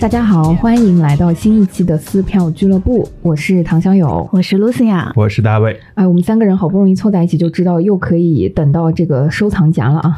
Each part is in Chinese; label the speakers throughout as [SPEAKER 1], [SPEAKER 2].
[SPEAKER 1] 大家好，欢迎来到新一期的撕票俱乐部，我是唐小友，
[SPEAKER 2] 我是 Lucia，
[SPEAKER 3] 我是大卫。
[SPEAKER 1] 哎，我们三个人好不容易凑在一起，就知道又可以等到这个收藏夹了啊！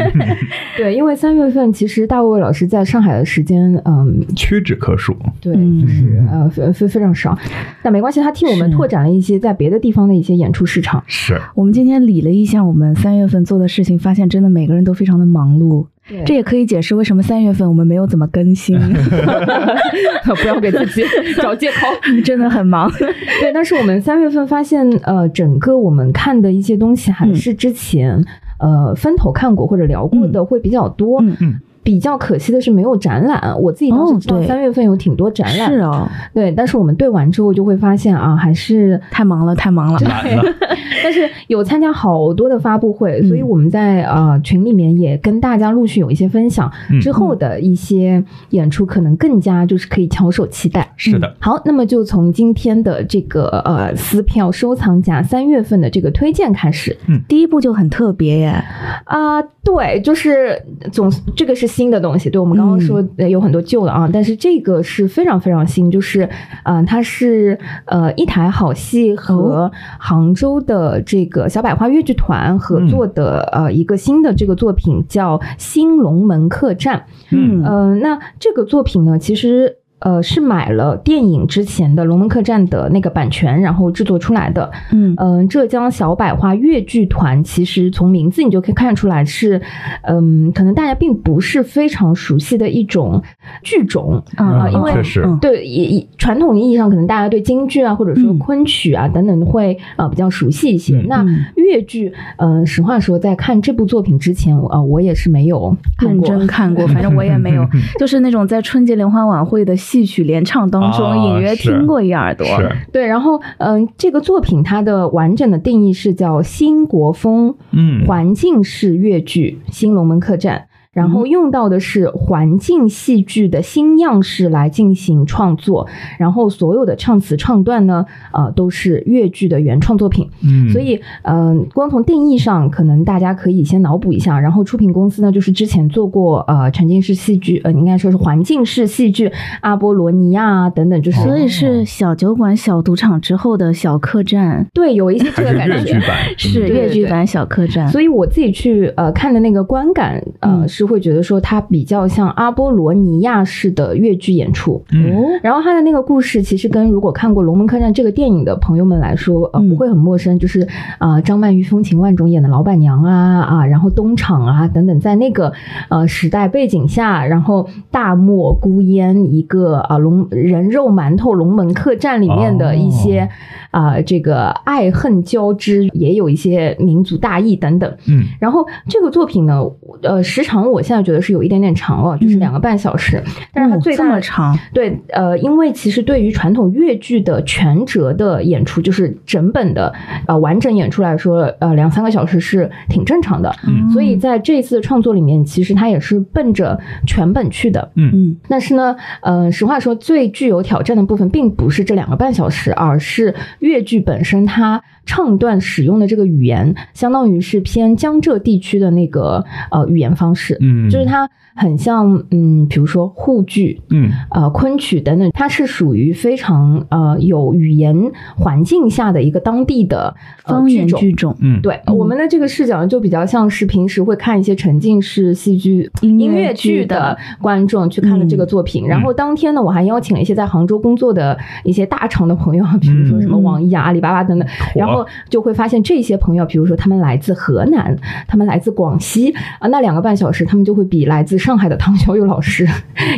[SPEAKER 1] 对，因为三月份其实大卫老师在上海的时间，嗯，
[SPEAKER 3] 屈指可数。
[SPEAKER 1] 对，就是呃，非非非常少。但没关系，他替我们拓展了一些在别的地方的一些演出市场。
[SPEAKER 3] 是
[SPEAKER 2] 我们今天理了一下我们三月份做的事情，发现真的每个人都非常的忙碌。这也可以解释为什么三月份我们没有怎么更新，
[SPEAKER 1] 不要给自己 找借口，
[SPEAKER 2] 真的很忙。
[SPEAKER 1] 对，但是我们三月份发现，呃，整个我们看的一些东西还是之前呃分头看过或者聊过的会比较多。
[SPEAKER 2] 嗯嗯。
[SPEAKER 1] 比较可惜的是没有展览，我自己当时知道三月份有挺多展览，
[SPEAKER 2] 是哦，
[SPEAKER 1] 对，但是我们对完之后就会发现啊，还是
[SPEAKER 2] 太忙了，太忙了，
[SPEAKER 1] 对。但是有参加好多的发布会，所以我们在呃群里面也跟大家陆续有一些分享，之后的一些演出可能更加就是可以翘首期待。
[SPEAKER 3] 是的，
[SPEAKER 1] 好，那么就从今天的这个呃撕票收藏夹三月份的这个推荐开始，
[SPEAKER 3] 嗯，
[SPEAKER 2] 第一部就很特别耶，
[SPEAKER 1] 啊，对，就是总这个是。新的东西，对我们刚刚说有很多旧的啊，但是这个是非常非常新，就是嗯，它是呃一台好戏和杭州的这个小百花越剧团合作的呃一个新的这个作品，叫《新龙门客栈》。
[SPEAKER 3] 嗯
[SPEAKER 1] 呃，那这个作品呢，其实。呃，是买了电影之前的《龙门客栈》的那个版权，然后制作出来的。
[SPEAKER 2] 嗯
[SPEAKER 1] 嗯，浙江小百花越剧团，其实从名字你就可以看出来是，嗯，可能大家并不是非常熟悉的一种剧种啊，因为对以传统意义上，可能大家对京剧啊，或者说昆曲啊等等会呃比较熟悉一些。那越剧，嗯，实话说，在看这部作品之前，呃，我也是没有
[SPEAKER 2] 认真看过，反正我也没有，就是那种在春节联欢晚会的。戏曲联唱当中，隐约听过一耳朵。
[SPEAKER 1] 对，然后，嗯，这个作品它的完整的定义是叫新国风，
[SPEAKER 3] 嗯，
[SPEAKER 1] 环境式越剧《新龙门客栈》。然后用到的是环境戏剧的新样式来进行创作，然后所有的唱词唱段呢，呃，都是越剧的原创作品。
[SPEAKER 3] 嗯，
[SPEAKER 1] 所以，嗯，光从定义上，可能大家可以先脑补一下。然后出品公司呢，就是之前做过呃沉浸式戏剧，呃，应该说是环境式戏剧《阿波罗尼亚》等等，就是
[SPEAKER 2] 所以是小酒馆、小赌场之后的小客栈。
[SPEAKER 1] 对，有一些这个感觉，
[SPEAKER 2] 是越剧 版小客栈。
[SPEAKER 1] 所以我自己去呃看的那个观感，呃是。会觉得说它比较像阿波罗尼亚式的越剧演出，
[SPEAKER 3] 嗯，
[SPEAKER 1] 然后它的那个故事其实跟如果看过《龙门客栈》这个电影的朋友们来说，呃，不会很陌生，就是啊，张曼玉风情万种演的老板娘啊啊，然后东厂啊等等，在那个呃时代背景下，然后大漠孤烟一个啊龙人肉馒头龙门客栈里面的一些啊这个爱恨交织，也有一些民族大义等等，
[SPEAKER 3] 嗯，
[SPEAKER 1] 然后这个作品呢，呃，时长。我现在觉得是有一点点长了，就是两个半小时，但是它最
[SPEAKER 2] 大长
[SPEAKER 1] 对呃，因为其实对于传统越剧的全折的演出，就是整本的呃完整演出来说，呃两三个小时是挺正常的。嗯所以在这次创作里面，其实它也是奔着全本去的。
[SPEAKER 3] 嗯
[SPEAKER 2] 嗯。
[SPEAKER 1] 但是呢，呃，实话说，最具有挑战的部分，并不是这两个半小时，而是越剧本身它唱段使用的这个语言，相当于是偏江浙地区的那个呃语言方式。
[SPEAKER 3] 嗯，
[SPEAKER 1] 就是它很像，嗯，比如说沪剧，
[SPEAKER 3] 嗯，
[SPEAKER 1] 呃，昆曲等等，它是属于非常呃有语言环境下的一个当地的
[SPEAKER 2] 方言剧种。
[SPEAKER 3] 嗯，
[SPEAKER 1] 对，我们的这个视角就比较像是平时会看一些沉浸式戏剧、音乐剧的观众去看的这个作品。然后当天呢，我还邀请了一些在杭州工作的一些大厂的朋友，比如说什么网易啊、阿里巴巴等等，然后就会发现这些朋友，比如说他们来自河南，他们来自广西啊，那两个半小时。他们就会比来自上海的唐小友老师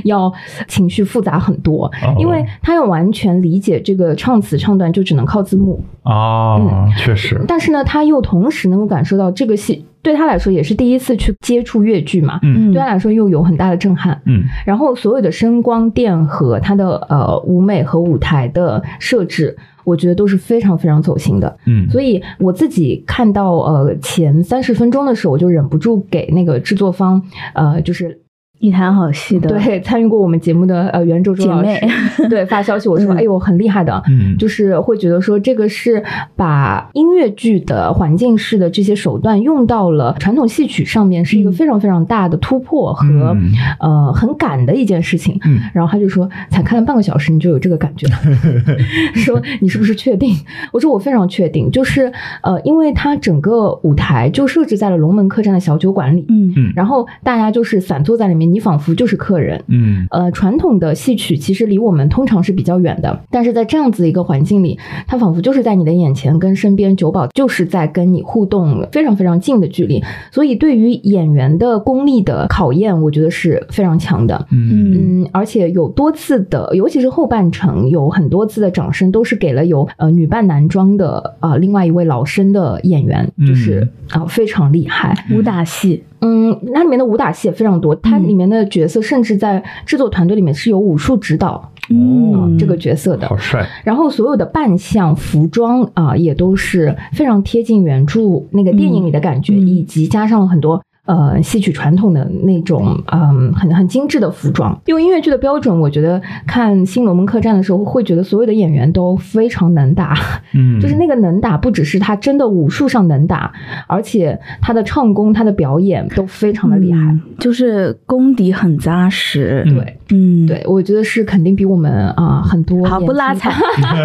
[SPEAKER 1] 要情绪复杂很多，因为他要完全理解这个唱词唱段，就只能靠字幕
[SPEAKER 3] 哦，确实。
[SPEAKER 1] 但是呢，他又同时能够感受到这个戏对他来说也是第一次去接触越剧嘛，
[SPEAKER 3] 嗯
[SPEAKER 1] 对他来说又有很大的震撼。
[SPEAKER 3] 嗯
[SPEAKER 1] 然后所有的声光电和他的呃舞美和舞台的设置，我觉得都是非常非常走心的。
[SPEAKER 3] 嗯，
[SPEAKER 1] 所以我自己看到呃前三十分钟的时候，我就忍不住给那个制作方呃就是
[SPEAKER 2] 一台好戏的，
[SPEAKER 1] 对参与过我们节目的呃袁周周老
[SPEAKER 2] 姐妹。
[SPEAKER 1] 师。对发消息，我说、
[SPEAKER 2] 嗯。
[SPEAKER 1] 哎呦很厉害的。
[SPEAKER 3] 嗯。
[SPEAKER 1] 就是会觉得说，这个是把音乐剧的环境式的这些手段用到了传统戏曲上面，是一个
[SPEAKER 2] 嗯。
[SPEAKER 1] 非常非常大的突破和、
[SPEAKER 3] 嗯。
[SPEAKER 1] 呃很赶的一件事情。
[SPEAKER 3] 嗯
[SPEAKER 1] 然后他就说，才看了半个小时你就有这个感觉。了，说你是不是确定？我说我非常确定，就是呃，因为它整个舞台就设置在了龙门客栈的小酒馆里，
[SPEAKER 2] 嗯。
[SPEAKER 3] 嗯。
[SPEAKER 1] 然后大家就是散坐在里面，你仿佛就是客人。
[SPEAKER 3] 嗯
[SPEAKER 1] 呃，传统的戏曲其实离我们通常是比较远的，但是在这样子一个环境里，它仿佛就是在你的眼前，跟身边酒保就是在跟你互动，非常非常近的距离。所以对于演员的功力的考验，我觉得是非常强的。
[SPEAKER 3] 嗯
[SPEAKER 1] 嗯，而且有多次的，尤其是后半程，有很多次的掌声都是给了有呃女扮男装的啊、呃另外一位老生的演员，就是啊、非常厉害。
[SPEAKER 2] 武打戏，
[SPEAKER 1] 嗯，它里面的武打戏也非常多，它里面的角色甚至在制作团队里面是有武术指导、
[SPEAKER 2] 嗯
[SPEAKER 1] 啊这个角色的
[SPEAKER 3] 好。帅，
[SPEAKER 1] 然后所有的扮相、服装啊、也都是非常贴近原著那个电影里的感觉，以及加上了很多。呃，戏曲传统的那种，嗯，很很精致的服装。用音乐剧的标准，我觉得看《新龙门客栈》的时候，会觉得所有的演员都非常能打，
[SPEAKER 3] 嗯，
[SPEAKER 1] 就是那个能打，不只是他真的武术上能打，而且他的唱功、他的表演都非常的厉害。
[SPEAKER 2] 嗯就是功底很扎实。
[SPEAKER 3] 嗯
[SPEAKER 1] 对，
[SPEAKER 2] 嗯，
[SPEAKER 1] 对，我觉得是肯定比我们啊、很多
[SPEAKER 2] 好，不拉 踩。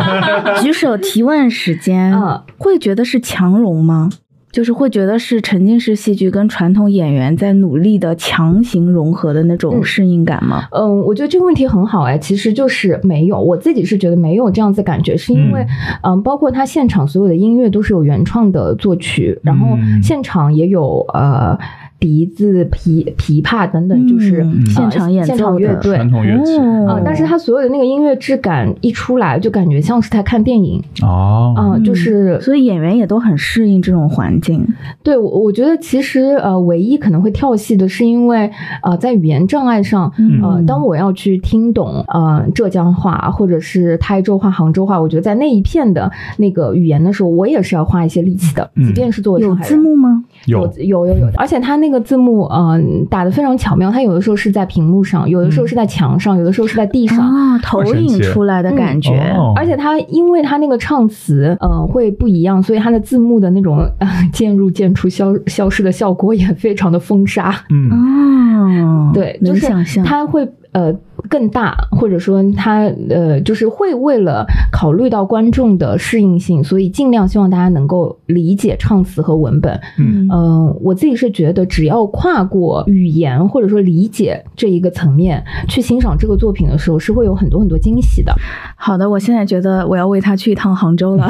[SPEAKER 2] 举手提问时间，
[SPEAKER 1] 嗯
[SPEAKER 2] 会觉得是强融吗？就是会觉得是沉浸式戏剧跟传统演员在努力的强行融合的那种
[SPEAKER 1] 嗯。
[SPEAKER 2] 适应感吗？
[SPEAKER 1] 嗯，我觉得这个问题很好哎，其实就是没有，我自己是觉得没有这样子感觉，是因为嗯包括他现场所有的音乐都是有原创的作曲，然后
[SPEAKER 3] 嗯。
[SPEAKER 1] 现场也有呃笛子、琵琵琶等等，就是、
[SPEAKER 2] 现场演
[SPEAKER 1] 现
[SPEAKER 2] 奏的。
[SPEAKER 1] 场乐队。
[SPEAKER 3] 传统乐器。
[SPEAKER 2] 哦
[SPEAKER 1] 啊、但是它所有的那个音乐质感一出来，就感觉像是在看电影。
[SPEAKER 3] 哦，
[SPEAKER 1] 啊、就是
[SPEAKER 2] 所以演员也都很适应这种环境。
[SPEAKER 1] 对，我我觉得其实呃，唯一可能会跳戏的是因为呃，在语言障碍上，呃，
[SPEAKER 2] 嗯
[SPEAKER 1] 当我要去听懂呃浙江话或者是台州话、杭州话，我觉得在那一片的那个语言的时候，我也是要花一些力气的，
[SPEAKER 3] 嗯。
[SPEAKER 1] 即便是作为
[SPEAKER 2] 有。字幕吗？
[SPEAKER 1] 有。
[SPEAKER 3] 有
[SPEAKER 1] 有有而且它那个字幕，嗯、打的非常巧妙。它有的时候是在屏幕上，有的时候是在墙上，有的时候是在地上。
[SPEAKER 2] 啊，投影出来的感觉。
[SPEAKER 3] 哦
[SPEAKER 1] 而且它因为它那个唱词，呃，会不一样，所以它的字幕的那种呃渐入渐出、消消失的效果也非常的风沙。
[SPEAKER 3] 嗯
[SPEAKER 2] 哦，
[SPEAKER 1] 对，就是
[SPEAKER 2] 能想象。
[SPEAKER 1] 它会呃更大，或者说它呃就是会为了考虑到观众的适应性，所以尽量希望大家能够理解唱词和文本。
[SPEAKER 3] 嗯
[SPEAKER 1] 嗯、我自己是觉得，只要跨过语言或者说理解这一个层面去欣赏这个作品的时候，是会有很多很多惊喜的。
[SPEAKER 2] 好的，我现在觉得我要为他去一趟杭州了，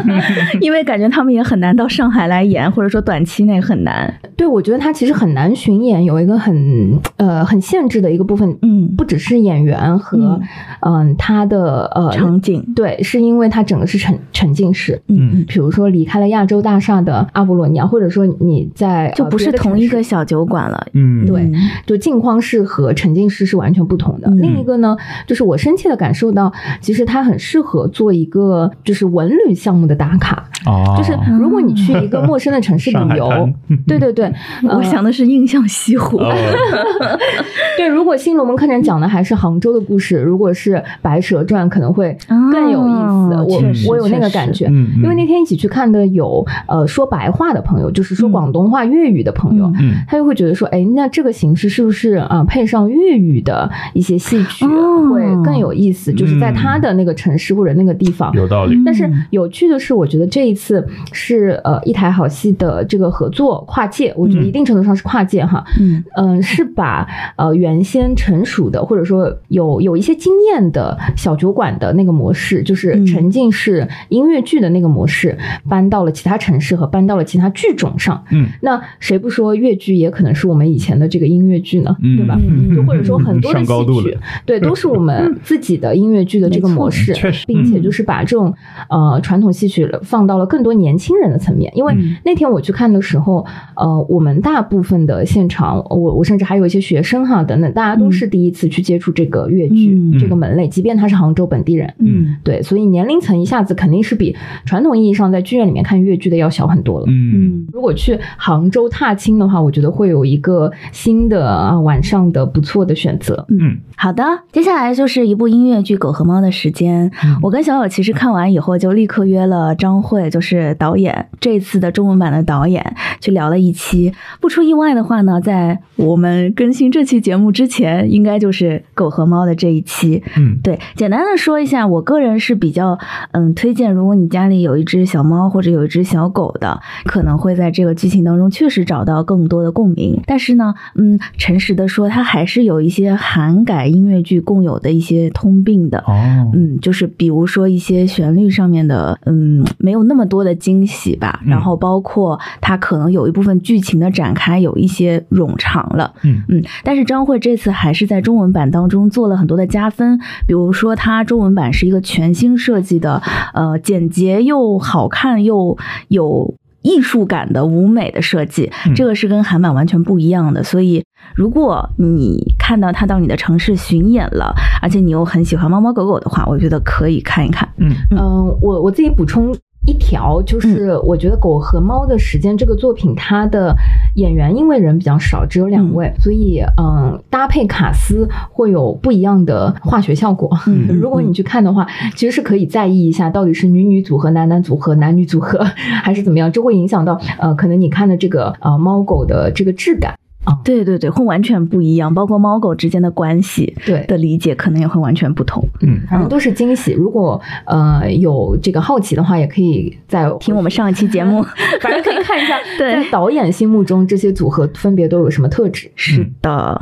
[SPEAKER 2] 因为感觉他们也很难到上海来演，或者说短期内很难。
[SPEAKER 1] 对，我觉得他其实很难巡演，有一个很呃很限制的一个部分，
[SPEAKER 2] 嗯，
[SPEAKER 1] 不只是演员和嗯、他的呃
[SPEAKER 2] 场景，
[SPEAKER 1] 对，是因为它整个是沉沉浸式。
[SPEAKER 3] 嗯
[SPEAKER 1] 比如说离开了亚洲大厦的阿波罗尼亚，或者说你在
[SPEAKER 2] 就不是同一个小酒馆了。
[SPEAKER 3] 嗯
[SPEAKER 1] 对
[SPEAKER 2] 嗯
[SPEAKER 1] 就镜框式和沉浸式是完全不同的。
[SPEAKER 2] 嗯
[SPEAKER 1] 另一个呢，就是我深切的感受到，其实它很适合做一个就是文旅项目的打卡。
[SPEAKER 3] 哦，
[SPEAKER 1] 就是如果你去一个陌生的城市旅游
[SPEAKER 3] 滩，
[SPEAKER 1] 对对对，
[SPEAKER 2] 我
[SPEAKER 1] 呃
[SPEAKER 2] 想的是印象西湖。
[SPEAKER 3] 哦
[SPEAKER 1] 对，如果《新龙门客栈》讲的还是杭州的故事，如果是《白蛇传》，可能会更有意思。
[SPEAKER 2] 哦
[SPEAKER 1] 我我有那个感觉。
[SPEAKER 3] 嗯，
[SPEAKER 1] 因为那天一起去看的有呃说白话的朋友，就是说
[SPEAKER 2] 嗯
[SPEAKER 1] 广东话、粤语的朋友，
[SPEAKER 3] 嗯
[SPEAKER 1] 他就会觉得说，哎，那这个形式是不是啊、呃配上粤语的一些戏曲
[SPEAKER 2] 哦
[SPEAKER 1] 会更有意思？就是在他的那个城市或者那个地方。
[SPEAKER 3] 有道理，
[SPEAKER 1] 但是
[SPEAKER 2] 嗯
[SPEAKER 1] 有趣的是，我觉得这一次是呃一台好戏的这个合作跨界，我觉得
[SPEAKER 3] 嗯
[SPEAKER 1] 一定程度上是跨界哈。
[SPEAKER 2] 嗯
[SPEAKER 1] 嗯，是把呃原先成熟的或者说有有有一些经验的小酒馆的那个模式，就是沉浸式音乐剧的那个模式，搬到了其他城市和搬到了其他剧种上。
[SPEAKER 3] 嗯，
[SPEAKER 1] 那谁不说越剧也可能是我们以前的这个音乐剧呢？对吧？就或者说很多的戏曲，对，都是我们自己的音乐剧的这个模式，并且就是把这种呃传统戏曲放到了更多年轻人的层面。因为那天我去看的时候，呃，我们大部分的现场，我我甚至还有一些学生哈等等，大家都是第一次去接触这个粤剧这个门类，即便他是杭州本地人，
[SPEAKER 2] 嗯，
[SPEAKER 1] 对，所以年龄层一下子肯定是比传统意义上在剧院里面看粤剧的要小很多了。
[SPEAKER 3] 嗯，
[SPEAKER 1] 如果去杭州踏青的话，我觉得会有一个新的啊晚上的不错的选择。
[SPEAKER 3] 嗯，
[SPEAKER 2] 好的，接下来就是一部音乐剧《狗和猫》的时间。我跟小友其实看完以后就立刻约了张慧，就是导演这次的中文版的导演，去聊了一期。不出意外的话呢，在我们更新这期节目之前，应该就是《狗和猫》的这一期。
[SPEAKER 3] 嗯，
[SPEAKER 2] 对，简单的说一下，我个人是比较嗯推荐，如果你家里有一只小猫或者有一只小狗的，可能会在这个剧情当中确实找到更多的共鸣。但是呢，嗯，诚实的说，它还是有一些涵盖音乐剧共有的一些通病的。
[SPEAKER 3] 哦，
[SPEAKER 2] 嗯，就是比如说一些旋律上面的，嗯，没有那么多的惊喜吧。然后包括它可能有一部分剧情的展开有一些冗长了。
[SPEAKER 3] 嗯
[SPEAKER 2] 嗯，但是张慧这次还是在中文版当中做了很多的加分，比如说它中文版是一个全新设计的，呃，简洁又好看又有艺术感的舞美的设计，这个是跟韩版完全不一样的。所以，如果你看到它到你的城市巡演了，而且你又很喜欢猫猫狗狗的话，我觉得可以看一看。
[SPEAKER 3] 嗯
[SPEAKER 1] 嗯，我我自己补充。一条就是我觉得《狗和猫的时间》这个作品，它的演员因为人比较少，只有两位，所以嗯，搭配卡斯会有不一样的化学效果。如果你去看的话，其实是可以在意一下到底是女女组合、男男组合、男女组合 还是怎么样，这会影响到呃，可能你看的这个呃猫狗的这个质感。
[SPEAKER 2] 啊，对对对，会完全不一样，包括猫狗之间的关系，
[SPEAKER 1] 对
[SPEAKER 2] 的理解可能也会完全不同。
[SPEAKER 3] 嗯，
[SPEAKER 1] 反正都是惊喜。如果呃有这个好奇的话，也可以在
[SPEAKER 2] 听我们上一期节目，
[SPEAKER 1] 反正可以看一下，
[SPEAKER 2] 对
[SPEAKER 1] 在导演心目中这些组合分别都有什么特质。
[SPEAKER 2] 是的。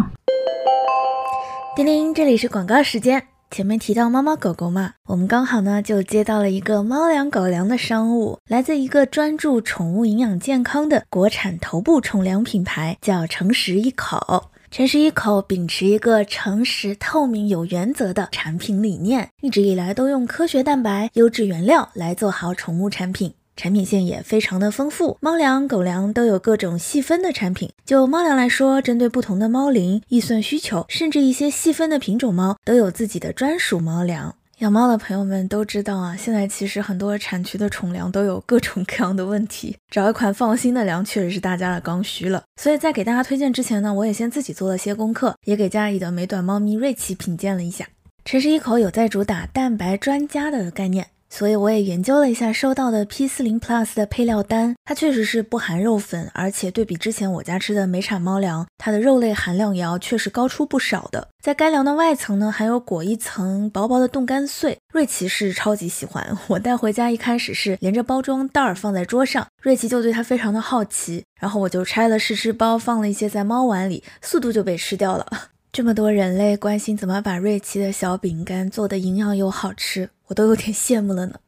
[SPEAKER 4] 叮铃，这里是广告时间。前面提到猫猫狗狗嘛，我们刚好呢就接到了一个猫粮狗粮的商务，来自一个专注宠物营养健康的国产头部宠粮品牌，叫诚实一口。诚实一口秉持一个诚实、透明、有原则的产品理念，一直以来都用科学蛋白、优质原料来做好宠物产品。产品线也非常的丰富，猫粮、狗粮都有各种细分的产品。就猫粮来说，针对不同的猫龄、易损需求，甚至一些细分的品种猫，都有自己的专属猫粮。养猫的朋友们都知道啊，现在其实很多产区的宠粮都有各种各样的问题，找一款放心的粮确实是大家的刚需了。所以在给大家推荐之前呢，我也先自己做了些功课，也给家里的美短猫咪瑞奇品鉴了一下。诚实一口有在主打蛋白专家的概念。所以我也研究了一下收到的 P 四零 Plus 的配料单，它确实是不含肉粉，而且对比之前我家吃的美产猫粮，它的肉类含量也要确实高出不少的。在干粮的外层呢，还有裹一层薄薄的冻干碎。瑞奇是超级喜欢，我带回家一开始是连着包装袋儿放在桌上，瑞奇就对它非常的好奇，然后我就拆了试吃包，放了一些在猫碗里，速度就被吃掉了。这么多人类关心怎么把瑞奇的小饼干做的营养又好吃。我都有点羡慕了呢。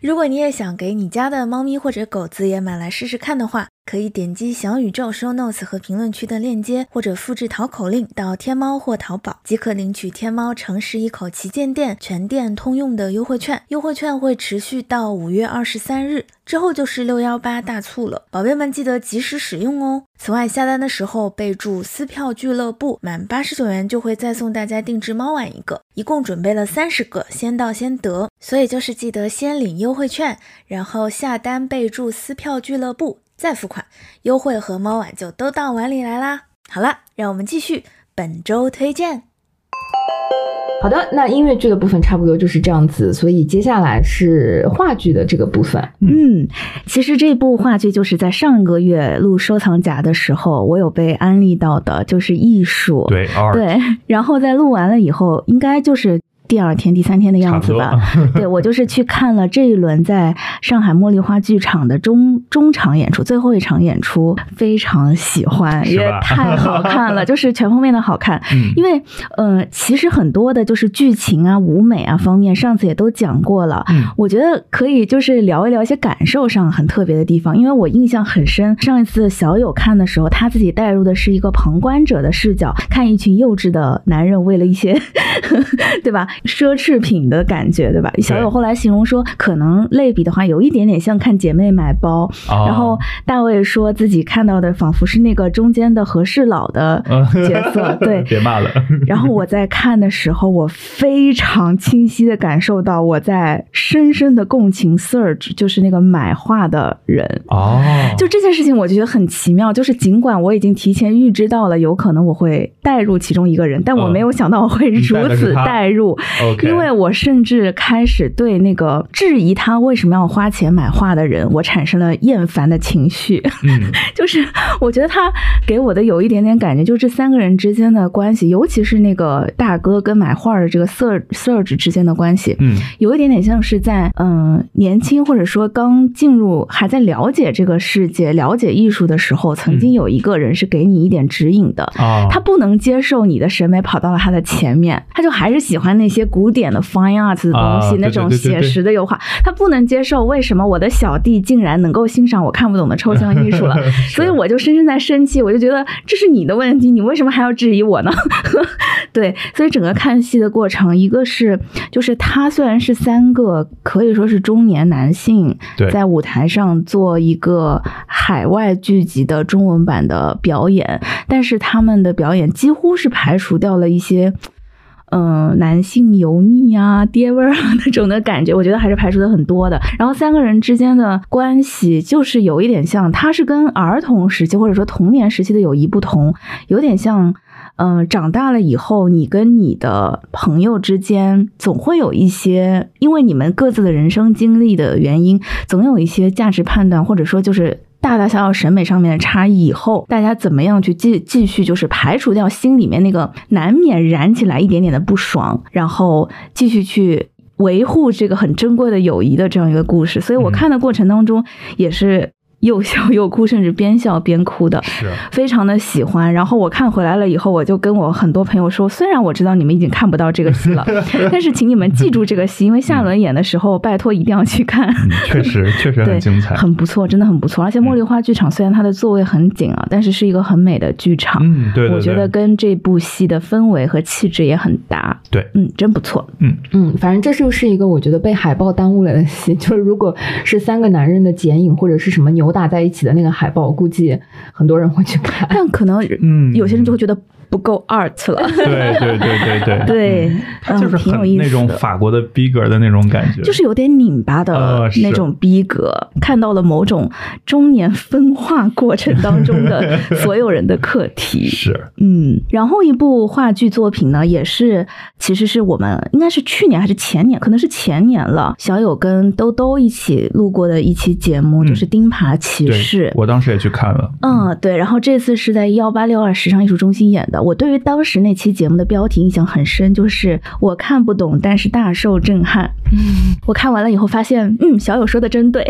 [SPEAKER 4] 如果你也想给你家的猫咪或者狗子也买来试试看的话，可以点击小宇宙 show notes 和评论区的链接，或者复制淘口令到天猫或淘宝，即可领取天猫诚实一口旗舰店全店通用的优惠券。优惠券会持续到五月二十三日，之后就是六幺八大促了，宝贝们记得及时使用哦。此外，下单的时候备注“撕票俱乐部”，满八十九元就会再送大家定制猫碗一个，一共准备了三十个，先到先得。所以就是记得先领优惠券，然后下单备注“撕票俱乐部”。再付款，优惠和猫碗就都到碗里来啦。好了，让我们继续本周推荐。
[SPEAKER 1] 好的，那音乐剧的部分差不多就是这样子，所以接下来是话剧的这个部分。
[SPEAKER 2] 嗯，其实这部话剧就是在上个月录收藏夹的时候，我有被安利到的，就是艺术。
[SPEAKER 3] 对，
[SPEAKER 2] 对，然后在录完了以后，应该就是。第二天、第三天的样子吧。对我就是去看了这一轮在上海茉莉花剧场的中中场演出，最后一场演出非常喜欢，因为太好看了，就是全方面的好看。因为呃，其实很多的就是剧情啊、舞美啊方面，上次也都讲过了。我觉得可以就是聊一聊一些感受上很特别的地方，因为我印象很深。上一次小友看的时候，他自己带入的是一个旁观者的视角，看一群幼稚的男人为了一些，对吧？奢侈品的感觉，对吧？小友后来形容说，可能类比的话，有一点点像看姐妹买包。然后大卫说自己看到的仿佛是那个中间的和事佬的角色。对，
[SPEAKER 3] 别骂了。
[SPEAKER 2] 然后我在看的时候，我非常清晰的感受到我在深深的共情 Serge，就是那个买画的人。
[SPEAKER 3] 哦，
[SPEAKER 2] 就这件事情，我觉得很奇妙。就是尽管我已经提前预知到了，有可能我会带入其中一个人，但我没有想到我会如此带入。因为我甚至开始对那个质疑他为什么要花钱买画的人，我产生了厌烦的情绪。
[SPEAKER 3] 嗯，
[SPEAKER 2] 就是我觉得他给我的有一点点感觉，就这三个人之间的关系，尤其是那个大哥跟买画的这个 Sir Serge 之间的关系，
[SPEAKER 3] 嗯，
[SPEAKER 2] 有一点点像是在嗯年轻或者说刚进入还在了解这个世界、了解艺术的时候，曾经有一个人是给你一点指引的
[SPEAKER 3] 啊，
[SPEAKER 2] 他不能接受你的审美跑到了他的前面，他就还是喜欢那些古。典的 fine art 的东西，那种写实的油画，他不能接受。为什么我的小弟竟然能够欣赏我看不懂的抽象艺术了？所以我就深深在生气，我就觉得这是你的问题，你为什么还要质疑我呢？对，所以整个看戏的过程，一个是就是他虽然是三个可以说是中年男性，在舞台上做一个海外剧集的中文版的表演，但是他们的表演几乎是排除掉了一些。嗯，男性油腻啊、爹味儿啊那种的感觉，我觉得还是排除的很多的。然后三个人之间的关系就是有一点像，他是跟儿童时期或者说童年时期的友谊不同，有点像，嗯，长大了以后，你跟你的朋友之间总会有一些，因为你们各自的人生经历的原因，总有一些价值判断，或者说就是。大大小小审美上面的差异，以后大家怎么样去继继续，就是排除掉心里面那个难免燃起来一点点的不爽，然后继续去维护这个很珍贵的友谊的这样一个故事。所以我看的过程当中也是。又笑又哭，甚至边笑边哭的，
[SPEAKER 3] 是
[SPEAKER 2] 非常的喜欢。然后我看回来了以后，我就跟我很多朋友说，虽然我知道你们已经看不到这个戏了，但是请你们记住这个戏，因为下轮演的时候，拜托一定要去看。
[SPEAKER 3] 确实，确实很精彩，
[SPEAKER 2] 很不错，真的很不错。而且茉莉花剧场虽然它的座位很紧啊，但是是一个很美的剧场。
[SPEAKER 3] 嗯，对，
[SPEAKER 2] 我觉得跟这部戏的氛围和气质也很搭。
[SPEAKER 3] 对，
[SPEAKER 2] 嗯，真不错。
[SPEAKER 3] 嗯
[SPEAKER 1] 嗯，反正这就是一个我觉得被海报耽误了的戏，就是如果是三个男人的剪影或者是什么扭打在一起的那个海报，估计很多人会去看，
[SPEAKER 2] 但可能嗯，有些人就会觉得。不够 art 了，
[SPEAKER 3] 对对对对对。
[SPEAKER 2] 对，
[SPEAKER 3] 就是很那种法国的逼格的那种感觉，
[SPEAKER 2] 就是有点拧巴的那种逼格，看到了某种中年分化过程当中的 所有人的课题，
[SPEAKER 3] 是。
[SPEAKER 2] 嗯，然后一部话剧作品呢，也是其实是我们应该是去年还是前年，可能是前年了，小友跟兜兜一起录过的一期节目，就是《钉耙骑士》，
[SPEAKER 3] 我当时也去看了，
[SPEAKER 2] 嗯，对，然后这次是在幺八六二时尚艺术中心演的。我对于当时那期节目的标题印象很深，就是我看不懂，但是大受震撼。嗯，我看完了以后发现，嗯，小友说的真对，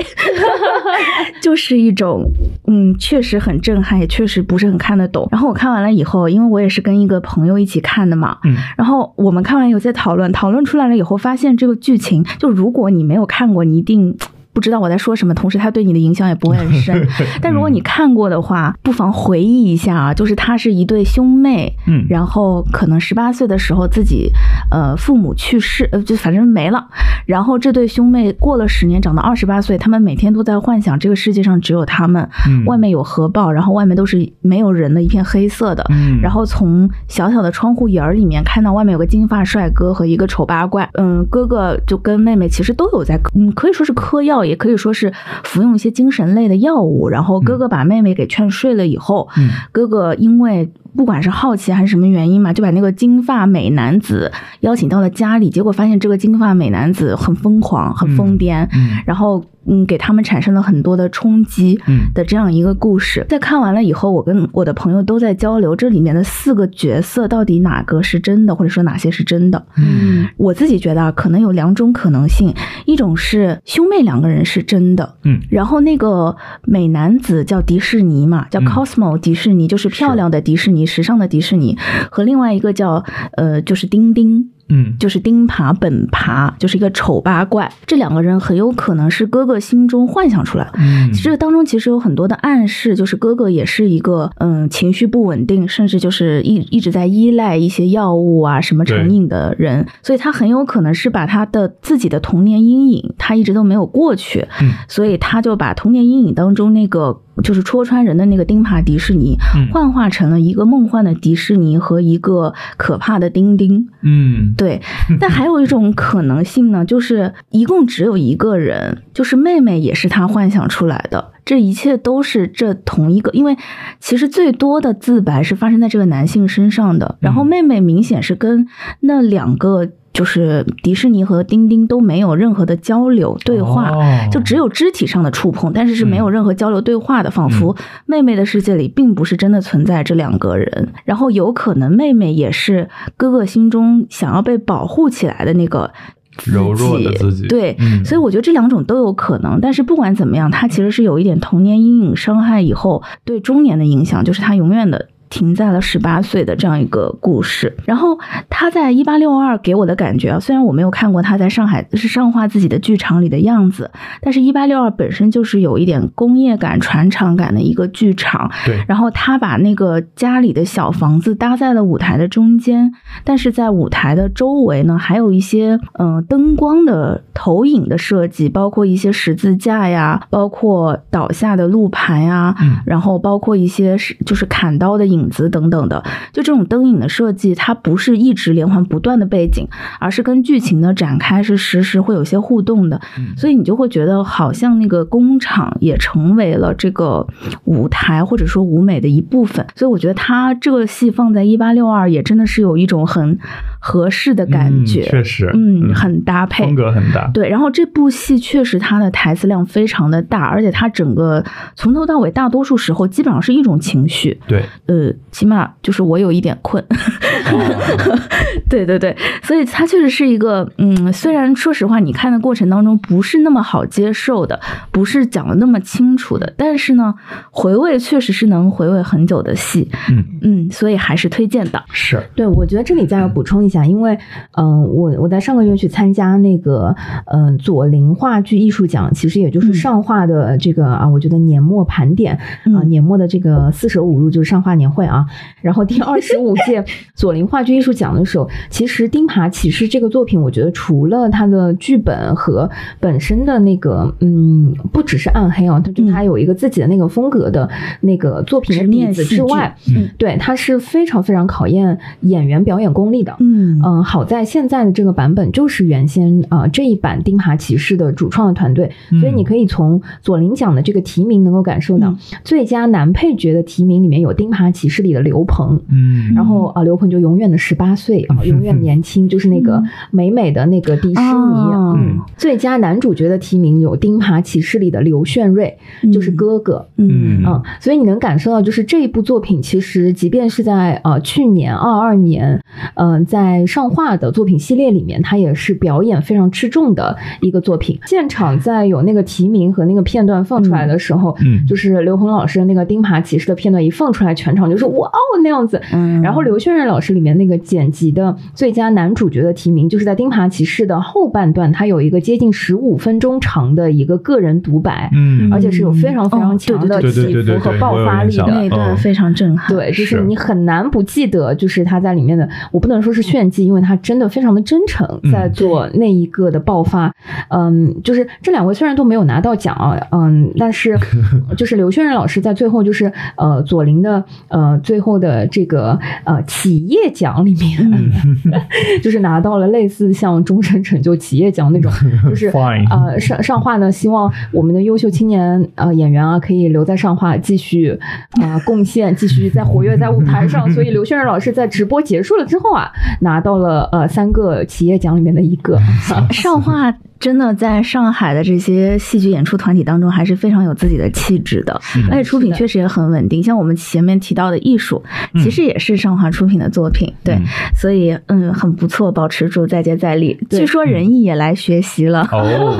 [SPEAKER 2] 就是一种，嗯，确实很震撼，也确实不是很看得懂。然后我看完了以后，因为我也是跟一个朋友一起看的嘛，
[SPEAKER 3] 嗯，
[SPEAKER 2] 然后我们看完有些讨论，讨论出来了以后，发现这个剧情，就如果你没有看过，你一定。不知道我在说什么，同时他对你的影响也不会很深。但如果你看过的话，不妨回忆一下啊，就是他是一对兄妹，
[SPEAKER 3] 嗯，
[SPEAKER 2] 然后可能十八岁的时候自己呃父母去世，呃就反正没了。然后这对兄妹过了十年，长到二十八岁，他们每天都在幻想这个世界上只有他们，外面有核爆，然后外面都是没有人的一片黑色的。然后从小小的窗户眼儿里面看到外面有个金发帅哥和一个丑八怪。嗯，哥哥就跟妹妹其实都有在，嗯，可以说是嗑药。也可以说是服用一些精神类的药物，然后哥哥把妹妹给劝睡了以后，哥哥因为不管是好奇还是什么原因嘛，就把那个金发美男子邀请到了家里，结果发现这个金发美男子很疯狂，很疯癫，然后。嗯，给他们产生了很多的冲击的这样一个故事。在看完了以后，我跟我的朋友都在交流，这里面的四个角色到底哪个是真的，或者说哪些是真的？
[SPEAKER 3] 嗯，
[SPEAKER 2] 我自己觉得啊可能有两种可能性，一种是兄妹两个人是真的，
[SPEAKER 3] 嗯，
[SPEAKER 2] 然后那个美男子叫迪士尼嘛，叫 Cosmo 迪士尼，就是漂亮的迪士尼，时尚的迪士尼，和另外一个叫呃，就是丁丁。
[SPEAKER 3] 嗯，
[SPEAKER 2] 就是丁耙本耙，就是一个丑八怪。这两个人很有可能是哥哥心中幻想出来的。
[SPEAKER 3] 嗯，
[SPEAKER 2] 这个当中其实有很多的暗示，就是哥哥也是一个嗯情绪不稳定，甚至就是一一直在依赖一些药物啊什么成瘾的人。所以他很有可能是把他的自己的童年阴影，他一直都没有过去。
[SPEAKER 3] 嗯，
[SPEAKER 2] 所以他就把童年阴影当中那个。就是戳穿人的那个钉耙迪士尼，幻化成了一个梦幻的迪士尼和一个可怕的钉钉。
[SPEAKER 3] 嗯，
[SPEAKER 2] 对。但还有一种可能性呢，就是一共只有一个人，就是妹妹也是他幻想出来的。这一切都是这同一个，因为其实最多的自白是发生在这个男性身上的，然后妹妹明显是跟那两个。就是迪士尼和丁丁都没有任何的交流对话，就只有肢体上的触碰，但是是没有任何交流对话的，仿佛妹妹的世界里并不是真的存在这两个人。然后有可能妹妹也是哥哥心中想要被保护起来的那个
[SPEAKER 3] 柔弱的自己。
[SPEAKER 2] 对，所以我觉得这两种都有可能。但是不管怎么样，他其实是有一点童年阴影伤害以后对中年的影响，就是他永远的。停在了十八岁的这样一个故事，然后他在一八六二给我的感觉啊，虽然我没有看过他在上海是上画自己的剧场里的样子，但是一八六二本身就是有一点工业感、船厂感的一个剧场。
[SPEAKER 3] 对，
[SPEAKER 2] 然后他把那个家里的小房子搭在了舞台的中间，但是在舞台的周围呢，还有一些嗯灯光的投影的设计，包括一些十字架呀，包括倒下的路牌呀，然后包括一些是就是砍刀的影。影子等等的，就这种灯影的设计，它不是一直连环不断的背景，而是跟剧情的展开是实时会有些互动的，所以你就会觉得好像那个工厂也成为了这个舞台或者说舞美的一部分。所以我觉得它这个戏放在一八六二也真的是有一种很合适的感觉，
[SPEAKER 3] 确实，
[SPEAKER 2] 嗯，很搭配，
[SPEAKER 3] 风格很大。
[SPEAKER 2] 对，然后这部戏确实它的台词量非常的大，而且它整个从头到尾大多数时候基本上是一种情绪。
[SPEAKER 3] 对，
[SPEAKER 2] 呃。起码就是我有一点困，对对对，所以它确实是一个，嗯，虽然说实话，你看的过程当中不是那么好接受的，不是讲的那么清楚的，但是呢，回味确实是能回味很久的戏，
[SPEAKER 3] 嗯
[SPEAKER 2] 嗯，所以还是推荐的。
[SPEAKER 3] 是，
[SPEAKER 1] 对，我觉得这里再要补充一下，因为，嗯，我我在上个月去参加那个，嗯，左邻话剧艺术奖，其实也就是上画的这个啊，我觉得年末盘点啊，年末的这个四舍五入就是上画年会。啊，然后第二十五届 左邻话剧艺术奖的时候，其实《钉耙骑士》这个作品，我觉得除了它的剧本和本身的那个，嗯，不只是暗黑啊，它就它有一个自己的那个风格的那个作品的底子之外，
[SPEAKER 2] 嗯，
[SPEAKER 1] 对，它是非常非常考验演员表演功力的，
[SPEAKER 2] 嗯
[SPEAKER 1] 嗯，好在现在的这个版本就是原先啊这一版《钉耙骑士》的主创的团队，所以你可以从左琳奖的这个提名能够感受到，最佳男配角的提名里面有《钉耙骑士》。里的刘鹏，
[SPEAKER 3] 嗯，
[SPEAKER 1] 然后啊，刘鹏就永远的十八岁啊，永远年轻，就是那个美美的那个迪士尼。嗯，最佳男主角的提名有《钉耙骑士》里的刘炫瑞，就是哥哥。
[SPEAKER 2] 嗯
[SPEAKER 1] 嗯，所以你能感受到，就是这一部作品，其实即便是在呃去年二二年，嗯，在上画的作品系列里面，它也是表演非常吃重的一个作品。现场在有那个提名和那个片段放出来的时候，
[SPEAKER 3] 嗯，
[SPEAKER 1] 就是刘鹏老师的那个《钉耙骑士》的片段一放出来，全场就是。哇哦，那样子，
[SPEAKER 2] 嗯，
[SPEAKER 1] 然后刘轩然老师里面那个剪辑的最佳男主角的提名，就是在《钉耙骑士》的后半段，他有一个接近十五分钟长的一个个人独白，
[SPEAKER 3] 嗯，
[SPEAKER 1] 而且是有非常非常强的起伏和爆发力的，
[SPEAKER 2] 那段非常震撼，
[SPEAKER 1] 对，就是你很难不记得，就是他在里面的，我不能说是炫技，因为他真的非常的真诚，在做那一个的爆发，嗯，就是这两位虽然都没有拿到奖啊，嗯，但是 就是刘轩然老师在最后就是呃左琳的呃。最后的这个呃企业奖里面，就是拿到了类似像终身成就企业奖那种，就是呃上上画呢，希望我们的优秀青年呃演员啊可以留在上画继续啊贡献，继续在活跃在舞台上。所以刘轩然老师在直播结束了之后啊，拿到了呃三个企业奖里面的一个
[SPEAKER 2] 上画。真的在上海的这些戏剧演出团体当中，还是非常有自己的气质的，而且出品确实也很稳定。像我们前面提到的艺术，其实也是上华出品的作品，对，所以嗯，很不错，保持住，再接再厉。据说仁义也来学习了，哦，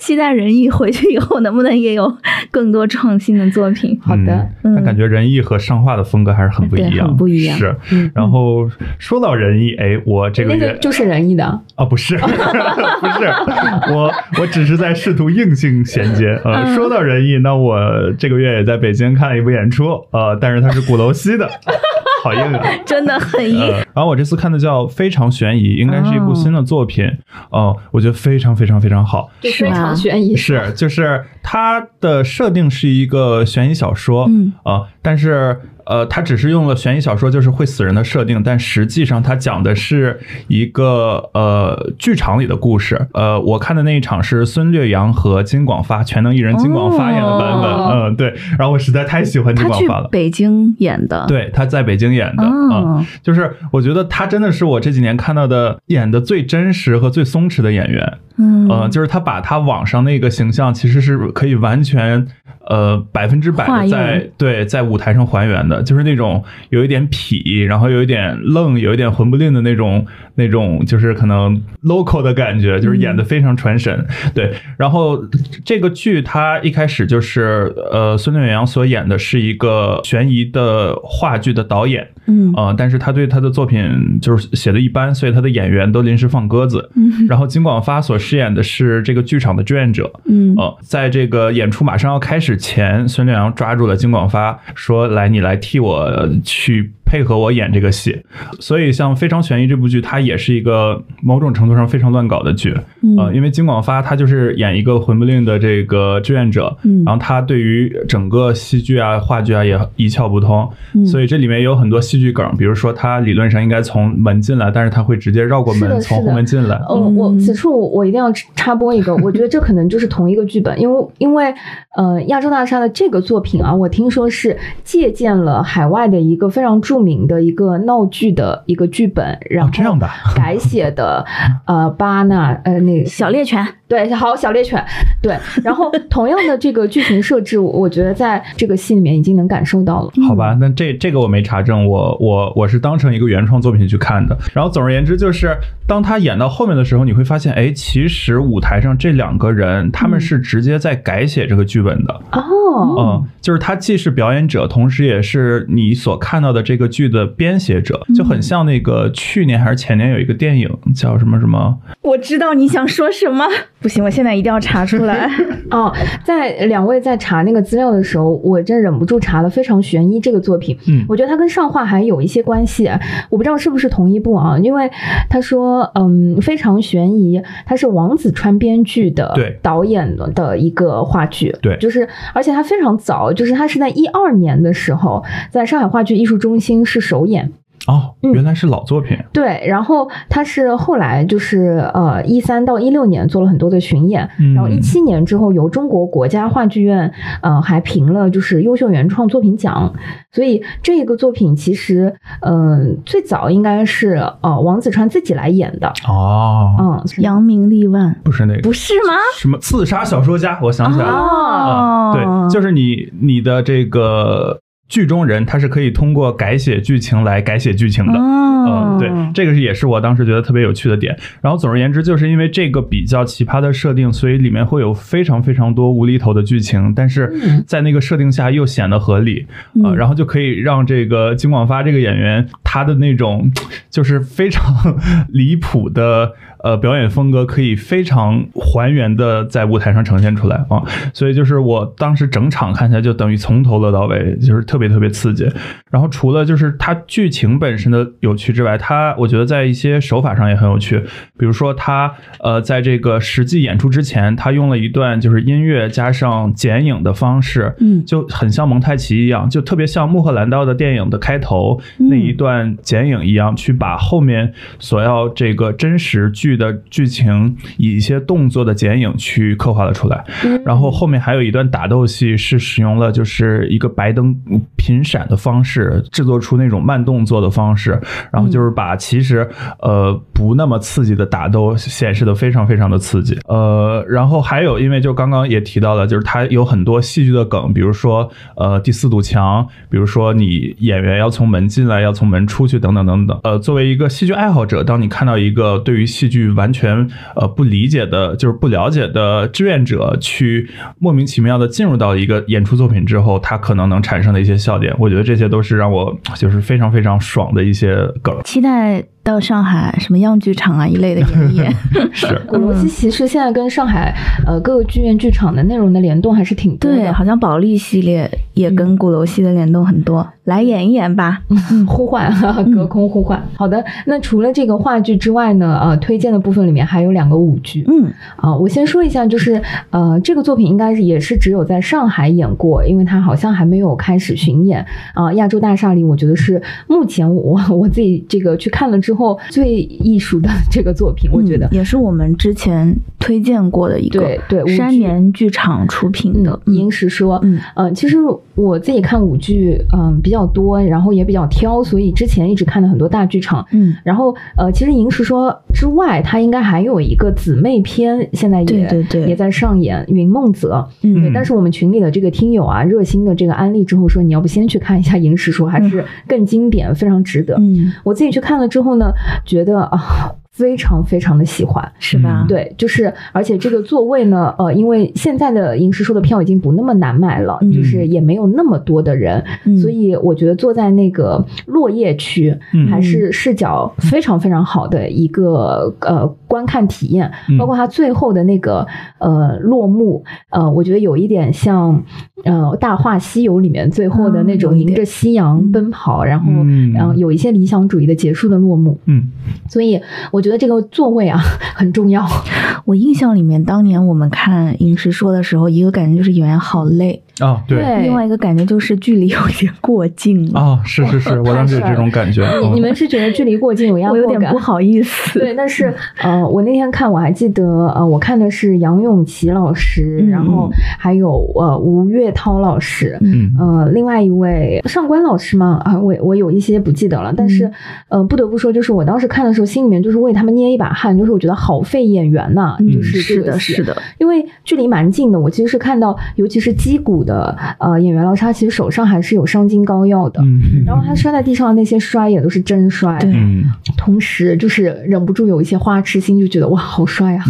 [SPEAKER 2] 期待仁义回去以后能不能也有更多创新的作品。
[SPEAKER 1] 好的，
[SPEAKER 3] 那感觉仁义和上画的风格还是很不一样，
[SPEAKER 2] 很不一样。
[SPEAKER 3] 是，然后说到仁义，哎，我这个
[SPEAKER 1] 那个就是仁义的。
[SPEAKER 3] 啊，不是。不是我，我只是在试图硬性衔接。呃，说到仁义，那我这个月也在北京看了一部演出，呃，但是它是鼓楼西的，好硬啊，
[SPEAKER 2] 真的很硬。
[SPEAKER 3] 然后我这次看的叫《非常悬疑》，应该是一部新的作品，哦，我觉得非常非常非常好，
[SPEAKER 1] 非常悬疑，
[SPEAKER 3] 是就是它的设定是一个悬疑小说，嗯啊，但是。呃，他只是用了悬疑小说就是会死人的设定，但实际上他讲的是一个呃剧场里的故事。呃，我看的那一场是孙略阳和金广发全能艺人金广发演的版本。嗯，对。然后我实在太喜欢金广发了。
[SPEAKER 2] 北京演的。
[SPEAKER 3] 对，他在北京演的。嗯，就是我觉得他真的是我这几年看到的演的最真实和最松弛的演员。嗯，就是他把他网上那个形象其实是可以完全。呃，百分之百的在对在舞台上还原的，就是那种有一点痞，然后有一点愣，有一点混不吝的那种那种，就是可能 local 的感觉，就是演的非常传神。对，然后这个剧它一开始就是呃，孙远阳所演的是一个悬疑的话剧的导演，嗯啊，但是他对他的作品就是写的一般，所以他的演员都临时放鸽子。嗯，然后金广发所饰演的是这个剧场的志愿者，嗯呃，在这个演出马上要开始。前孙亮阳抓住了金广发，说：“来，你来替我去。”配合我演这个戏，所以像《非常悬疑》这部剧，它也是一个某种程度上非常乱搞的剧呃。因为金广发他就是演一个混不吝的这个志愿者，然后他对于整个戏剧啊、话剧啊也一窍不通，所以这里面有很多戏剧梗，比如说他理论上应该从门进来，但是他会直接绕过门从后门进来。
[SPEAKER 1] 呃，我此处我一定要插播一个，我觉得这可能就是同一个剧本，因为因为呃亚洲大厦的这个作品啊，我听说是借鉴了海外的一个非常著。名的一个闹剧的一个剧本，然后改写的，呃，巴纳，呃，那个
[SPEAKER 2] 小猎犬，
[SPEAKER 1] 对，好，小猎犬，对，然后同样的这个剧情设置，我觉得在这个戏里面已经能感受到了。
[SPEAKER 3] 好吧，那这这个我没查证，我我我是当成一个原创作品去看的。然后总而言之，就是当他演到后面的时候，你会发现，哎，其实舞台上这两个人他们是直接在改写这个剧本的。哦，嗯，就是他既是表演者，同时也是你所看到的这个。剧的编写者就很像那个去年还是前年有一个电影叫什么什么？
[SPEAKER 2] 我知道你想说什么，不行，我现在一定要查出来。
[SPEAKER 1] 哦，在两位在查那个资料的时候，我真忍不住查了《非常悬疑》这个作品。嗯，我觉得它跟上画还有一些关系，我不知道是不是同一部啊？因为他说，嗯，《非常悬疑》它是王子川编剧的，
[SPEAKER 3] 对
[SPEAKER 1] 导演的一个话剧，
[SPEAKER 3] 对，
[SPEAKER 1] 就是而且它非常早，就是它是在一二年的时候在上海话剧艺术中心。是首演
[SPEAKER 3] 哦，原来是老作品。
[SPEAKER 1] 对，然后他是后来就是呃一三到一六年做了很多的巡演，然后一七年之后由中国国家话剧院呃还评了就是优秀原创作品奖，所以这个作品其实嗯最早应该是呃王子川自己来演的
[SPEAKER 3] 哦，
[SPEAKER 2] 嗯扬名立万
[SPEAKER 3] 不是那个
[SPEAKER 2] 不是吗？
[SPEAKER 3] 什么刺杀小说家？我想起来了，哦，对，就是你你的这个。剧中人他是可以通过改写剧情来改写剧情的，嗯，对，这个是也是我当时觉得特别有趣的点。然后总而言之，就是因为这个比较奇葩的设定，所以里面会有非常非常多无厘头的剧情，但是在那个设定下又显得合理，啊，然后就可以让这个金广发这个演员他的那种就是非常离谱的。呃，表演风格可以非常还原的在舞台上呈现出来啊，所以就是我当时整场看起来就等于从头乐到尾，就是特别特别刺激。然后除了就是它剧情本身的有趣之外，它我觉得在一些手法上也很有趣。比如说它呃，在这个实际演出之前，它用了一段就是音乐加上剪影的方式，嗯，就很像蒙太奇一样，就特别像穆赫兰道的电影的开头那一段剪影一样，去把后面所要这个真实剧。剧的剧情以一些动作的剪影去刻画了出来，然后后面还有一段打斗戏是使用了就是一个白灯频闪的方式制作出那种慢动作的方式，然后就是把其实呃不那么刺激的打斗显示的非常非常的刺激。呃，然后还有因为就刚刚也提到了，就是它有很多戏剧的梗，比如说呃第四堵墙，比如说你演员要从门进来，要从门出去，等等等等。呃，作为一个戏剧爱好者，当你看到一个对于戏剧完全呃不理解的，就是不了解的志愿者去莫名其妙的进入到一个演出作品之后，他可能能产生的一些笑点，我觉得这些都是让我就是非常非常爽的一些梗。
[SPEAKER 2] 期待。到上海什么样剧场啊一类的演演，
[SPEAKER 3] 是
[SPEAKER 1] 古楼戏其实现在跟上海呃各个剧院剧场的内容的联动还是挺多的。
[SPEAKER 2] 对，好像保利系列也跟鼓楼戏的联动很多。来演一演吧，
[SPEAKER 1] 呼唤，隔空呼唤。好的，那除了这个话剧之外呢？呃，推荐的部分里面还有两个舞剧。
[SPEAKER 2] 嗯，
[SPEAKER 1] 啊，我先说一下，就是呃，这个作品应该是也是只有在上海演过，因为它好像还没有开始巡演。啊，亚洲大厦里，我觉得是目前我我自己这个去看了之后最艺术的 这个作品，我觉得
[SPEAKER 2] 也是我们之前推荐过的一个
[SPEAKER 1] 对对
[SPEAKER 2] 山年剧场出品的《
[SPEAKER 1] 银石说》。嗯，呃，其实我自己看舞剧，嗯，比较。多，然后也比较挑，所以之前一直看的很多大剧场。
[SPEAKER 2] 嗯，
[SPEAKER 1] 然后呃，其实银石说之外，它应该还有一个姊妹篇，现在也
[SPEAKER 2] 对对
[SPEAKER 1] 也在上演《云梦泽》。
[SPEAKER 2] 嗯，
[SPEAKER 1] 对。但是我们群里的这个听友啊，热心的这个安利之后说，你要不先去看一下银石说，还是更经典，非常值得。
[SPEAKER 2] 嗯，
[SPEAKER 1] 我自己去看了之后呢，觉得啊。非常非常的喜欢，
[SPEAKER 2] 是吧？
[SPEAKER 1] 对，就是而且这个座位呢，呃，因为现在的银石说的票已经不那么难买了，就是也没有那么多的人，所以我觉得坐在那个落叶区还是视角非常非常好的一个呃观看体验，包括它最后的那个呃落幕，呃，我觉得有一点像呃《大话西游》里面最后的那种迎着夕阳奔跑，然后然后有一些理想主义的结束的落幕，
[SPEAKER 3] 嗯，
[SPEAKER 1] 所以我觉觉得这个座位啊很重要。
[SPEAKER 2] 我印象里面，当年我们看《饮食说》的时候，一个感觉就是演员好累。
[SPEAKER 3] 啊，对，
[SPEAKER 2] 另外一个感觉就是距离有点过近了
[SPEAKER 3] 啊，是是是，我当时这种 感觉。
[SPEAKER 1] 你 你们是觉得距离过近有压
[SPEAKER 2] 迫感？我有点不好意思。
[SPEAKER 1] 对，但是呃，我那天看我还记得呃，我看的是杨永琪老师，然后还有呃吴岳涛老师，
[SPEAKER 3] 嗯
[SPEAKER 1] 呃，另外一位上官老师吗？啊，我我有一些不记得了，但是呃，不得不说，就是我当时看的时候，心里面就是为他们捏一把汗，就是我觉得好费演员呐，就是
[SPEAKER 2] 是的，是的，
[SPEAKER 1] 因为距离蛮近的，我其实是看到，尤其是击鼓的呃。演员老师他其实手上还是有伤筋膏药的，然后他摔在地上的那些摔也都是真摔，
[SPEAKER 2] 对，
[SPEAKER 1] 同时就是忍不住有一些花痴心，就觉得哇好帅啊，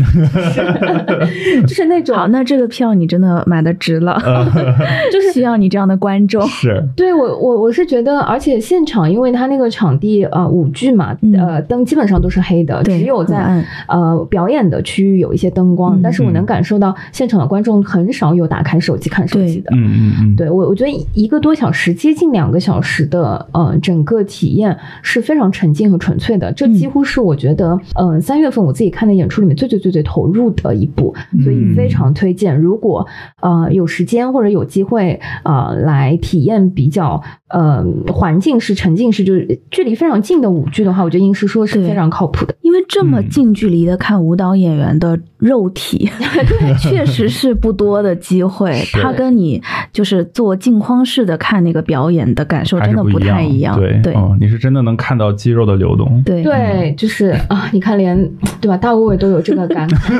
[SPEAKER 1] 就是那种。
[SPEAKER 2] 好，那这个票你真的买的值了，
[SPEAKER 1] 就是
[SPEAKER 2] 需要你这样的观众。
[SPEAKER 3] 是，
[SPEAKER 1] 对我我我是觉得，而且现场因为他那个场地呃舞剧嘛，呃灯基本上都是黑的，只有在呃表演的区域有一些灯光，但是我能感受到现场的观众很少有打开手机看手机的，
[SPEAKER 3] 嗯嗯嗯，
[SPEAKER 1] 对。我我觉得一个多小时，接近两个小时的，呃，整个体验是非常沉浸和纯粹的。这几乎是我觉得，嗯，三月份我自己看的演出里面最最最最投入的一部，所以非常推荐。如果呃有时间或者有机会，呃，来体验比较。呃，环境是沉浸式，就是距离非常近的舞剧的话，我觉得应是说是非常靠谱的。
[SPEAKER 2] 因为这么近距离的看舞蹈演员的肉体，确实是不多的机会。他跟你就是做镜框式的看那个表演的感受真的
[SPEAKER 3] 不
[SPEAKER 2] 太一样。
[SPEAKER 3] 对
[SPEAKER 2] 对，
[SPEAKER 3] 你是真的能看到肌肉的流动。
[SPEAKER 2] 对
[SPEAKER 1] 对，就是啊，你看连对吧，大无畏都有这个感慨。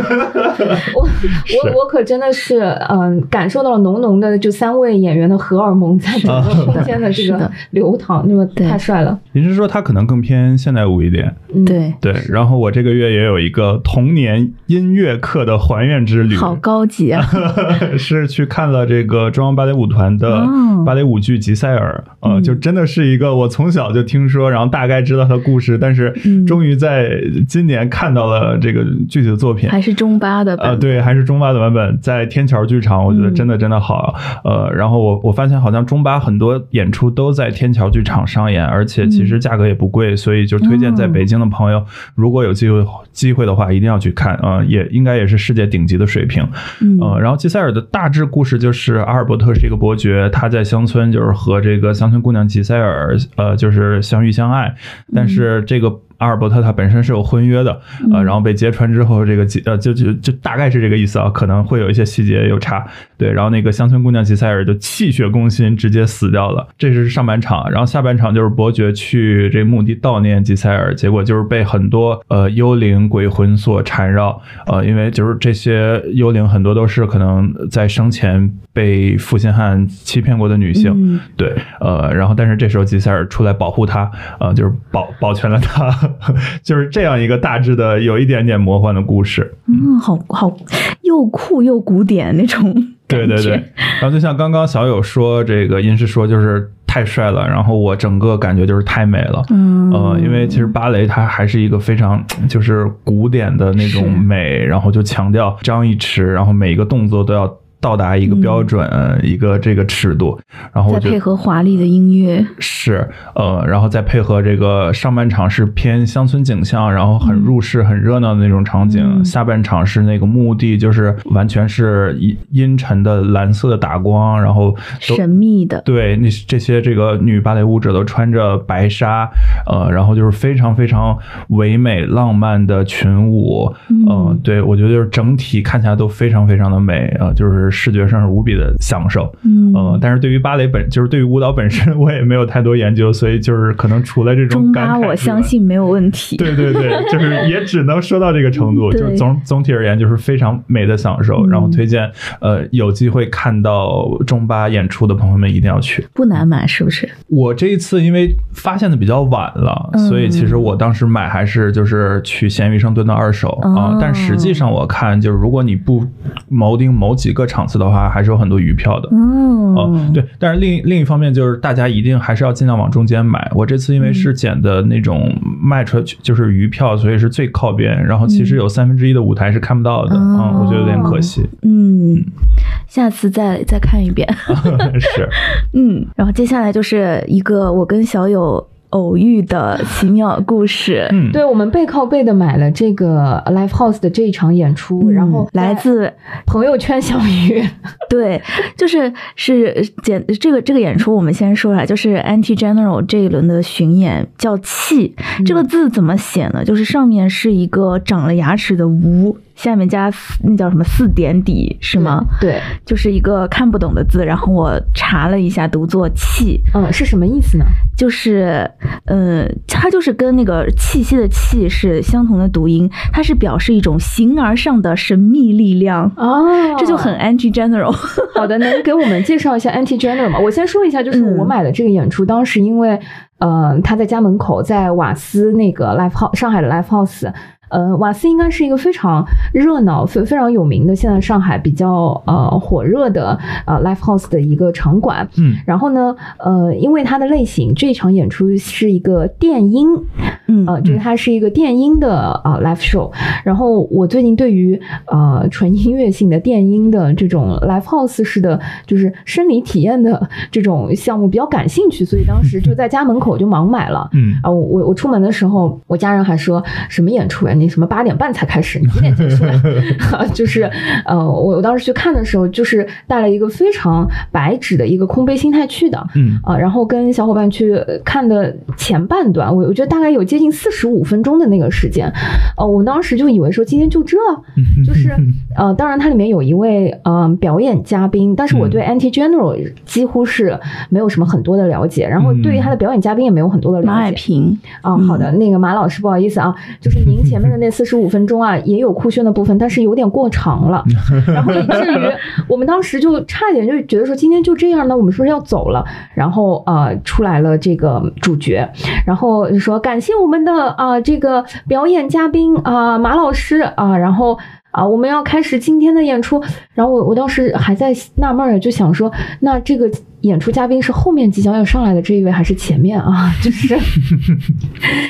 [SPEAKER 1] 我我我可真的是嗯，感受到了浓浓的就三位演员的荷尔蒙在整个空间的。这个流淌，那么太帅了。
[SPEAKER 3] 您是说他可能更偏现代舞一点？
[SPEAKER 2] 对
[SPEAKER 3] 对。然后我这个月也有一个童年音乐课的还愿之旅，
[SPEAKER 2] 好高级啊！
[SPEAKER 3] 是去看了这个中央芭蕾舞团的芭蕾舞剧《吉赛尔》呃，就真的是一个我从小就听说，然后大概知道他故事，但是终于在今年看到了这个具体的作品，
[SPEAKER 2] 还是中巴的
[SPEAKER 3] 呃，对，还是中巴的版本，在天桥剧场，我觉得真的真的好。呃，然后我我发现好像中巴很多演出。都在天桥剧场上演，而且其实价格也不贵，所以就推荐在北京的朋友，如果有机会机会的话，一定要去看啊！也应该也是世界顶级的水平。
[SPEAKER 2] 嗯，
[SPEAKER 3] 然后吉赛尔的大致故事就是阿尔伯特是一个伯爵，他在乡村就是和这个乡村姑娘吉塞尔呃就是相遇相爱，但是这个。阿尔伯特他本身是有婚约的，呃，然后被揭穿之后，这个呃就就就大概是这个意思啊，可能会有一些细节有差。对，然后那个乡村姑娘吉塞尔就气血攻心，直接死掉了。这是上半场，然后下半场就是伯爵去这墓地悼念吉塞尔，结果就是被很多呃幽灵鬼魂所缠绕，呃，因为就是这些幽灵很多都是可能在生前被负心汉欺骗过的女性，对，呃，然后但是这时候吉塞尔出来保护他，呃，就是保保全了她，就是这样一个大致的有一点点魔幻的故事。
[SPEAKER 2] 嗯，好好又酷又古典那种。
[SPEAKER 3] 对对对，然后就像刚刚小友说，这个音是说就是太帅了，然后我整个感觉就是太美了，嗯，呃，因为其实芭蕾它还是一个非常就是古典的那种美，然后就强调张一弛，然后每一个动作都要。到达一个标准，一个这个尺度，然后
[SPEAKER 2] 再配合华丽的音乐，
[SPEAKER 3] 是呃，然后再配合这个上半场是偏乡村景象，然后很入世、很热闹的那种场景，下半场是那个墓地，就是完全是阴阴沉的蓝色的打光，然后
[SPEAKER 2] 神秘的，
[SPEAKER 3] 对，那这些这个女芭蕾舞者都穿着白纱，呃，然后就是非常非常唯美浪漫的群舞，嗯，对我觉得就是整体看起来都非常非常的美啊，就是。视觉上是无比的享受，嗯，但是对于芭蕾本，就是对于舞蹈本身，我也没有太多研究，所以就是可能除了这种感慨，
[SPEAKER 2] 我相信没有问题。
[SPEAKER 3] 对对对，就是也只能说到这个程度，就是总总体而言，就是非常美的享受。然后推荐，呃，有机会看到中巴演出的朋友们一定要去，
[SPEAKER 2] 不难买，是不是？
[SPEAKER 3] 我这一次因为发现的比较晚了，所以其实我当时买还是就是去闲鱼上蹲的二手啊。但实际上我看，就是如果你不锚定某几个场。场次的话，还是有很多余票的。嗯，对。但是另另一方面，就是大家一定还是要尽量往中间买。我这次因为是捡的那种卖出去就是余票，所以是最靠边。然后其实有三分之一的舞台是看不到的。嗯，我觉得有点可惜。
[SPEAKER 2] 嗯，下次再再看一遍。
[SPEAKER 3] 是。
[SPEAKER 2] 嗯，然后接下来就是一个我跟小友。偶遇的奇妙故事，
[SPEAKER 3] 嗯，
[SPEAKER 1] 对我们背靠背的买了这个 Live House 的这一场演出，然后
[SPEAKER 2] 来自
[SPEAKER 1] 朋友圈小鱼，
[SPEAKER 2] 对，就是是简这个这个演出，我们先说一下，就是 Anti General 这一轮的巡演叫气，这个字怎么写呢？就是上面是一个长了牙齿的无。下面加那叫什么四点底是吗？
[SPEAKER 1] 对，
[SPEAKER 2] 就是一个看不懂的字。然后我查了一下，读作气，
[SPEAKER 1] 嗯，是什么意思呢？
[SPEAKER 2] 就是，呃，它就是跟那个气息的气是相同的读音，它是表示一种形而上的神秘力量
[SPEAKER 1] 哦，
[SPEAKER 2] 这就很 anti general。
[SPEAKER 1] 好的，能给我们介绍一下 anti general 吗？我先说一下，就是我买的这个演出，当时因为，呃，他在家门口，在瓦斯那个 live house，上海的 live house。呃，瓦斯应该是一个非常热闹、非非常有名的，现在上海比较呃火热的呃 live house 的一个场馆。
[SPEAKER 3] 嗯，
[SPEAKER 1] 然后呢，呃，因为它的类型，这场演出是一个电音，
[SPEAKER 2] 嗯，
[SPEAKER 1] 呃，就是它是一个电音的啊 live show。然后我最近对于呃纯音乐性的电音的这种 live house 式的，就是生理体验的这种项目比较感兴趣，所以当时就在家门口就盲买了。
[SPEAKER 3] 嗯，
[SPEAKER 1] 啊，我我出门的时候，我家人还说什么演出呀？你什么八点半才开始？你几点结束呀？就是，呃，我我当时去看的时候，就是带了一个非常白纸的一个空杯心态去的，
[SPEAKER 3] 嗯
[SPEAKER 1] 啊，然后跟小伙伴去看的前半段，我我觉得大概有接近四十五分钟的那个时间，呃，我当时就以为说今天就这，就是 呃，当然它里面有一位呃表演嘉宾，但是我对 Anti General 几乎是没有什么很多的了解，然后对于他的表演嘉宾也没有很多的了解。马
[SPEAKER 2] 海平
[SPEAKER 1] 啊，好的，那个马老师，不好意思啊，就是您前面的那四。十五分钟啊，也有酷炫的部分，但是有点过长了，然后以至于我们当时就差一点就觉得说今天就这样呢，我们是不是要走了？然后呃，出来了这个主角，然后说感谢我们的啊这个表演嘉宾啊马老师啊，然后啊我们要开始今天的演出，然后我我当时还在纳闷儿，就想说那这个。演出嘉宾是后面即将要上来的这一位，还是前面啊？就是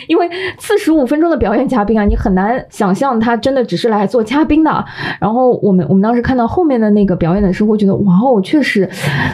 [SPEAKER 1] 因为四十五分钟的表演嘉宾啊，你很难想象他真的只是来做嘉宾的。然后我们我们当时看到后面的那个表演的时候，会觉得哇哦，确实，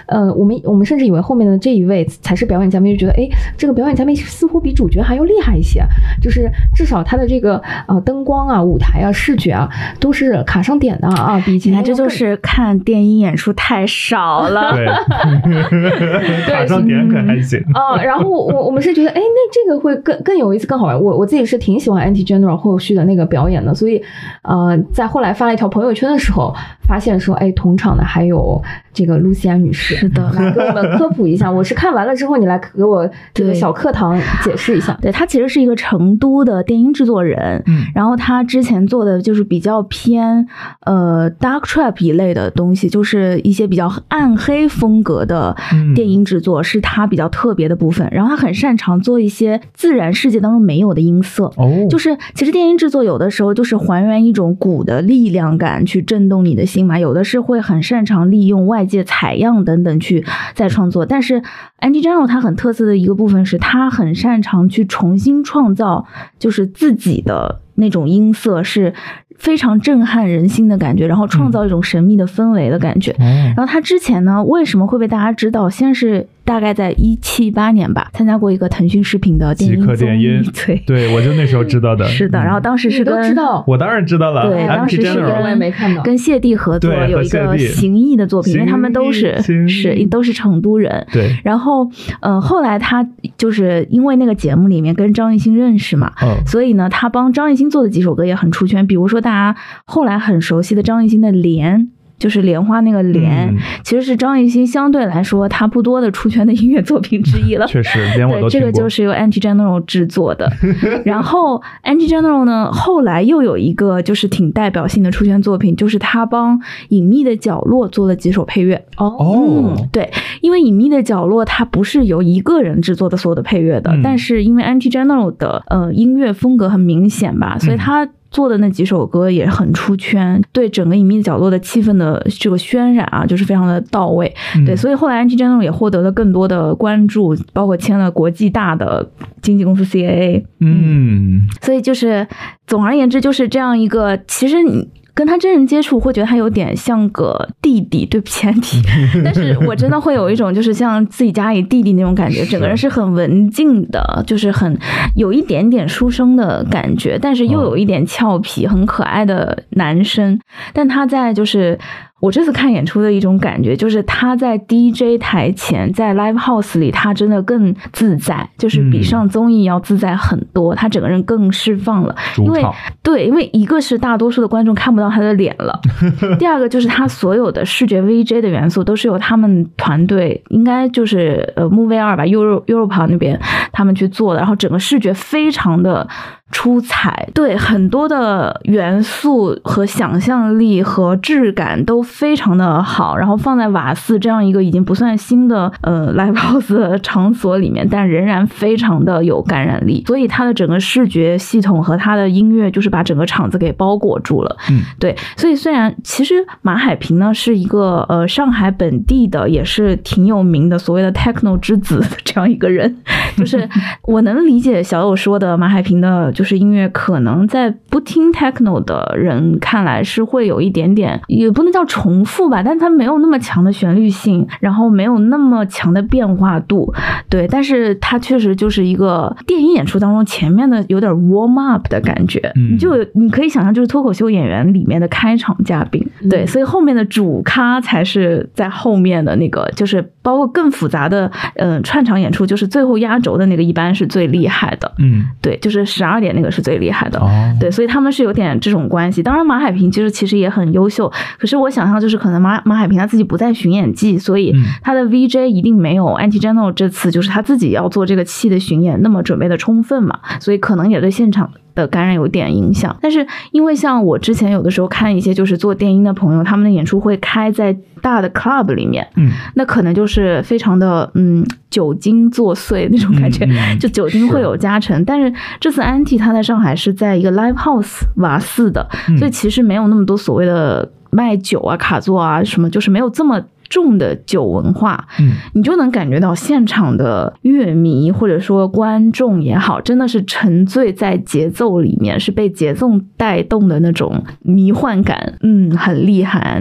[SPEAKER 1] 呃，我们我们甚至以为后面的这一位才是表演嘉宾，就觉得哎，这个表演嘉宾似乎比主角还要厉害一些。就是至少他的这个呃灯光啊、舞台啊、视觉啊，都是卡上点的啊。比以前
[SPEAKER 2] 这就是看电影演出太少了。
[SPEAKER 3] 卡上点可还行
[SPEAKER 1] 啊。然后我我们是觉得，哎，那这个会更更有意思、更好玩。我我自己是挺喜欢 Anti General 后续的那个表演的，所以呃，在后来发了一条朋友圈的时候，发现说，哎，同场的还有这个露西安女士，
[SPEAKER 2] 是的，
[SPEAKER 1] 来给我们科普一下。我是看完了之后，你来给我这个小课堂解释一下。
[SPEAKER 2] 对她其实是一个成都的电音制作人，嗯，然后她之前做的就是比较偏呃 Dark Trap 一类的东西，就是一些比较暗黑风格的电影制作，是他比较特别的部分。然后他很擅长做一些自然世界当中没有的音色，哦，就是其实电音制作有的时候就是还原一种鼓的力量感去震动你的心嘛，有的是会很擅长利用外界采样等等去再创作。但是 Andy o 他很特色的一个部分是他很擅长去重新创造，就是自己的那种音色是。非常震撼人心的感觉，然后创造一种神秘的氛围的感觉。然后他之前呢，为什么会被大家知道？先是。大概在一七八年吧，参加过一个腾讯视频的电音
[SPEAKER 3] 电音，
[SPEAKER 2] 对
[SPEAKER 3] 对，我就那时候知道的。
[SPEAKER 2] 是的，然后当时是跟
[SPEAKER 1] 知道，
[SPEAKER 3] 我当然知道了。
[SPEAKER 2] 对，当时是
[SPEAKER 1] 跟
[SPEAKER 2] 跟谢帝合作有一个行艺的作品，因为他们都是是都是成都人。
[SPEAKER 3] 对。
[SPEAKER 2] 然后，呃，后来他就是因为那个节目里面跟张艺兴认识嘛，所以呢，他帮张艺兴做的几首歌也很出圈，比如说大家后来很熟悉的张艺兴的《莲》。就是莲花那个莲，其实是张艺兴相对来说他不多的出圈的音乐作品之一了。
[SPEAKER 3] 确实，连我
[SPEAKER 2] 都这个就是由 Anti General 制作的。然后 Anti General 呢，后来又有一个就是挺代表性的出圈作品，就是他帮《隐秘的角落》做了几首配乐。
[SPEAKER 3] 哦，
[SPEAKER 2] 对，因为《隐秘的角落》它不是由一个人制作的所有的配乐的，但是因为 Anti General 的呃音乐风格很明显吧，所以他。做的那几首歌也很出圈，对整个隐秘角落的气氛的这个渲染啊，就是非常的到位。对，所以后来 Anti General 也获得了更多的关注，包括签了国际大的经纪公司 CAA。嗯，所以就是总而言之，就是这样一个，其实你。跟他真人接触，会觉得他有点像个弟弟，对不起，弟，但是我真的会有一种就是像自己家里弟弟那种感觉，整个人是很文静的，就是很有一点点书生的感觉，但是又有一点俏皮、很可爱的男生，但他在就是。我这次看演出的一种感觉，就是他在 DJ 台前，在 Live House 里，他真的更自在，就是比上综艺要自在很多。他整个人更释放了，因为对，因为一个是大多数的观众看不到他的脸了，第二个就是他所有的视觉 VJ 的元素都是由他们团队，应该就是呃 Move 二吧，Euro Europe 那边他们去做的，然后整个视觉非常的。出彩，对很多的元素和想象力和质感都非常的好，然后放在瓦斯这样一个已经不算新的呃 live house 场所里面，但仍然非常的有感染力。所以它的整个视觉系统和它的音乐就是把整个场子给包裹住了。嗯，对。所以虽然其实马海平呢是一个呃上海本地的，也是挺有名的所谓的 techno 之子这样一个人，就是我能理解小友说的马海平的就。就是音乐，可能在不听 techno 的人看来是会有一点点，也不能叫重复吧，但它没有那么强的旋律性，然后没有那么强的变化度，对，但是它确实就是一个电影演出当中前面的有点 warm up 的感觉，就你可以想象就是脱口秀演员里面的开场嘉宾，对，所以后面的主咖才是在后面的那个，就是包括更复杂的嗯串场演出，就是最后压轴的那个一般是最厉害的，嗯，对，就是十二点。那个是最厉害的，对，所以他们是有点这种关系。当然，马海平其实其实也很优秀，可是我想象就是可能马马海平他自己不在巡演季，所以他的 VJ 一定没有 Anti General 这次就是他自己要做这个戏的巡演那么准备的充分嘛，所以可能也对现场。的感染有点影响，但是因为像我之前有的时候看一些就是做电音的朋友，他们的演出会开在大的 club 里面，嗯，那可能就是非常的嗯酒精作祟那种感觉，就酒精会有加成。但是这次 Anti 他在上海是在一个 live house 瓦肆的，所以其实没有那么多所谓的卖酒啊、卡座啊什么，就是没有这么。重的酒文化，嗯，你就能感觉到现场的乐迷或者说观众也好，真的是沉醉在节奏里面，是被节奏带动的那种迷幻感，嗯，很厉害。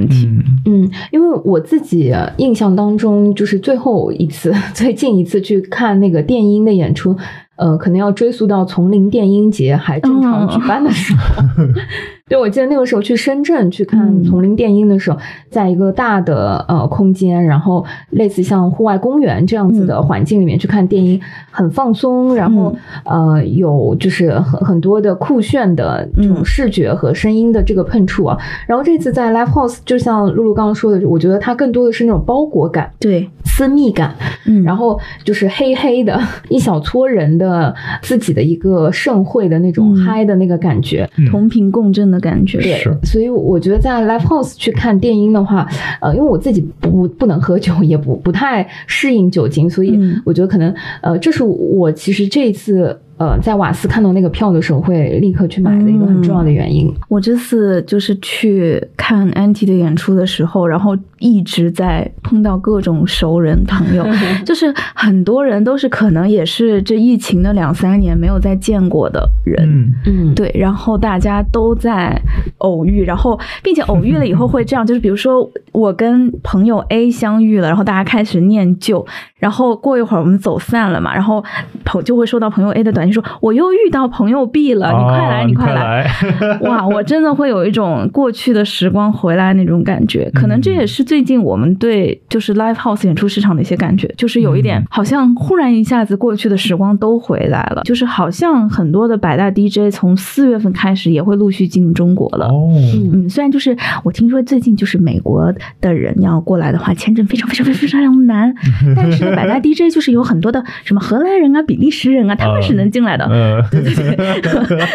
[SPEAKER 1] 嗯，因为我自己印象当中，就是最后一次、最近一次去看那个电音的演出，呃，可能要追溯到丛林电音节还正常举办的时候。对，我记得那个时候去深圳去看丛林电音的时候，在一个大的呃空间，然后类似像户外公园这样子的环境里面去看电音，很放松，然后呃有就是很很多的酷炫的这种视觉和声音的这个碰触啊。然后这次在 Live House，就像露露刚刚说的，我觉得它更多的是那种包裹感，
[SPEAKER 2] 对，
[SPEAKER 1] 私密感，嗯，然后就是黑黑的 一小撮人的自己的一个盛会的那种嗨的那个感觉，
[SPEAKER 2] 同频共振的感觉，
[SPEAKER 1] 对。所以我觉得在 Live House 去看电音的话，呃，因为我自己不不能喝酒，也不不太适应酒精，所以我觉得可能呃，这是我其实这一次。呃，在瓦斯看到那个票的时候，会立刻去买的一个很重要的原因。
[SPEAKER 2] 我这次就是去看 Anti 的演出的时候，然后一直在碰到各种熟人朋友，就是很多人都是可能也是这疫情的两三年没有再见过的人，嗯，对，然后大家都在偶遇，然后并且偶遇了以后会这样，就是比如说我跟朋友 A 相遇了，然后大家开始念旧，然后过一会儿我们走散了嘛，然后朋就会收到朋友 A 的短。你说我又遇到朋友 B 了，你快来，你快来！哇，我真的会有一种过去的时光回来那种感觉。可能这也是最近我们对就是 live house 演出市场的一些感觉，就是有一点好像忽然一下子过去的时光都回来了，就是好像很多的百大 DJ 从四月份开始也会陆续进中国了。哦，嗯，虽然就是我听说最近就是美国的人要过来的话，签证非常非常非常非常难，但是百大 DJ 就是有很多的什么荷兰人啊、比利时人啊，他们是能。进来的，对对对，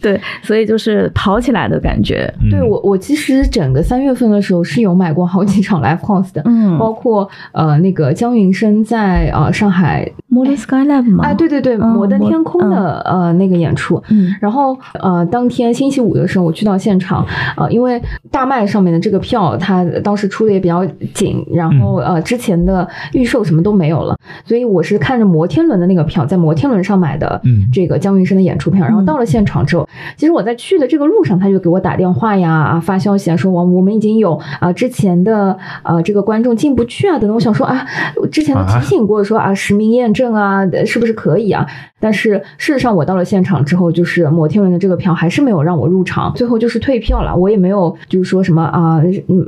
[SPEAKER 2] 对，所以就是跑起来的感觉。
[SPEAKER 1] 对我，我其实整个三月份的时候是有买过好几场 live house 的，嗯，包括呃那个姜云升在呃上海
[SPEAKER 2] Modern Sky Live 吗？
[SPEAKER 1] 哎，对对对，摩登天空的呃那个演出，嗯，然后呃当天星期五的时候我去到现场，呃因为大麦上面的这个票，它当时出的也比较紧，然后呃之前的预售什么都没有了，所以我是看着摩天轮的那个票，在摩天轮上买。买的这个姜云升的演出票，然后到了现场之后，其实我在去的这个路上，他就给我打电话呀啊发消息啊，说我我们已经有啊之前的啊这个观众进不去啊等等。我想说啊，之前都提醒过说啊实名验证啊是不是可以啊？但是事实上我到了现场之后，就是摩天轮的这个票还是没有让我入场，最后就是退票了。我也没有就是说什么啊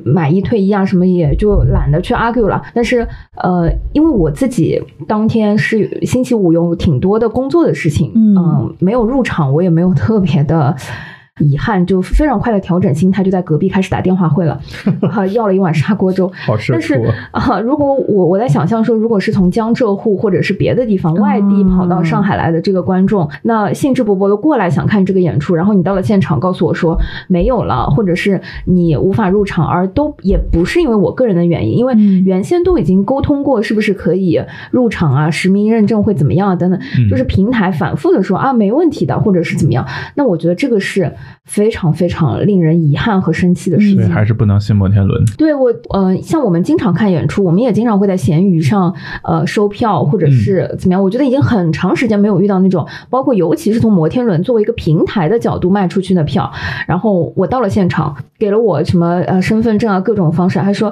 [SPEAKER 1] 买一退一啊什么，也就懒得去 argue 了。但是呃，因为我自己当天是星期五有挺多的工。作的事情，嗯，没有入场，我也没有特别的。遗憾就非常快的调整心态，就在隔壁开始打电话会了，要了一碗砂锅粥。
[SPEAKER 3] 好吃。
[SPEAKER 1] 但是啊，如果我我在想象说，如果是从江浙沪或者是别的地方外地跑到上海来的这个观众，那兴致勃勃的过来想看这个演出，然后你到了现场告诉我说没有了，或者是你无法入场，而都也不是因为我个人的原因，因为原先都已经沟通过是不是可以入场啊，实名认证会怎么样啊等等，就是平台反复的说啊没问题的，或者是怎么样，那我觉得这个是。非常非常令人遗憾和生气的事情，
[SPEAKER 3] 还是不能信摩天轮。
[SPEAKER 1] 对我，呃，像我们经常看演出，我们也经常会在闲鱼上，呃，收票或者是怎么样。我觉得已经很长时间没有遇到那种，包括尤其是从摩天轮作为一个平台的角度卖出去的票。然后我到了现场，给了我什么呃身份证啊各种方式，还说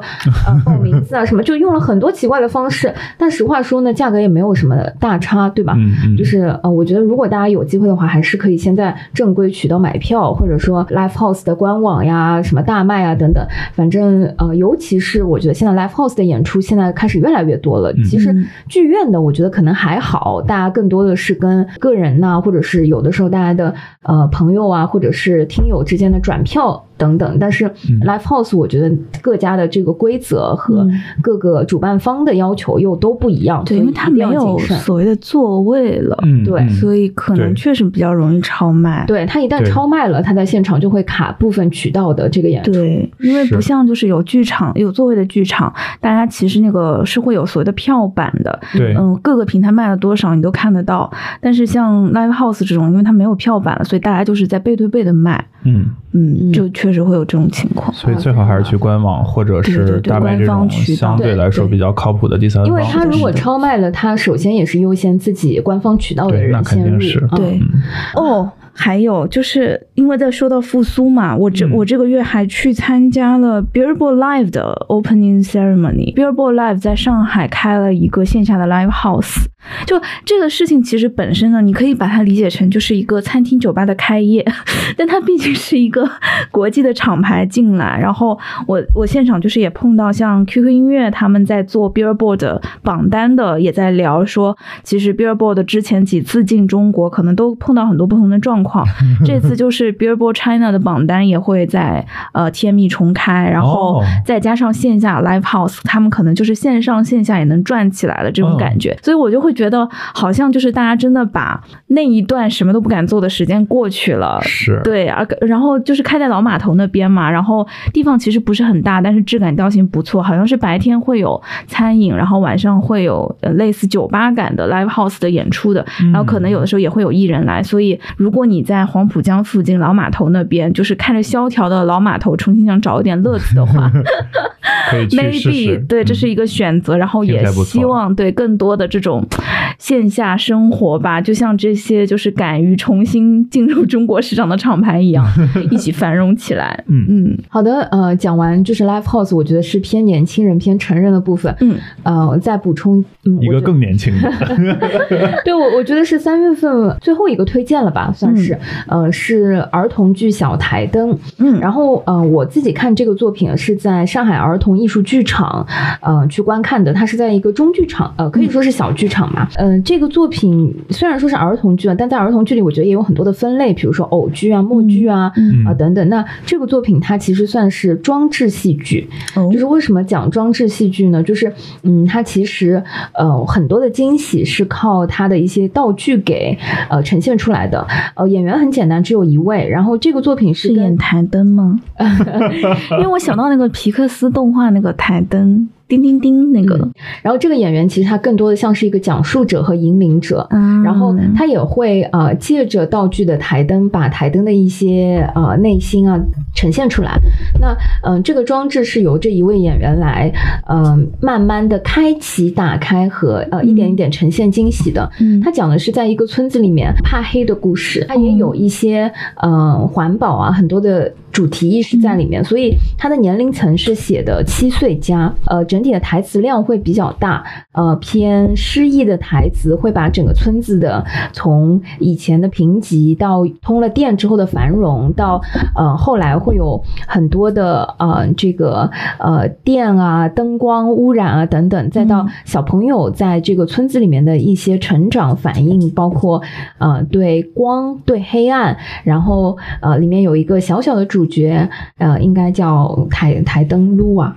[SPEAKER 1] 呃报名字啊什么，就用了很多奇怪的方式。但实话说呢，价格也没有什么大差，对吧？就是呃，我觉得如果大家有机会的话，还是可以先在正规渠道买票。或者说 Live House 的官网呀，什么大麦啊等等，反正呃，尤其是我觉得现在 Live House 的演出现在开始越来越多了。其实剧院的我觉得可能还好，大家更多的是跟个人呐，或者是有的时候大家的呃朋友啊，或者是听友之间的转票。等等，但是 Live House 我觉得各家的这个规则和各个主办方的要求又都不一样，
[SPEAKER 2] 对，因为它没有所谓的座位了，
[SPEAKER 1] 对，
[SPEAKER 2] 所以可能确实比较容易超卖。
[SPEAKER 1] 对，它一旦超卖了，它在现场就会卡部分渠道的这个演出。
[SPEAKER 2] 对，因为不像就是有剧场有座位的剧场，大家其实那个是会有所谓的票版的，
[SPEAKER 3] 对，
[SPEAKER 2] 嗯，各个平台卖了多少你都看得到。但是像 Live House 这种，因为它没有票版了，所以大家就是在背对背的卖，嗯。嗯，就确。确实会有这种情况，
[SPEAKER 3] 所以最好还是去官网或者是大麦这种相对来说比较靠谱的第三方。
[SPEAKER 1] 因为他如果超卖了，他首先也是优先自己官方渠道的人先入。
[SPEAKER 2] 对，哦，还有就是因为在说到复苏嘛，我这我这个月还去参加了 Billboard Live 的 Opening Ceremony。Billboard Live 在上海开了一个线下的 Live House。就这个事情其实本身呢，你可以把它理解成就是一个餐厅酒吧的开业，但它毕竟是一个 国际的厂牌进来。然后我我现场就是也碰到像 QQ 音乐他们在做 Billboard 榜单的，也在聊说，其实 Billboard 之前几次进中国可能都碰到很多不同的状况，这次就是 Billboard China 的榜单也会在呃 TME 重开，然后再加上线下 Live House，他们可能就是线上线下也能转起来了这种感觉，所以我就会觉得好像就是大家真的把那一段什么都不敢做的时间过去了，
[SPEAKER 3] 是。
[SPEAKER 2] 对，而然后就是开在老码头那边嘛，然后地方其实不是很大，但是质感调性不错，好像是白天会有餐饮，然后晚上会有呃类似酒吧感的 Live House 的演出的，然后可能有的时候也会有艺人来，所以如果你在黄浦江附近老码头那边，就是看着萧条的老码头，重新想找一点乐子的话，maybe 对，这是一个选择，然后也希望对更多的这种线下生活吧，就像这些就是敢于重新进入中国市场的厂牌一样，一起繁荣起来。
[SPEAKER 3] 嗯
[SPEAKER 2] 嗯，
[SPEAKER 1] 好的，呃，讲完就是 Live House，我觉得是偏年轻人、偏成人的部分。
[SPEAKER 2] 嗯，
[SPEAKER 1] 呃，再补充
[SPEAKER 3] 一个更年轻的，
[SPEAKER 1] 对我我觉得是三月份最后一个推荐了吧，算是，呃，是儿童剧《小台灯》。
[SPEAKER 2] 嗯，
[SPEAKER 1] 然后呃，我自己看这个作品是在上海儿童艺术剧场，呃，去观看的。它是在一个中剧场，呃，可以说是小剧场嘛。嗯，这个作品虽然说是儿童剧啊，但在儿童剧里，我觉得也有很多的分类，比如说偶剧啊、默剧啊啊等等。那这个作品它其实算是装置戏剧，就是为什么讲装置戏剧呢？就是嗯，它其实呃很多的惊喜是靠它的一些道具给呃呈现出来的。呃，演员很简单，只有一位。然后这个作品
[SPEAKER 2] 是演台灯吗？因为我想到那个皮克斯动画那个台灯。叮叮叮，那个，
[SPEAKER 1] 然后这个演员其实他更多的像是一个讲述者和引领者，然后他也会呃借着道具的台灯，把台灯的一些呃内心啊呈现出来。那嗯，这个装置是由这一位演员来呃慢慢的开启、打开和呃一点一点呈现惊喜的。他讲的是在一个村子里面怕黑的故事，他也有一些呃环保啊很多的。主题意识在里面，所以他的年龄层是写的七岁加，呃，整体的台词量会比较大，呃，偏诗意的台词会把整个村子的从以前的贫瘠到通了电之后的繁荣，到呃后来会有很多的呃这个呃电啊、灯光污染啊等等，再到小朋友在这个村子里面的一些成长反应，包括呃对光、对黑暗，然后呃里面有一个小小的主。主角呃，应该叫台台灯撸啊，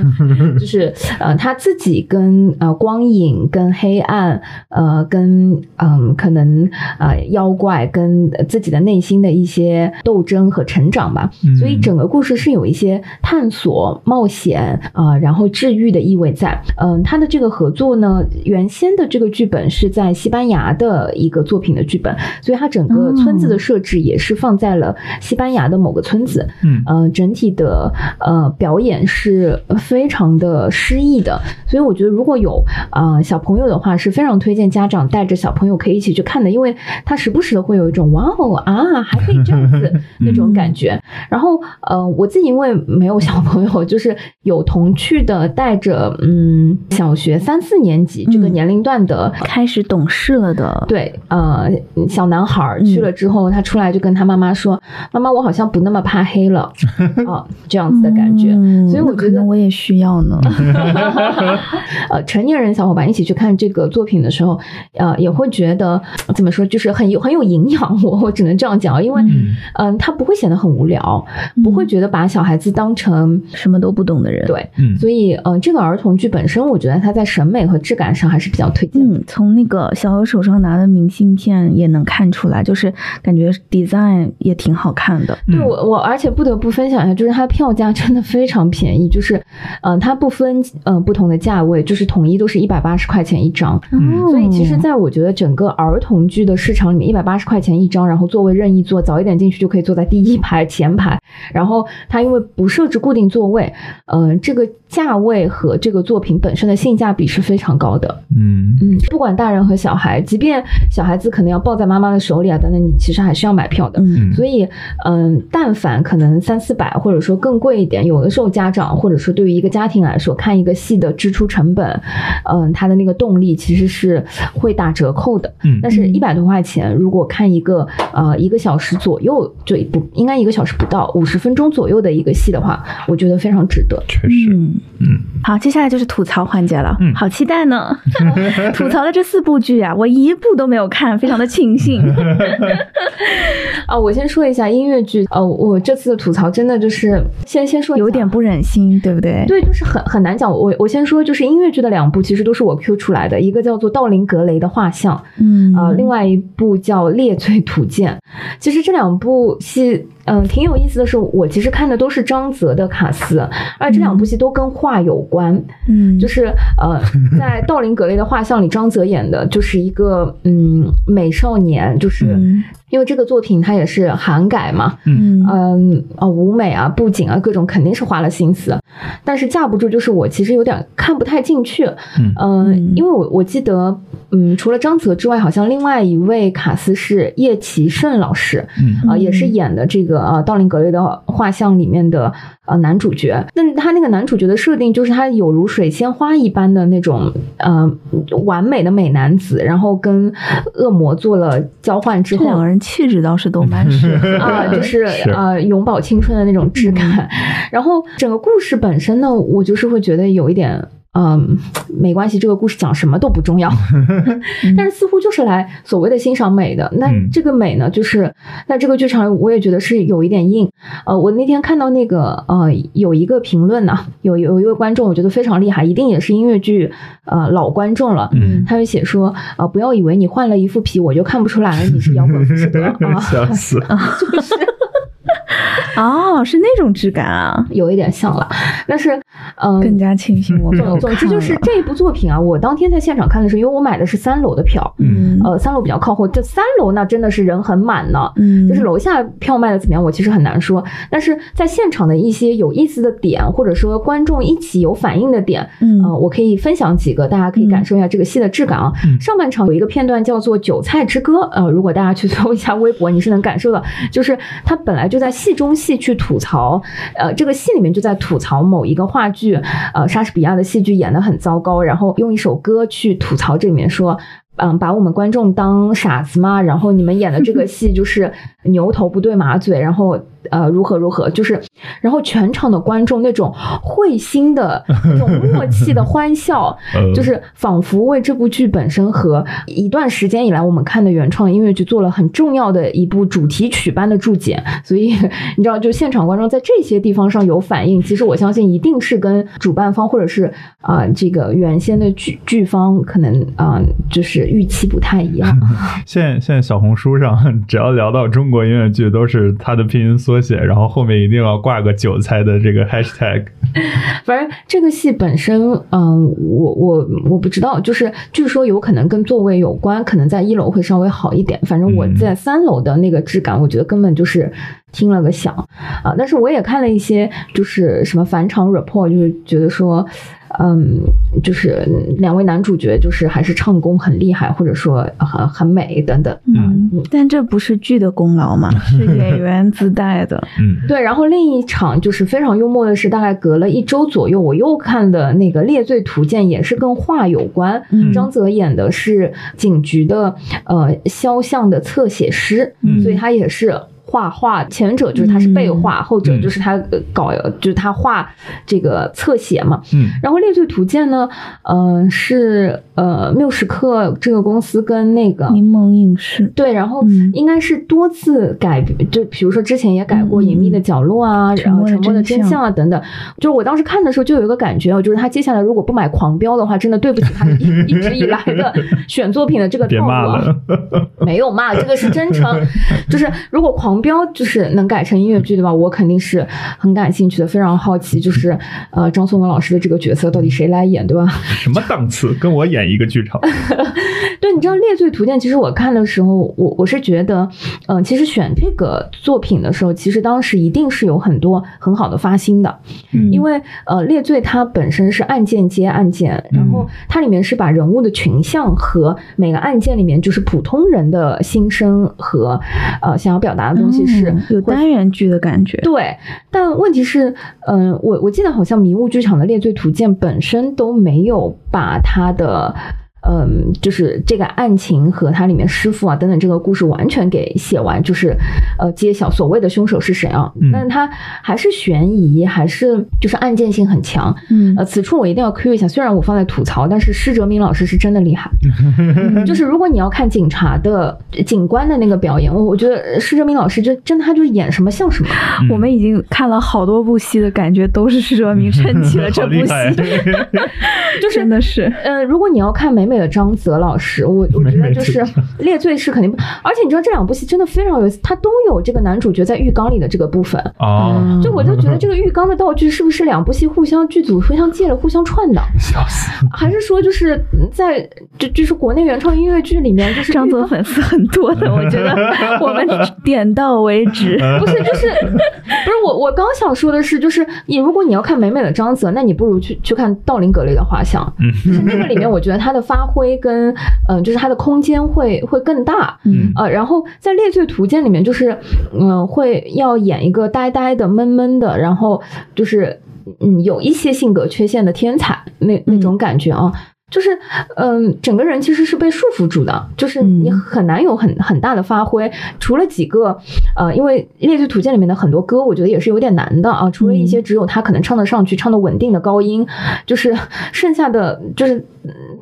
[SPEAKER 1] 就是呃他自己跟呃光影、跟黑暗、呃跟嗯可能呃妖怪跟自己的内心的一些斗争和成长吧。所以整个故事是有一些探索、冒险啊，然后治愈的意味在。嗯，他的这个合作呢，原先的这个剧本是在西班牙的一个作品的剧本，所以它整个村子的设置也是放在了西班牙的某个村。村子，
[SPEAKER 3] 嗯，
[SPEAKER 1] 呃，整体的呃表演是非常的诗意的，所以我觉得如果有啊小朋友的话，是非常推荐家长带着小朋友可以一起去看的，因为他时不时的会有一种哇哦啊还可以这样子 那种感觉。然后呃，我自己因为没有小朋友，就是有童趣的带着嗯小学三四年级这个年龄段的
[SPEAKER 2] 开始懂事了的，
[SPEAKER 1] 对，呃小男孩去了之后，他出来就跟他妈妈说：“妈妈，我好像不那么。”怕黑了啊，这样子的感觉，所以我觉得
[SPEAKER 2] 我也需要呢。
[SPEAKER 1] 呃，成年人小伙伴一起去看这个作品的时候，呃，也会觉得怎么说，就是很有很有营养。我我只能这样讲，因为嗯，他不会显得很无聊，不会觉得把小孩子当成
[SPEAKER 2] 什么都不懂的人。
[SPEAKER 1] 对，所以嗯，这个儿童剧本身，我觉得它在审美和质感上还是比较推荐。
[SPEAKER 2] 嗯，从那个小何手上拿的明信片也能看出来，就是感觉 design 也挺好看的。
[SPEAKER 1] 对我我。我而且不得不分享一下，就是它的票价真的非常便宜，就是，嗯，它不分嗯不同的价位，就是统一都是一百八十块钱一张。所以其实，在我觉得整个儿童剧的市场里面，一百八十块钱一张，然后座位任意坐，早一点进去就可以坐在第一排前排，然后它因为不设置固定座位，嗯，这个价位和这个作品本身的性价比是非常高的。嗯嗯，不管大人和小孩，即便小孩子可能要抱在妈妈的手里啊等等，你其实还是要买票的。嗯，所以嗯，但凡可能三四百或者说更贵一点，有的时候家长或者说对于一个家庭来说，看一个戏的支出成本，嗯，他的那个动力其实是会打折扣的。嗯，但是一百多块钱，如果看一个呃一个小时左右就不应该一个小时不到五十分钟左右的一个戏的话，我觉得非常值得。
[SPEAKER 3] 确实，嗯
[SPEAKER 2] 嗯。好，接下来就是吐槽环节了。嗯，好期待呢。吐槽的这四部剧啊，我一部都没有看，非常的庆幸。
[SPEAKER 1] 啊，我先说一下音乐剧。呃，我这次的吐槽真的就是先先说
[SPEAKER 2] 有点不忍心，对不对？
[SPEAKER 1] 对，就是很很难讲。我我先说，就是音乐剧的两部其实都是我 Q 出来的，一个叫做《道林格雷的画像》，嗯，啊，另外一部叫《猎罪图鉴》。其实这两部戏。嗯，挺有意思的是，我其实看的都是张泽的卡斯，而这两部戏都跟画有关。嗯，就是呃，在《道林格雷的画像》里，张泽演的就是一个嗯美少年，就是因为这个作品它也是韩改嘛，嗯嗯啊舞美啊布景啊各种肯定是花了心思，但是架不住就是我其实有点看不太进去。嗯，因为我我记得嗯除了张泽之外，好像另外一位卡斯是叶奇胜老师，啊也是演的这个。呃，道林格雷的画像里面的呃男主角，那他那个男主角的设定就是他有如水仙花一般的那种呃完美的美男子，然后跟恶魔做了交换之后，
[SPEAKER 2] 两个人气质倒是都蛮 是
[SPEAKER 1] 啊，就是呃永葆青春的那种质感。然后整个故事本身呢，我就是会觉得有一点。嗯，没关系，这个故事讲什么都不重要，但是似乎就是来所谓的欣赏美的。那这个美呢，就是那这个剧场，我也觉得是有一点硬。呃，我那天看到那个呃，有一个评论呢，有有一位观众，我觉得非常厉害，一定也是音乐剧呃老观众了。嗯，他就写说，呃，不要以为你换了一副皮，我就看不出来你是摇滚 风格啊，
[SPEAKER 3] 笑死，
[SPEAKER 1] 就是。
[SPEAKER 2] 哦，是那种质感啊，
[SPEAKER 1] 有一点像了，但是，嗯，
[SPEAKER 2] 更加庆幸我没有。
[SPEAKER 1] 总之就是这一部作品啊，我当天在现场看的时候，因为我买的是三楼的票，嗯，呃，三楼比较靠后，这三楼那真的是人很满呢，嗯，就是楼下票卖的怎么样，我其实很难说，但是在现场的一些有意思的点，或者说观众一起有反应的点，嗯，我可以分享几个，大家可以感受一下这个戏的质感啊。上半场有一个片段叫做《韭菜之歌》，呃，如果大家去搜一下微博，你是能感受到，就是它本来就在戏中。戏去吐槽，呃，这个戏里面就在吐槽某一个话剧，呃，莎士比亚的戏剧演得很糟糕，然后用一首歌去吐槽这里面说，嗯，把我们观众当傻子吗？然后你们演的这个 戏就是牛头不对马嘴，然后。呃，如何如何？就是，然后全场的观众那种会心的、那种默契的欢笑，就是仿佛为这部剧本身和一段时间以来我们看的原创音乐剧做了很重要的一部主题曲般的注解。所以你知道，就现场观众在这些地方上有反应，其实我相信一定是跟主办方或者是啊这个原先的剧剧方可能啊就是预期不太一样。
[SPEAKER 3] 现现在小红书上只要聊到中国音乐剧，都是它的拼音缩。写，然后后面一定要挂个韭菜的这个 hashtag。
[SPEAKER 1] 反正这个戏本身，嗯，我我我不知道，就是据说有可能跟座位有关，可能在一楼会稍微好一点。反正我在三楼的那个质感，我觉得根本就是听了个响啊。但是我也看了一些，就是什么返场 report，就是觉得说。嗯，就是两位男主角，就是还是唱功很厉害，或者说很很美等等。
[SPEAKER 2] 嗯，但这不是剧的功劳嘛，是演员自带的。
[SPEAKER 3] 嗯，
[SPEAKER 1] 对。然后另一场就是非常幽默的是，大概隔了一周左右，我又看的那个《猎罪图鉴》，也是跟画有关。张泽演的是警局的呃肖像的侧写师，所以他也是。画画，前者就是他是背画，后者就是他搞，就是他画这个侧写嘛。嗯，然后《猎罪图鉴》呢，嗯，是呃缪时刻这个公司跟那个
[SPEAKER 2] 柠檬影视
[SPEAKER 1] 对，然后应该是多次改，就比如说之前也改过《隐秘的角落》啊，然后《沉默的真相》啊等等。就是我当时看的时候就有一个感觉啊，就是他接下来如果不买《狂飙》的话，真的对不起他一 一直以来的选作品的这个套路。啊。没有骂，这个是真诚。就是如果《狂标就是能改成音乐剧对吧？我肯定是很感兴趣的，非常好奇，就是呃张颂文老师的这个角色到底谁来演对吧？
[SPEAKER 3] 什么档次？跟我演一个剧场？
[SPEAKER 1] 对，你知道《猎罪图鉴》，其实我看的时候，我我是觉得，嗯，其实选这个作品的时候，其实当时一定是有很多很好的发心的，因为呃，《猎罪》它本身是案件接案件，然后它里面是把人物的群像和每个案件里面就是普通人的心声和呃想要表达的东西是
[SPEAKER 2] 有单元剧的感觉。
[SPEAKER 1] 对，但问题是，嗯，我我记得好像迷雾剧场的《猎罪图鉴》本身都没有把它的。嗯，就是这个案情和它里面师傅啊等等这个故事完全给写完，就是呃揭晓所谓的凶手是谁啊？但是它还是悬疑，还是就是案件性很强。嗯，呃，此处我一定要 cue 一下，虽然我放在吐槽，但是施哲明老师是真的厉害。就是如果你要看警察的警官的那个表演，我我觉得施哲明老师就真的他就是演什么像什么。
[SPEAKER 2] 我们已经看了好多部戏的感觉，都是施哲明撑起了这部戏，
[SPEAKER 1] 就是
[SPEAKER 2] 真的是。
[SPEAKER 1] 呃，如果你要看美美。的张泽老师，我我觉得就是列罪是肯定不，而且你知道这两部戏真的非常有意思，它都有这个男主角在浴缸里的这个部分
[SPEAKER 3] 啊，
[SPEAKER 1] 就我就觉得这个浴缸的道具是不是两部戏互相剧组互相借了互相串的？
[SPEAKER 3] 笑死！
[SPEAKER 1] 还是说就是在就就是国内原创音乐剧里面，就是
[SPEAKER 2] 张泽粉丝很多的，我觉得我们点到为止。
[SPEAKER 1] 不是就是不是我我刚想说的是，就是你如果你要看美美的张泽，那你不如去去看道林格雷的画像，就是那个里面我觉得他的发。会跟嗯，就是它的空间会会更大，嗯呃，然后在《猎罪图鉴》里面，就是嗯，会要演一个呆呆的、闷闷的，然后就是嗯，有一些性格缺陷的天才那那种感觉啊。就是，嗯，整个人其实是被束缚住的，就是你很难有很很大的发挥。除了几个，呃，因为《猎罪图鉴》里面的很多歌，我觉得也是有点难的啊。除了一些只有他可能唱得上去、唱得稳定的高音，就是剩下的就是，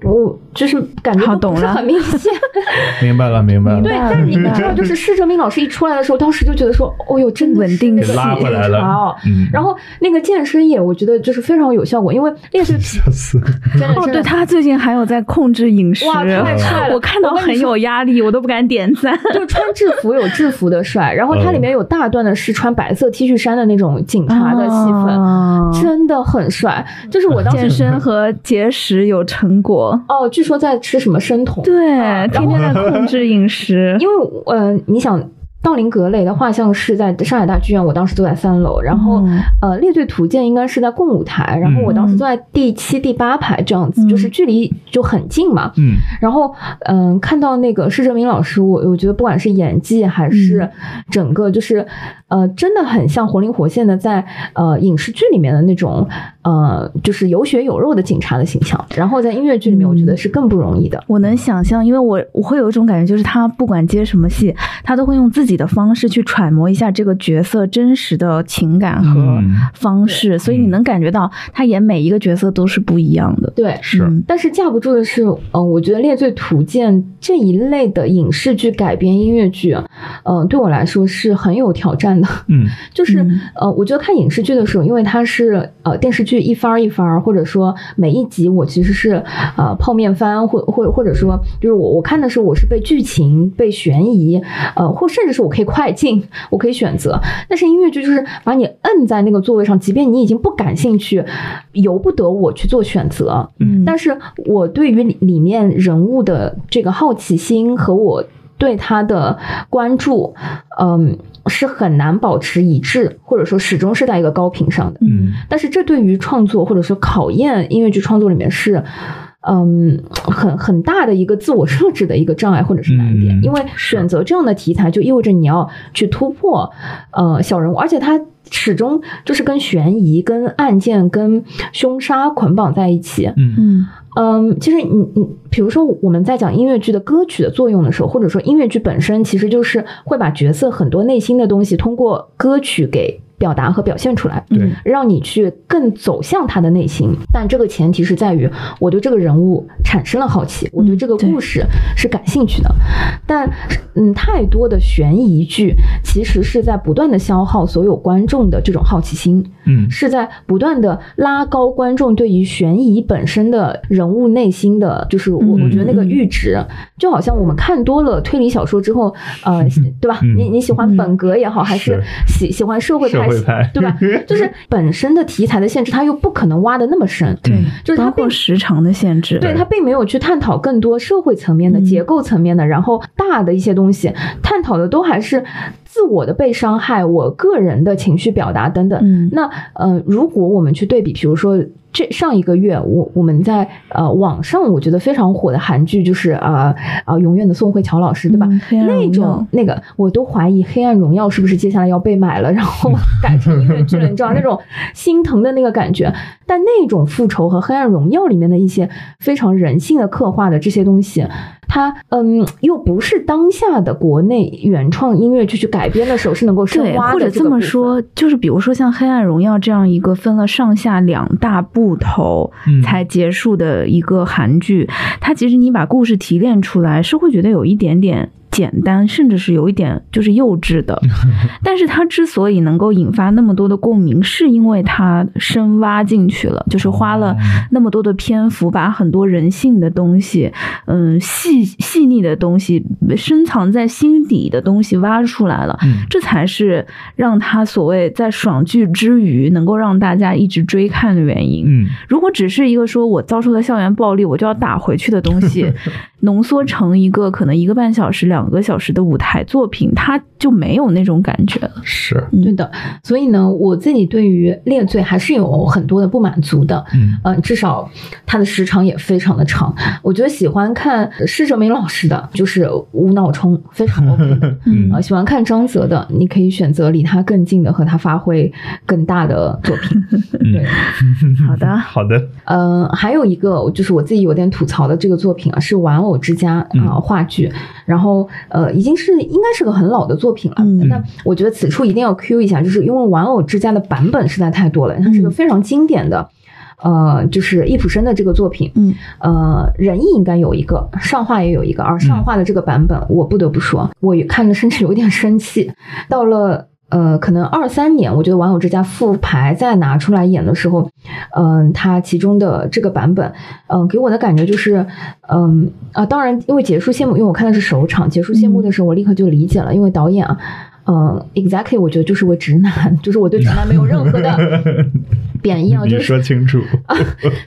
[SPEAKER 1] 我就是感觉
[SPEAKER 2] 不
[SPEAKER 1] 是很明显。
[SPEAKER 3] 明白了，明白了。
[SPEAKER 1] 对，但是你知道，就是施哲明老师一出来的时候，当时就觉得说，哦呦，真
[SPEAKER 2] 稳定
[SPEAKER 3] 给拉回来了。
[SPEAKER 1] 然后那个健身也，我觉得就是非常有效果，因为 《猎罪》
[SPEAKER 2] 哦，对他最。最近还有在控制饮食，
[SPEAKER 1] 哇，太帅了！
[SPEAKER 2] 我看到很有压力，我都不敢点赞。
[SPEAKER 1] 就穿制服有制服的帅，然后它里面有大段的是穿白色 T 恤衫的那种警察的戏份，真的很帅。就是我当时
[SPEAKER 2] 健身和节食有成果
[SPEAKER 1] 哦，据说在吃什么生酮，
[SPEAKER 2] 对，天天在控制饮食。
[SPEAKER 1] 因为呃，你想。道林格雷的画像是在上海大剧院，我当时坐在三楼，然后呃，列队图鉴应该是在共舞台，然后我当时坐在第七、第八排这样子，就是距离就很近嘛。嗯，然后嗯，看到那个施哲明老师，我我觉得不管是演技还是整个，就是呃，真的很像活灵活现的在呃影视剧里面的那种呃，就是有血有肉的警察的形象。然后在音乐剧里面，我觉得是更不容易的。
[SPEAKER 2] 我能想象，因为我我会有一种感觉，就是他不管接什么戏，他都会用自己。的方式去揣摩一下这个角色真实的情感和方式，所以你能感觉到他演每一个角色都是不一样的。
[SPEAKER 1] 对，
[SPEAKER 3] 是。
[SPEAKER 1] 但是架不住的是，嗯，我觉得《猎罪图鉴》这一类的影视剧改编音乐剧，嗯，对我来说是很有挑战的。
[SPEAKER 3] 嗯，
[SPEAKER 1] 就是呃，我觉得看影视剧的时候，因为它是呃电视剧一番一番，或者说每一集我其实是呃泡面番，或或或者说就是我我看的时候我是被剧情、被悬疑，呃，或甚至是。我可以快进，我可以选择，但是音乐剧就是把你摁在那个座位上，即便你已经不感兴趣，由不得我去做选择。嗯，但是我对于里面人物的这个好奇心和我对他的关注，嗯，是很难保持一致，或者说始终是在一个高频上的。
[SPEAKER 3] 嗯，
[SPEAKER 1] 但是这对于创作或者说考验音乐剧创作里面是。嗯，很很大的一个自我设置的一个障碍或者是难点，因为选择这样的题材就意味着你要去突破呃小人物，而且它始终就是跟悬疑、跟案件、跟凶杀捆绑在一起。
[SPEAKER 3] 嗯嗯
[SPEAKER 1] 嗯，其实你你比如说我们在讲音乐剧的歌曲的作用的时候，或者说音乐剧本身其实就是会把角色很多内心的东西通过歌曲给。表达和表现出来，
[SPEAKER 3] 对，
[SPEAKER 1] 让你去更走向他的内心。但这个前提是在于我对这个人物产生了好奇，我对这个故事是感兴趣的。但嗯，太多的悬疑剧其实是在不断的消耗所有观众的这种好奇心，
[SPEAKER 3] 嗯，
[SPEAKER 1] 是在不断的拉高观众对于悬疑本身的人物内心的，就是我我觉得那个阈值，就好像我们看多了推理小说之后，呃，对吧？你你喜欢本格也好，还是。喜喜欢社会
[SPEAKER 3] 派，
[SPEAKER 1] 对吧？就是本身的题材的限制，它又不可能挖的那么深，
[SPEAKER 2] 对，
[SPEAKER 1] 就是它
[SPEAKER 2] 被时长的限制，
[SPEAKER 1] 对，它并没有去探讨更多社会层面的结构层面的，然后大的一些东西探讨的都还是。自我的被伤害，我个人的情绪表达等等。那呃，如果我们去对比，比如说这上一个月，我我们在呃网上我觉得非常火的韩剧，就是啊啊永远的宋慧乔老师，对吧？那种那个我都怀疑《黑暗荣耀》是不是接下来要被买了，然后 改成音乐剧了？你知道 那种心疼的那个感觉。但那种复仇和《黑暗荣耀》里面的一些非常人性的刻画的这些东西。它嗯，又不是当下的国内原创音乐剧去改编的时候是能够深挖
[SPEAKER 2] 的。或者这么说，就是比如说像《黑暗荣耀》这样一个分了上下两大部头才结束的一个韩剧，它其实你把故事提炼出来，是会觉得有一点点。简单，甚至是有一点就是幼稚的，但是它之所以能够引发那么多的共鸣，是因为它深挖进去了，就是花了那么多的篇幅，把很多人性的东西，嗯，细细腻的东西，深藏在心底的东西挖出来了，这才是让他所谓在爽剧之余能够让大家一直追看的原因。
[SPEAKER 3] 嗯，
[SPEAKER 2] 如果只是一个说我遭受了校园暴力，我就要打回去的东西。浓缩成一个可能一个半小时、两个小时的舞台作品，它就没有那种感觉了。
[SPEAKER 3] 是
[SPEAKER 1] 对的，所以呢，我自己对于《猎罪》还是有很多的不满足的。
[SPEAKER 3] 嗯，
[SPEAKER 1] 呃，至少它的时长也非常的长。我觉得喜欢看施哲明老师的，就是无脑冲，非常 OK 的。嗯，啊，喜欢看张泽的，你可以选择离他更近的，和他发挥更大的作品。对，
[SPEAKER 2] 好的，
[SPEAKER 3] 好的。
[SPEAKER 1] 嗯，还有一个就是我自己有点吐槽的这个作品啊，是玩偶。之家啊，话剧，然后呃，已经是应该是个很老的作品了。那我觉得此处一定要 Q 一下，就是因为玩偶之家的版本实在太多了，它是个非常经典的，呃，就是易普生的这个作品。
[SPEAKER 2] 嗯，
[SPEAKER 1] 呃，仁义应该有一个，上画也有一个，而上画的这个版本，我不得不说，我看着甚至有点生气。到了。呃，可能二三年，我觉得《玩偶之家》复排再拿出来演的时候，嗯，它其中的这个版本，嗯，给我的感觉就是，嗯啊，当然，因为结束谢幕，因为我看的是首场，结束谢幕的时候，我立刻就理解了，因为导演啊。嗯，exactly，我觉得就是位直男，就是我对直男没有任何的 贬义啊。你
[SPEAKER 3] 说清楚
[SPEAKER 1] 啊，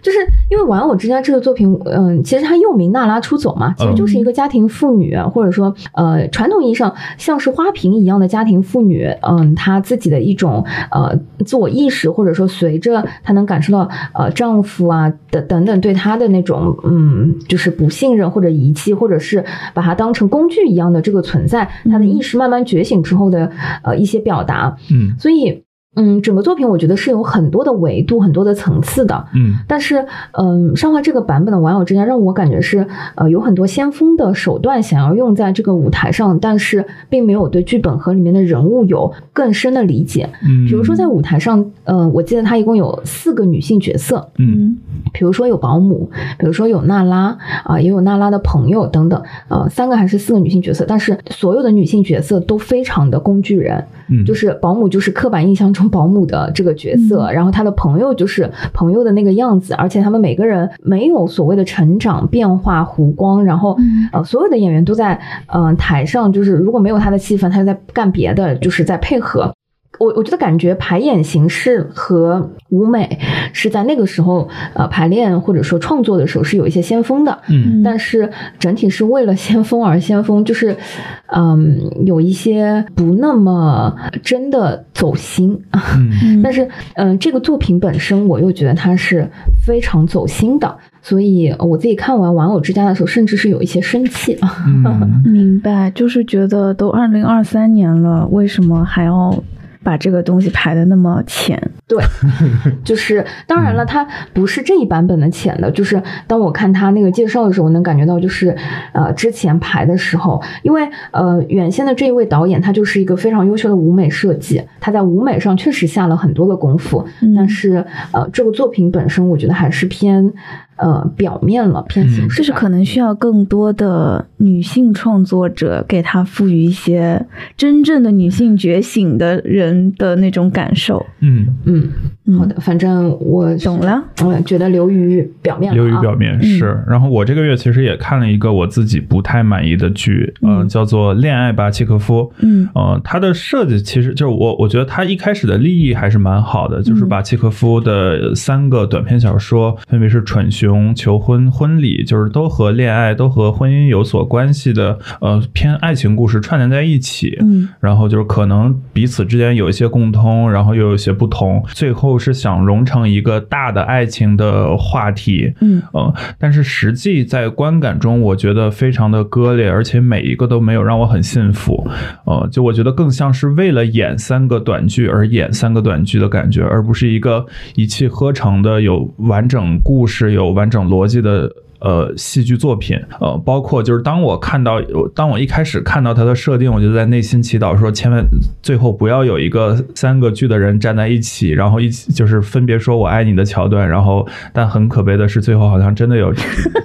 [SPEAKER 1] 就是因为《玩偶之家》这个作品，嗯，其实它又名《娜拉出走》嘛，其实就是一个家庭妇女，或者说呃，传统意义上像是花瓶一样的家庭妇女，嗯，她自己的一种呃自我意识，或者说随着她能感受到呃丈夫啊的等等对她的那种嗯，就是不信任或者遗弃，或者是把她当成工具一样的这个存在，她的意识慢慢觉醒之后。的呃一些表达，
[SPEAKER 3] 嗯，
[SPEAKER 1] 所以嗯，整个作品我觉得是有很多的维度、很多的层次的，
[SPEAKER 3] 嗯，
[SPEAKER 1] 但是嗯，上画这个版本的《玩偶之家》让我感觉是呃有很多先锋的手段想要用在这个舞台上，但是并没有对剧本和里面的人物有更深的理解，
[SPEAKER 3] 嗯，
[SPEAKER 1] 比如说在舞台上，呃，我记得它一共有四个女性角色，
[SPEAKER 3] 嗯。
[SPEAKER 1] 比如说有保姆，比如说有娜拉啊，也有娜拉的朋友等等，呃，三个还是四个女性角色，但是所有的女性角色都非常的工具人，
[SPEAKER 3] 嗯，
[SPEAKER 1] 就是保姆就是刻板印象中保姆的这个角色，然后他的朋友就是朋友的那个样子，而且他们每个人没有所谓的成长变化弧光，然后呃，所有的演员都在嗯台上，就是如果没有他的戏份，他就在干别的，就是在配合。我我觉得感觉排演形式和舞美是在那个时候呃排练或者说创作的时候是有一些先锋的，
[SPEAKER 3] 嗯，
[SPEAKER 1] 但是整体是为了先锋而先锋，就是嗯有一些不那么真的走心，
[SPEAKER 3] 嗯，
[SPEAKER 1] 但是嗯这个作品本身我又觉得它是非常走心的，所以我自己看完《玩偶之家》的时候，甚至是有一些生气，
[SPEAKER 2] 明白，就是觉得都二零二三年了，为什么还要？把这个东西排的那么浅。
[SPEAKER 1] 对，就是当然了，它不是这一版本的浅的。就是当我看他那个介绍的时候，我能感觉到，就是呃，之前排的时候，因为呃，原先的这一位导演，他就是一个非常优秀的舞美设计，他在舞美上确实下了很多的功夫。但是呃，这个作品本身，我觉得还是偏。呃，表面了偏形式，
[SPEAKER 2] 就是可能需要更多的女性创作者给她赋予一些真正的女性觉醒的人的那种感受。
[SPEAKER 3] 嗯。
[SPEAKER 1] 嗯，好的，反正我
[SPEAKER 2] 懂了。
[SPEAKER 1] 我觉得流于表面，
[SPEAKER 3] 流于表面是。然后我这个月其实也看了一个我自己不太满意的剧，嗯，叫做《恋爱吧，契诃夫》。
[SPEAKER 2] 嗯，
[SPEAKER 3] 呃，它的设计其实就是我，我觉得它一开始的立意还是蛮好的，就是把契诃夫的三个短篇小说，分别是《蠢熊》。求婚、婚礼，就是都和恋爱、都和婚姻有所关系的，呃，偏爱情故事串联在一起。
[SPEAKER 2] 嗯，
[SPEAKER 3] 然后就是可能彼此之间有一些共通，然后又有一些不同，最后是想融成一个大的爱情的话题。
[SPEAKER 2] 嗯，
[SPEAKER 3] 呃，但是实际在观感中，我觉得非常的割裂，而且每一个都没有让我很信服。呃，就我觉得更像是为了演三个短剧而演三个短剧的感觉，而不是一个一气呵成的有完整故事、有完整逻辑的。呃，戏剧作品，呃，包括就是当我看到，当我一开始看到它的设定，我就在内心祈祷说，千万最后不要有一个三个剧的人站在一起，然后一起就是分别说我爱你的桥段，然后但很可悲的是，最后好像真的有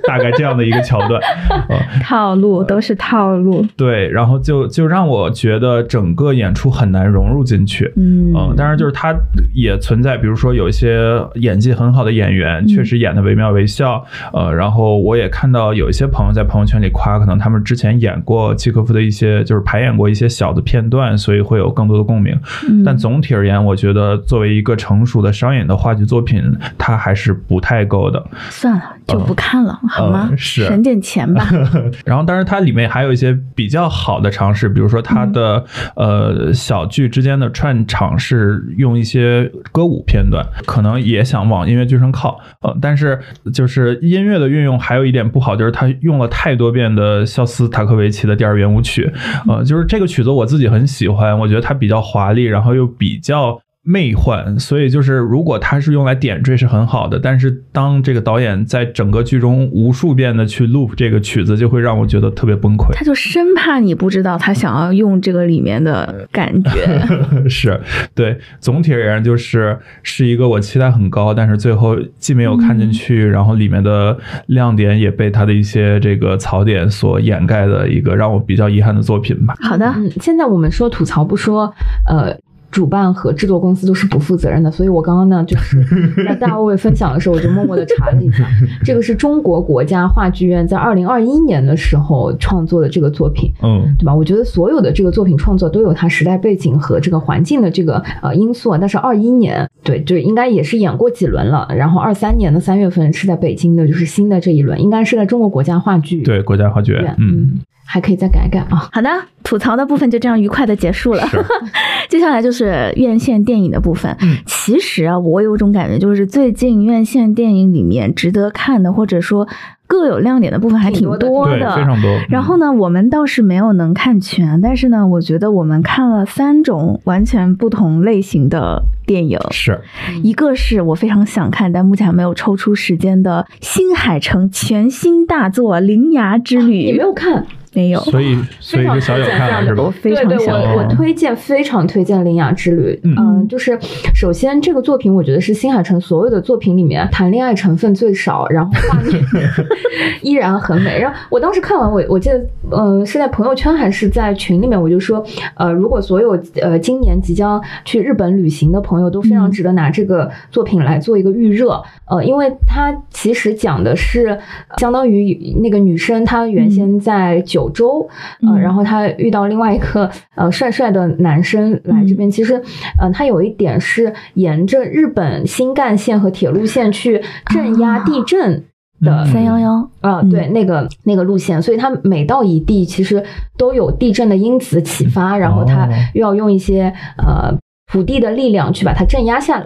[SPEAKER 3] 大概这样的一个桥段，呃
[SPEAKER 2] 套路都是套路，
[SPEAKER 3] 对，然后就就让我觉得整个演出很难融入进去，
[SPEAKER 2] 嗯，
[SPEAKER 3] 当然就是它也存在，比如说有一些演技很好的演员，确实演的惟妙惟肖，呃，然后。后我也看到有一些朋友在朋友圈里夸，可能他们之前演过契诃夫的一些，就是排演过一些小的片段，所以会有更多的共鸣。但总体而言，我觉得作为一个成熟的商演的话剧作品，它还是不太够的。
[SPEAKER 2] 算了，就不看了，好吗？
[SPEAKER 3] 是
[SPEAKER 2] 省点钱吧。
[SPEAKER 3] 然后，当然它里面还有一些比较好的尝试，比如说它的呃小剧之间的串场是用一些歌舞片段，可能也想往音乐剧上靠。呃，但是就是音乐的运用。还有一点不好，就是他用了太多遍的肖斯塔科维奇的第二圆舞曲，呃，就是这个曲子我自己很喜欢，我觉得它比较华丽，然后又比较。魅幻，所以就是如果它是用来点缀是很好的，但是当这个导演在整个剧中无数遍的去 loop 这个曲子，就会让我觉得特别崩溃。
[SPEAKER 2] 他就生怕你不知道他想要用这个里面的感觉。
[SPEAKER 3] 是对，总体而言就是是一个我期待很高，但是最后既没有看进去，然后里面的亮点也被他的一些这个槽点所掩盖的一个让我比较遗憾的作品吧。
[SPEAKER 2] 好的，
[SPEAKER 1] 嗯，现在我们说吐槽不说，呃。主办和制作公司都是不负责任的，所以我刚刚呢就是 在大卫分享的时候，我就默默的查了一下，这个是中国国家话剧院在二零二一年的时候创作的这个作品，
[SPEAKER 3] 嗯，
[SPEAKER 1] 对吧？我觉得所有的这个作品创作都有它时代背景和这个环境的这个呃因素，但是二一年对，就应该也是演过几轮了，然后二三年的三月份是在北京的，就是新的这一轮，应该是在中国国家话剧
[SPEAKER 3] 对国家话剧院，嗯。
[SPEAKER 1] 还可以再改改啊！
[SPEAKER 2] 好的，吐槽的部分就这样愉快的结束了。接下来就是院线电影的部分。
[SPEAKER 3] 嗯，
[SPEAKER 2] 其实啊，我有种感觉，就是最近院线电影里面值得看的，或者说各有亮点的部分还挺多
[SPEAKER 3] 的，非常多。
[SPEAKER 2] 然后呢，我们倒是没有能看全，但是呢，我觉得我们看了三种完全不同类型的电影。
[SPEAKER 3] 是
[SPEAKER 2] 一个是我非常想看，但目前还没有抽出时间的新海诚全新大作《铃芽之旅》。
[SPEAKER 1] 你没有看？
[SPEAKER 2] 没有，
[SPEAKER 3] 所以所以是小友看是吧？
[SPEAKER 2] 对
[SPEAKER 1] 对，我我推荐，非常推荐《铃芽之旅》。嗯，就是首先这个作品，我觉得是新海诚所有的作品里面谈恋爱成分最少，然后画面 依然很美。然后我当时看完，我我记得，呃，是在朋友圈还是在群里面，我就说，呃，如果所有呃今年即将去日本旅行的朋友都非常值得拿这个作品来做一个预热，呃，因为它其实讲的是相当于那个女生她原先在九。九州，呃，然后他遇到另外一个呃帅帅的男生来这边，其实，呃，他有一点是沿着日本新干线和铁路线去镇压地震的
[SPEAKER 2] 三幺幺。
[SPEAKER 1] 啊，对，那个那个路线，所以他每到一地，其实都有地震的因子启发，然后他又要用一些呃。土地的力量去把它镇压下来。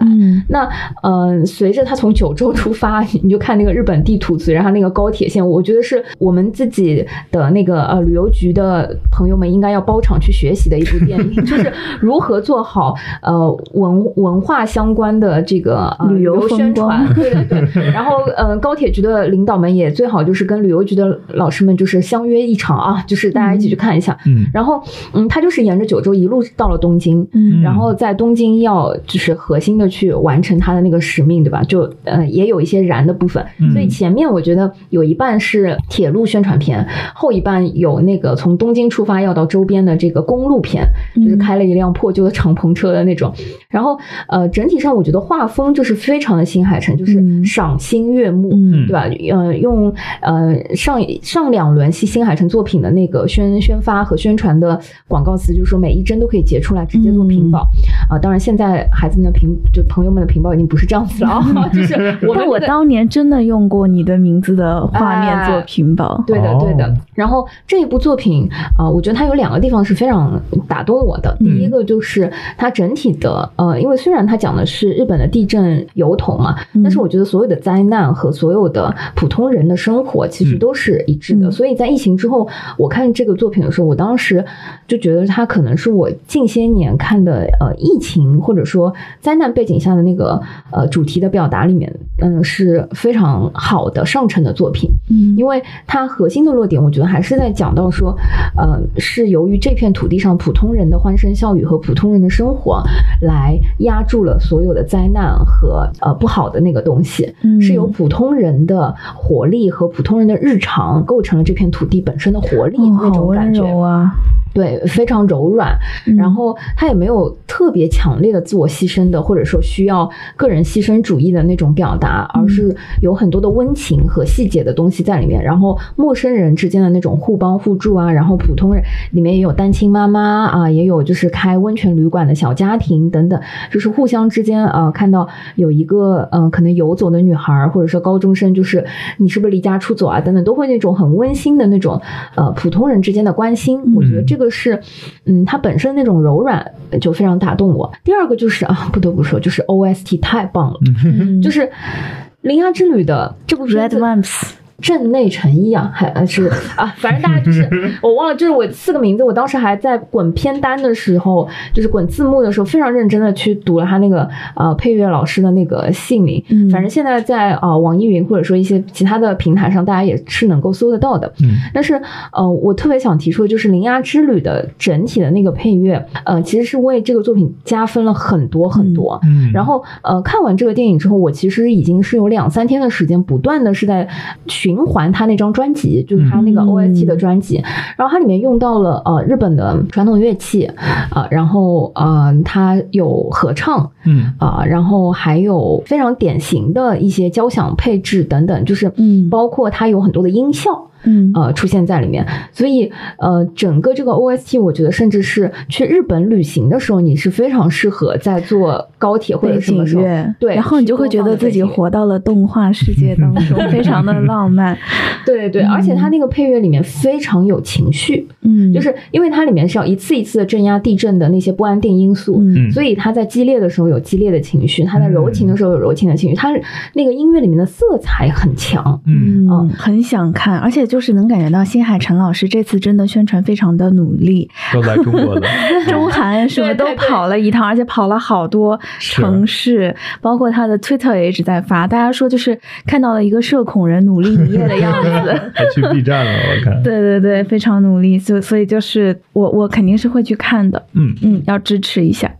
[SPEAKER 1] 那呃，随着他从九州出发，你就看那个日本地图，随着他那个高铁线，我觉得是我们自己的那个呃旅游局的朋友们应该要包场去学习的一部电影，就是如何做好呃文文化相关的这个旅游宣传。对对对。然后呃，高铁局的领导们也最好就是跟旅游局的老师们就是相约一场啊，就是大家一起去看一下。嗯。然后嗯，他就是沿着九州一路到了东京，嗯，然后在东京要就是核心的去完成它的那个使命，对吧？就呃也有一些燃的部分，所以前面我觉得有一半是铁路宣传片，后一半有那个从东京出发要到周边的这个公路片，就是开了一辆破旧的敞篷车的那种。然后呃整体上我觉得画风就是非常的新海诚，就是赏心悦目，对吧？呃用呃上上两轮新新海诚作品的那个宣宣发和宣传的广告词，就是说每一帧都可以截出来直接做屏保啊。当然现在孩子们的屏就朋友们的屏保已经不是这样子了啊，就是我
[SPEAKER 2] 我当年真的用过你的名字的画面做屏保，
[SPEAKER 1] 对的对的。然后这一部作品啊，我觉得它有两个地方是非常打动我的。第一个就是它整体的呃，因为虽然它讲的是日本的地震油桶嘛，但是我觉得所有的灾难和所有的普通人的生活其实都是一致的。所以在疫情之后，我看这个作品的时候，我当时就觉得它可能是我近些年看的呃疫情或者说灾难背景下的那个呃主题的表达里面，嗯，是非常好的上乘的作品。嗯，因为它核心的落点，我觉得还是在讲到说，呃，是由于这片土地上普通人的欢声笑语和普通人的生活，来压住了所有的灾难和呃不好的那个东西，是由普通人的活力和普通人的日常构成了这片土地本身的活力那种感觉
[SPEAKER 2] 啊。
[SPEAKER 1] 对，非常柔软，然后他也没有特别强烈的自我牺牲的，或者说需要个人牺牲主义的那种表达，而是有很多的温情和细节的东西在里面。然后陌生人之间的那种互帮互助啊，然后普通人里面也有单亲妈妈啊，也有就是开温泉旅馆的小家庭等等，就是互相之间啊，看到有一个嗯可能游走的女孩，或者说高中生，就是你是不是离家出走啊等等，都会那种很温馨的那种呃普通人之间的关心。我觉得这个。是，嗯，它本身那种柔软就非常打动我。第二个就是啊，不得不说，就是 OST 太棒了，就是《铃芽之旅》的这部片子。镇内成一啊，还是 啊，反正大家就是 我忘了，就是我四个名字，我当时还在滚片单的时候，就是滚字幕的时候，非常认真的去读了他那个呃配乐老师的那个姓名。嗯，反正现在在啊网易云或者说一些其他的平台上，大家也是能够搜得到的。嗯，但是呃，我特别想提出的就是《铃芽之旅》的整体的那个配乐，呃，其实是为这个作品加分了很多很多。嗯，然后呃，看完这个电影之后，我其实已经是有两三天的时间，不断的是在。循环他那张专辑，就是他那个 OST 的专辑，然后它里面用到了呃日本的传统乐器啊，然后呃它有合唱，嗯。啊，然后还有非常典型的一些交响配置等等，就是嗯，包括它有很多的音效。嗯，呃，出现在里面，所以呃，整个这个 OST，我觉得甚至是去日本旅行的时候，你是非常适合在坐高铁或者什么时候，对，
[SPEAKER 2] 然后你就会觉得自己活到了动画世界当中，非常的浪漫。
[SPEAKER 1] 对对，而且它那个配乐里面非常有情绪，嗯，就是因为它里面是要一次一次的镇压地震的那些不安定因素，嗯，所以它在激烈的时候有激烈的情绪，它在柔情的时候有柔情的情绪，它那个音乐里面的色彩很强，
[SPEAKER 2] 嗯嗯，很想看，而且就。就是能感觉到新海诚老师这次真的宣传非常的努力，
[SPEAKER 3] 都来中国的，
[SPEAKER 2] 中韩什么都跑了一趟，而且跑了好多城市，包括他的 Twitter 也一直在发。大家说就是看到了一个社恐人努力营业的样子，
[SPEAKER 3] 还去 B 站了，我看。
[SPEAKER 2] 对对对，非常努力，所所以就是我我肯定是会去看的，嗯嗯，要支持一下。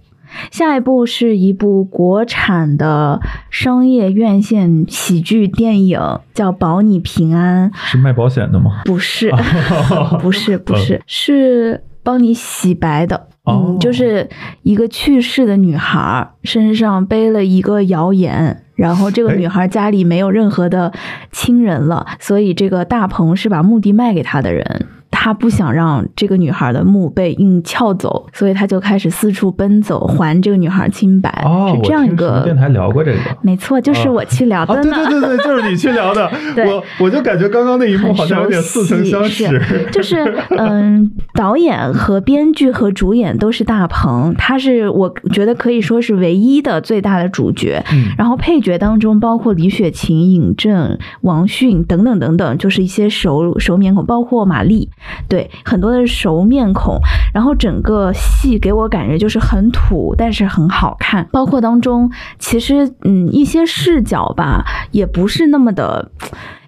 [SPEAKER 2] 下一部是一部国产的商业院线喜剧电影，叫《保你平安》，
[SPEAKER 3] 是卖保险的吗？
[SPEAKER 2] 不是，不是，不是，是帮你洗白的。嗯，就是一个去世的女孩身上背了一个谣言，然后这个女孩家里没有任何的亲人了，所以这个大鹏是把墓地卖给她的人。他不想让这个女孩的墓被硬撬走，所以他就开始四处奔走，还这个女孩清白。
[SPEAKER 3] 哦，
[SPEAKER 2] 是这样一个
[SPEAKER 3] 电台聊过这个，
[SPEAKER 2] 没错，就是我去聊的。
[SPEAKER 3] 对对对对，就是你去聊的。我我就感觉刚刚那一幕好像有点似曾相识。
[SPEAKER 2] 就是嗯，导演和编剧和主演都是大鹏，他是我觉得可以说是唯一的最大的主角。
[SPEAKER 3] 嗯，
[SPEAKER 2] 然后配角当中包括李雪琴、尹正、王迅等等等等，就是一些熟熟面孔，包括马丽，对，很多的熟面孔。然后整个戏给我感觉就是很土，但是很好看。包括当中其实嗯一些视角吧，也不是那么的。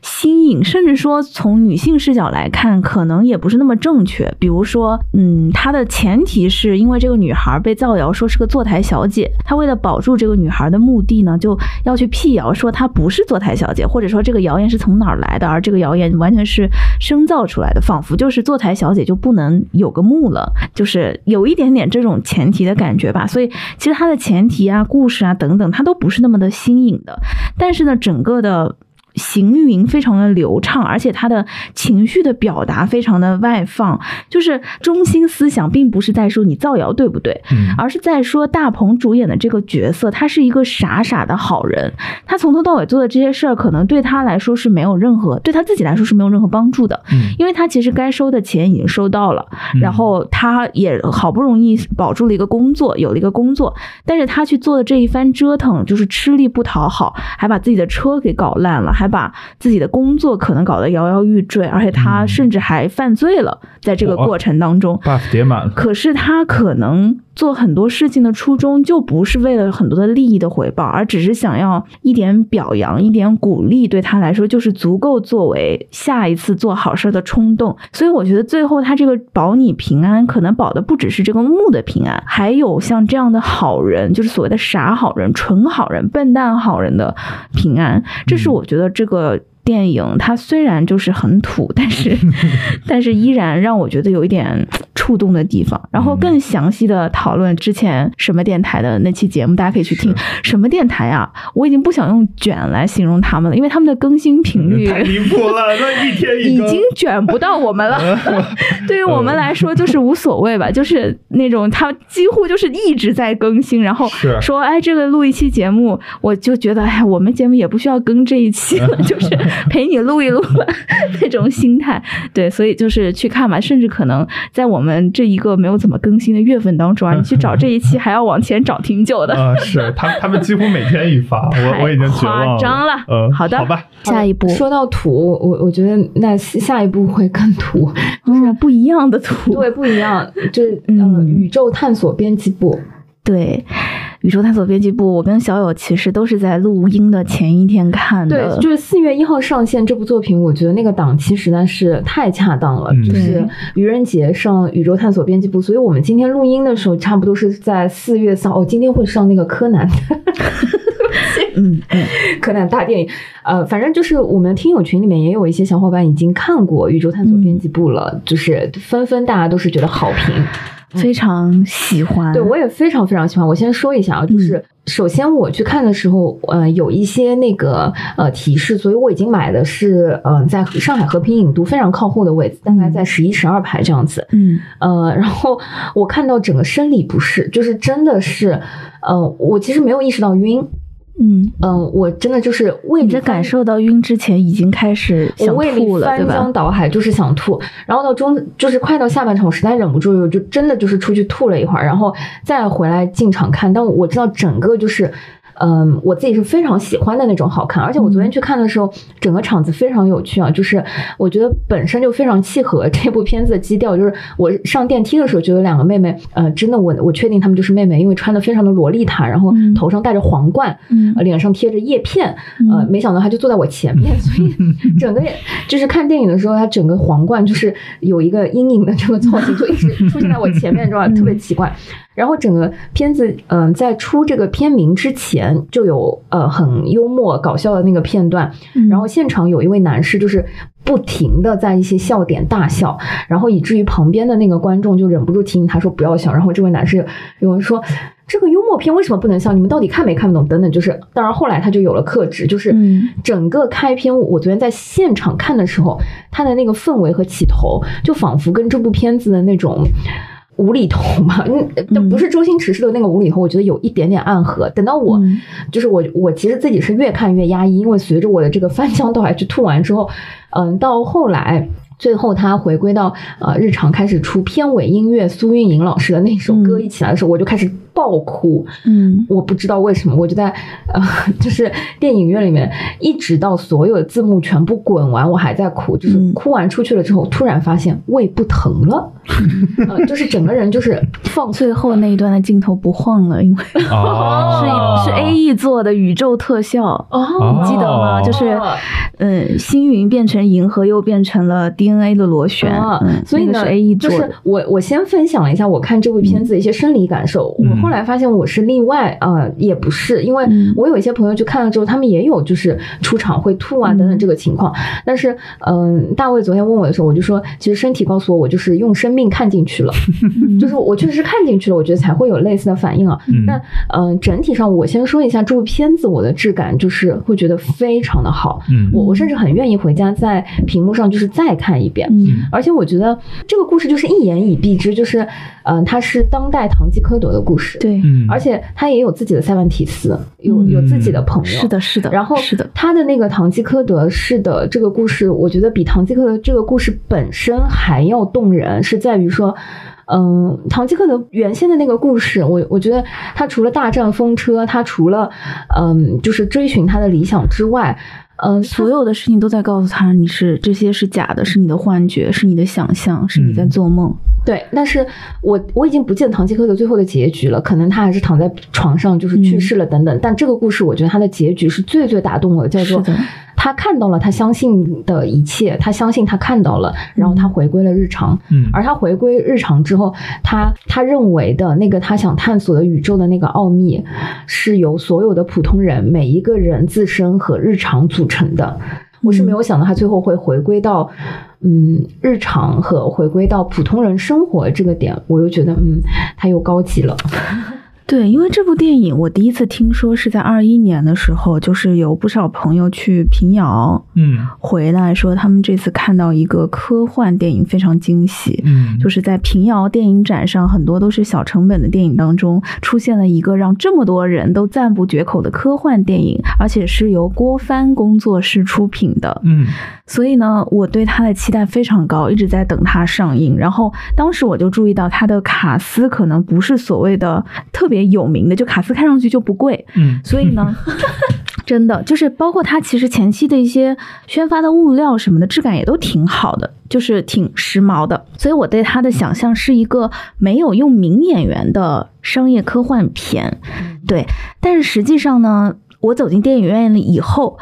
[SPEAKER 2] 新颖，甚至说从女性视角来看，可能也不是那么正确。比如说，嗯，它的前提是因为这个女孩被造谣说是个坐台小姐，她为了保住这个女孩的目的呢，就要去辟谣说她不是坐台小姐，或者说这个谣言是从哪儿来的，而这个谣言完全是生造出来的，仿佛就是坐台小姐就不能有个墓了，就是有一点点这种前提的感觉吧。所以其实它的前提啊、故事啊等等，它都不是那么的新颖的，但是呢，整个的。行云非常的流畅，而且他的情绪的表达非常的外放，就是中心思想并不是在说你造谣对不对，而是在说大鹏主演的这个角色，他是一个傻傻的好人，他从头到尾做的这些事儿，可能对他来说是没有任何，对他自己来说是没有任何帮助的，因为他其实该收的钱已经收到了，然后他也好不容易保住了一个工作，有了一个工作，但是他去做的这一番折腾，就是吃力不讨好，还把自己的车给搞烂了，还。把自己的工作可能搞得摇摇欲坠，而且他甚至还犯罪了，在这个过程当中
[SPEAKER 3] ，buff 叠满了。
[SPEAKER 2] 可是他可能做很多事情的初衷就不是为了很多的利益的回报，而只是想要一点表扬、一点鼓励，对他来说就是足够作为下一次做好事的冲动。所以我觉得最后他这个保你平安，可能保的不只是这个木的平安，还有像这样的好人，就是所谓的傻好人、纯好人、笨蛋好人的平安。这是我觉得。这个电影它虽然就是很土，但是 但是依然让我觉得有一点。触动的地方，然后更详细的讨论之前什么电台的那期节目，大家可以去听。什么电台啊？我已经不想用卷来形容他们了，因为他们的更新频率
[SPEAKER 3] 太离谱了，那一天
[SPEAKER 2] 已经卷不到我们了。对于我们来说，就是无所谓吧，就是那种他几乎就是一直在更新，然后说哎，这个录一期节目，我就觉得哎，我们节目也不需要更这一期了，就是陪你录一录吧 那种心态。对，所以就是去看吧，甚至可能在我们。这一个没有怎么更新的月份当中啊，你去找这一期还要往前找挺久的
[SPEAKER 3] 啊。是他他们几乎每天一发，我我已经
[SPEAKER 2] 夸张了。
[SPEAKER 3] 嗯，
[SPEAKER 2] 好的，
[SPEAKER 3] 好吧。
[SPEAKER 2] 下一步
[SPEAKER 1] 说到土，我我觉得那下一步会更土，
[SPEAKER 2] 就是不一样的土，
[SPEAKER 1] 对，不一样，就是嗯，宇宙探索编辑部。
[SPEAKER 2] 对，宇宙探索编辑部，我跟小友其实都是在录音的前一天看
[SPEAKER 1] 的。对，就是四月一号上线这部作品，我觉得那个档期实在是太恰当了，就是愚人节上宇宙探索编辑部，所以我们今天录音的时候，差不多是在四月三。哦，今天会上那个柯南，
[SPEAKER 2] 嗯嗯，
[SPEAKER 1] 柯南大电影。呃，反正就是我们听友群里面也有一些小伙伴已经看过宇宙探索编辑部了，就是纷纷大家都是觉得好评。
[SPEAKER 2] 非常喜欢，
[SPEAKER 1] 对我也非常非常喜欢。我先说一下啊，就是首先我去看的时候，呃，有一些那个呃提示，所以我已经买的是呃在上海和平影都非常靠后的位置，大概在十一、十二排这样子。
[SPEAKER 2] 嗯，
[SPEAKER 1] 呃，然后我看到整个生理不适，就是真的是，呃，我其实没有意识到晕。
[SPEAKER 2] 嗯。
[SPEAKER 1] 嗯，我真的就是胃里
[SPEAKER 2] 感受到晕之前已经开始想吐了，
[SPEAKER 1] 翻江倒海就是想吐，然后到中就是快到下半场，我实在忍不住，我就真的就是出去吐了一会儿，然后再回来进场看，但我知道整个就是。嗯，我自己是非常喜欢的那种好看，而且我昨天去看的时候，整个场子非常有趣啊，就是我觉得本身就非常契合这部片子的基调，就是我上电梯的时候就有两个妹妹，呃，真的我我确定她们就是妹妹，因为穿的非常的洛丽塔，然后头上戴着皇冠，呃，脸上贴着叶片，呃，没想到她就坐在我前面，所以 整个就是看电影的时候，她整个皇冠就是有一个阴影的这个造型，就一直出现在我前面，知道吧？特别奇怪。然后整个片子，嗯，在出这个片名之前就有呃很幽默搞笑的那个片段，然后现场有一位男士就是不停的在一些笑点大笑，然后以至于旁边的那个观众就忍不住提醒他说不要笑，然后这位男士有人说。这个幽默片为什么不能笑？你们到底看没看懂？等等，就是当然后来他就有了克制，就是整个开篇，我昨天在现场看的时候，他的那个氛围和起头，就仿佛跟这部片子的那种无厘头嘛，嗯，不是周星驰式的那个无厘头，我觉得有一点点暗合。等到我，就是我，我其实自己是越看越压抑，因为随着我的这个翻江倒海去吐完之后，嗯，到后来。最后，他回归到呃日常，开始出片尾音乐，苏运莹老师的那首歌一起来的时候，我就开始爆哭。
[SPEAKER 2] 嗯，
[SPEAKER 1] 我不知道为什么，我就在呃，就是电影院里面，一直到所有的字幕全部滚完，我还在哭。就是哭完出去了之后，突然发现胃不疼了，呃，就是整个人就是放。
[SPEAKER 2] 最后那一段的镜头不晃了，因为 是是 A E 做的宇宙特效，
[SPEAKER 1] 哦，
[SPEAKER 2] 你记得吗？就是嗯，星云变成银河，又变成了 D。DNA 的螺旋啊，
[SPEAKER 1] 所以呢，就是我我先分享了一下我看这部片子的一些生理感受。我后来发现我是例外啊，也不是，因为我有一些朋友去看了之后，他们也有就是出场会吐啊等等这个情况。但是，嗯，大卫昨天问我的时候，我就说，其实身体告诉我，我就是用生命看进去了，就是我确实是看进去了，我觉得才会有类似的反应啊。那嗯，整体上我先说一下这部片子，我的质感就是会觉得非常的好。嗯，我我甚至很愿意回家在屏幕上就是再看。一遍，嗯，而且我觉得这个故事就是一言以蔽之，就是，嗯，它是当代堂吉诃德的故事，
[SPEAKER 2] 对，
[SPEAKER 1] 而且他也有自己的塞万提斯，有有自己的朋友，是
[SPEAKER 2] 的，是的，
[SPEAKER 1] 然后
[SPEAKER 2] 是的，
[SPEAKER 1] 他的那个堂吉诃德式的这个故事，我觉得比堂吉诃德这个故事本身还要动人，是在于说，嗯，堂吉诃德原先的那个故事，我我觉得他除了大战风车，他除了嗯，就是追寻他的理想之外。嗯，
[SPEAKER 2] 所有的事情都在告诉他，你是这些是假的，是你的幻觉，是你的想象，是你在做梦。
[SPEAKER 1] 对，但是我我已经不记得唐吉诃德最后的结局了，可能他还是躺在床上，就是去世了等等。但这个故事，我觉得他的结局是最最打动我的，叫做。他看到了他相信的一切，他相信他看到了，然后他回归了日常。嗯，而他回归日常之后，他他认为的那个他想探索的宇宙的那个奥秘，是由所有的普通人每一个人自身和日常组成的。我是没有想到他最后会回归到嗯日常和回归到普通人生活这个点，我又觉得嗯他又高级了。
[SPEAKER 2] 对，因为这部电影我第一次听说是在二一年的时候，就是有不少朋友去平遥，
[SPEAKER 3] 嗯，
[SPEAKER 2] 回来说他们这次看到一个科幻电影非常惊喜，
[SPEAKER 3] 嗯，
[SPEAKER 2] 就是在平遥电影展上，很多都是小成本的电影当中，出现了一个让这么多人都赞不绝口的科幻电影，而且是由郭帆工作室出品的，
[SPEAKER 3] 嗯。
[SPEAKER 2] 所以呢，我对他的期待非常高，一直在等它上映。然后当时我就注意到他的卡斯可能不是所谓的特别有名的，就卡斯看上去就不贵。
[SPEAKER 3] 嗯，
[SPEAKER 2] 所以呢，真的就是包括它其实前期的一些宣发的物料什么的质感也都挺好的，就是挺时髦的。所以我对它的想象是一个没有用名演员的商业科幻片。对，但是实际上呢，我走进电影院了以后。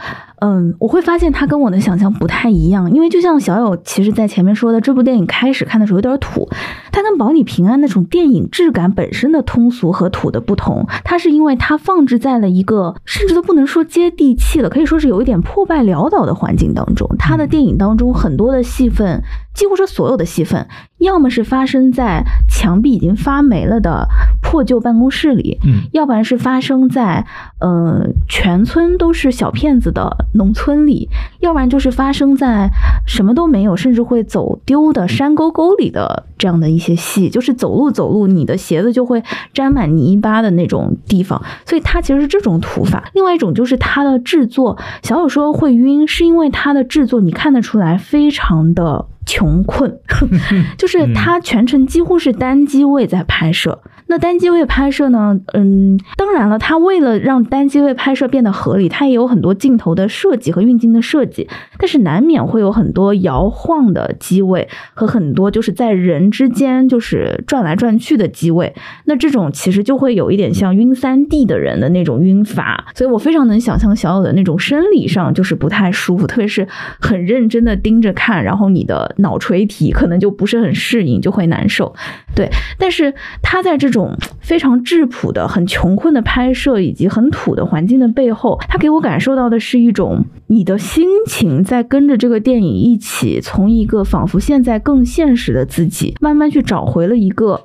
[SPEAKER 2] 嗯，我会发现它跟我的想象不太一样，因为就像小友其实在前面说的，这部电影开始看的时候有点土，它跟《保你平安》那种电影质感本身的通俗和土的不同，它是因为它放置在了一个甚至都不能说接地气了，可以说是有一点破败潦倒的环境当中。它的电影当中很多的戏份，几乎是所有的戏份，要么是发生在墙壁已经发霉了的破旧办公室里，
[SPEAKER 3] 嗯，
[SPEAKER 2] 要不然是发生在呃全村都是小骗子的。农村里，要不然就是发生在什么都没有，甚至会走丢的山沟沟里的这样的一些戏，就是走路走路，你的鞋子就会沾满泥巴的那种地方。所以它其实是这种涂法。另外一种就是它的制作，小友说会晕，是因为它的制作你看得出来非常的穷困，就是他全程几乎是单机位在拍摄。那单机位拍摄呢？嗯，当然了，他为了让单机位拍摄变得合理，他也有很多镜头的设计和运镜的设计，但是难免会有很多摇晃的机位和很多就是在人之间就是转来转去的机位。那这种其实就会有一点像晕三 D 的人的那种晕法，所以我非常能想象小友的那种生理上就是不太舒服，特别是很认真的盯着看，然后你的脑垂体可能就不是很适应，就会难受。对，但是他在这。种非常质朴的、很穷困的拍摄，以及很土的环境的背后，他给我感受到的是一种你的心情在跟着这个电影一起，从一个仿佛现在更现实的自己，慢慢去找回了一个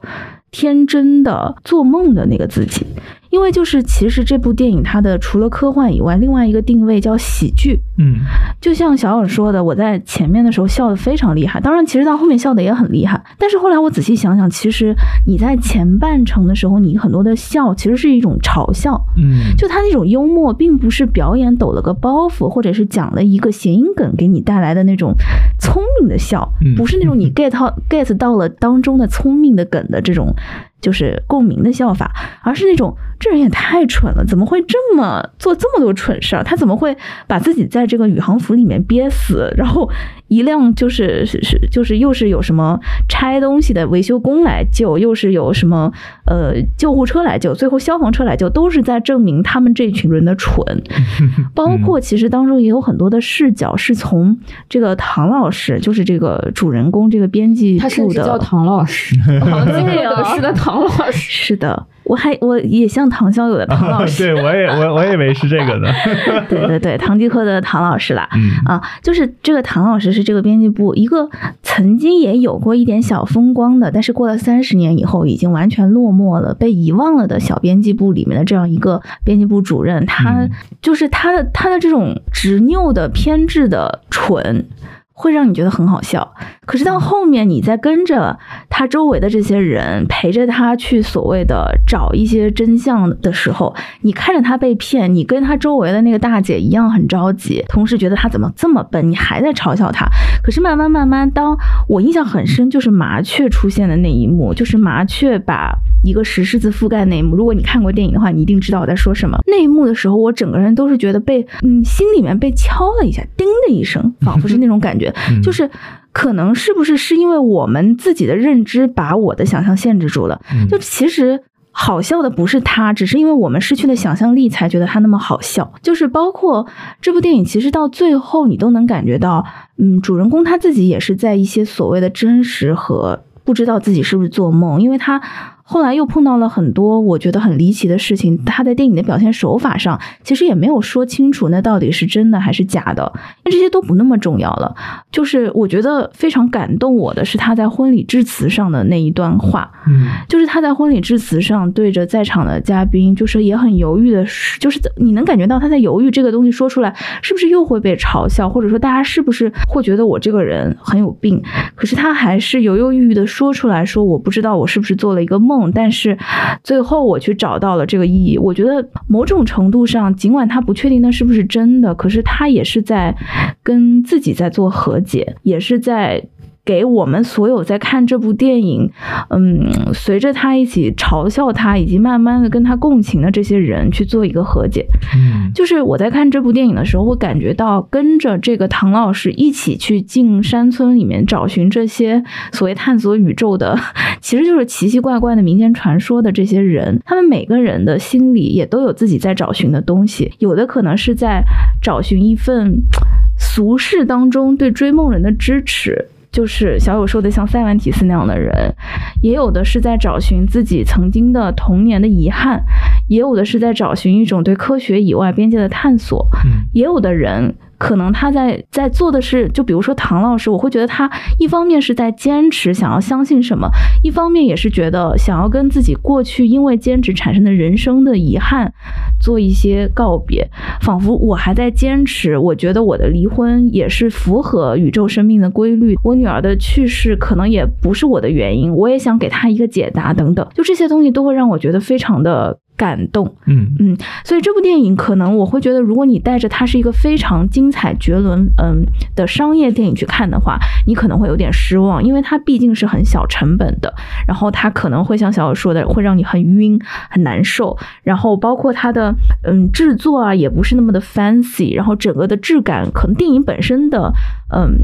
[SPEAKER 2] 天真的做梦的那个自己。因为就是其实这部电影它的除了科幻以外，另外一个定位叫喜剧。
[SPEAKER 3] 嗯，
[SPEAKER 2] 就像小尔说的，我在前面的时候笑得非常厉害，当然其实到后面笑的也很厉害。但是后来我仔细想想，其实你在前半程的时候，你很多的笑其实是一种嘲笑。
[SPEAKER 3] 嗯，
[SPEAKER 2] 就他那种幽默，并不是表演抖了个包袱，或者是讲了一个谐音梗给你带来的那种聪明的笑，不是那种你 get 到 get 到了当中的聪明的梗的这种。就是共鸣的笑法，而是那种这人也太蠢了，怎么会这么做这么多蠢事儿？他怎么会把自己在这个宇航服里面憋死？然后一辆就是是是就是又是有什么拆东西的维修工来救，又是有什么呃救护车来救，最后消防车来救，都是在证明他们这群人的蠢。包括其实当中也有很多的视角是从这个唐老师，就是这个主人公这个编辑部的
[SPEAKER 1] 叫唐老师，唐吉诃德式的。唐老师
[SPEAKER 2] 是的，我还我也像唐小友的唐老师，
[SPEAKER 3] 对我也我我以为是这个呢。
[SPEAKER 2] 对对对，唐吉诃德唐老师啦，
[SPEAKER 3] 嗯
[SPEAKER 2] 啊，就是这个唐老师是这个编辑部一个曾经也有过一点小风光的，但是过了三十年以后已经完全落寞了、被遗忘了的小编辑部里面的这样一个编辑部主任，他就是他的他的这种执拗的偏执的蠢。会让你觉得很好笑，可是到后面你在跟着他周围的这些人陪着他去所谓的找一些真相的时候，你看着他被骗，你跟他周围的那个大姐一样很着急，同时觉得他怎么这么笨，你还在嘲笑他。可是慢慢慢慢，当我印象很深，就是麻雀出现的那一幕，就是麻雀把一个石狮子覆盖那一幕。如果你看过电影的话，你一定知道我在说什么。那一幕的时候，我整个人都是觉得被嗯心里面被敲了一下，叮的一声，仿佛是那种感觉。就是可能是不是是因为我们自己的认知把我的想象限制住了？就其实好笑的不是他，只是因为我们失去了想象力，才觉得他那么好笑。就是包括这部电影，其实到最后你都能感觉到，嗯，主人公他自己也是在一些所谓的真实和不知道自己是不是做梦，因为他。后来又碰到了很多我觉得很离奇的事情，他在电影的表现手法上其实也没有说清楚那到底是真的还是假的，那这些都不那么重要了。就是我觉得非常感动我的是他在婚礼致辞上的那一段话，
[SPEAKER 3] 嗯，
[SPEAKER 2] 就是他在婚礼致辞上对着在场的嘉宾，就是也很犹豫的，就是你能感觉到他在犹豫这个东西说出来是不是又会被嘲笑，或者说大家是不是会觉得我这个人很有病？可是他还是犹犹豫豫的说出来说，我不知道我是不是做了一个梦。但是最后我去找到了这个意义。我觉得某种程度上，尽管他不确定那是不是真的，可是他也是在跟自己在做和解，也是在。给我们所有在看这部电影，嗯，随着他一起嘲笑他，以及慢慢的跟他共情的这些人去做一个和解。
[SPEAKER 3] 嗯，
[SPEAKER 2] 就是我在看这部电影的时候，会感觉到跟着这个唐老师一起去进山村里面找寻这些所谓探索宇宙的，其实就是奇奇怪怪的民间传说的这些人，他们每个人的心里也都有自己在找寻的东西，有的可能是在找寻一份俗世当中对追梦人的支持。就是小友说的像塞万提斯那样的人，也有的是在找寻自己曾经的童年的遗憾，也有的是在找寻一种对科学以外边界的探索，也有的人。可能他在在做的是，就比如说唐老师，我会觉得他一方面是在坚持想要相信什么，一方面也是觉得想要跟自己过去因为坚持产生的人生的遗憾做一些告别，仿佛我还在坚持。我觉得我的离婚也是符合宇宙生命的规律，我女儿的去世可能也不是我的原因，我也想给她一个解答等等，就这些东西都会让我觉得非常的。感动，
[SPEAKER 3] 嗯
[SPEAKER 2] 嗯，所以这部电影可能我会觉得，如果你带着它是一个非常精彩绝伦嗯的商业电影去看的话，你可能会有点失望，因为它毕竟是很小成本的，然后它可能会像小友说的，会让你很晕很难受，然后包括它的嗯制作啊也不是那么的 fancy，然后整个的质感可能电影本身的嗯。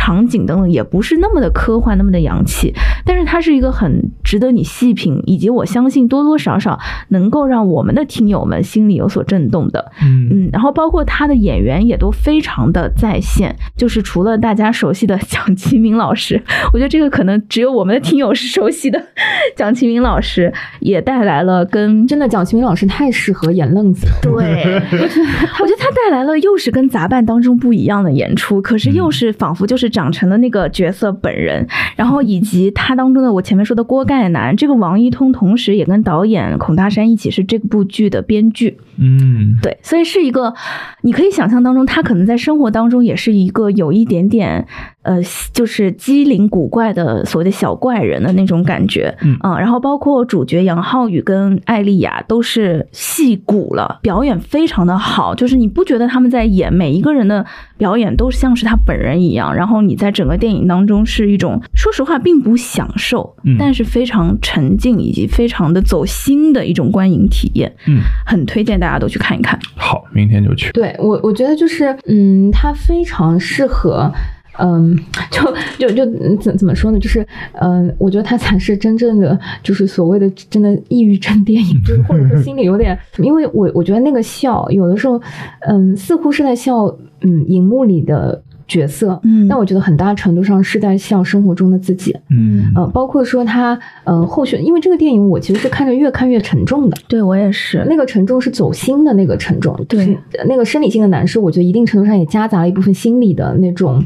[SPEAKER 2] 场景等等也不是那么的科幻，那么的洋气，但是它是一个很值得你细品，以及我相信多多少少能够让我们的听友们心里有所震动的。
[SPEAKER 3] 嗯
[SPEAKER 2] 嗯，然后包括他的演员也都非常的在线，就是除了大家熟悉的蒋奇明老师，我觉得这个可能只有我们的听友是熟悉的。蒋奇明老师也带来了跟
[SPEAKER 1] 真的蒋奇明老师太适合演愣子了。
[SPEAKER 2] 对，我觉得我觉得他带来了又是跟杂办当中不一样的演出，可是又是仿佛就是长。成了那个角色本人，然后以及他当中的我前面说的锅盖男，这个王一通同时也跟导演孔大山一起是这部剧的编剧。
[SPEAKER 3] 嗯，
[SPEAKER 2] 对，所以是一个你可以想象当中，他可能在生活当中也是一个有一点点呃，就是机灵古怪的所谓的小怪人的那种感觉。
[SPEAKER 3] 嗯
[SPEAKER 2] 啊，然后包括主角杨浩宇跟艾丽亚都是戏骨了，表演非常的好，就是你不觉得他们在演每一个人的表演都像是他本人一样，然后你在整个电影当中是一种说实话并不享受，但是非常沉浸以及非常的走心的一种观影体验。
[SPEAKER 3] 嗯，
[SPEAKER 2] 很推荐大家都去看一看。
[SPEAKER 3] 好，明天就去。
[SPEAKER 1] 对我，我觉得就是，嗯，它非常适合。嗯，就就就怎怎么说呢？就是，嗯，我觉得他才是真正的，就是所谓的真的抑郁症电影，就是或者说心里有点，因为我我觉得那个笑，有的时候，嗯，似乎是在笑，嗯，荧幕里的角色，嗯，但我觉得很大程度上是在笑生活中的自己，
[SPEAKER 3] 嗯，
[SPEAKER 1] 呃，包括说他，呃，后续，因为这个电影我其实是看着越看越沉重的，
[SPEAKER 2] 对我也是，
[SPEAKER 1] 那个沉重是走心的那个沉重，
[SPEAKER 2] 对，
[SPEAKER 1] 那个生理性的难受，我觉得一定程度上也夹杂了一部分心理的那种。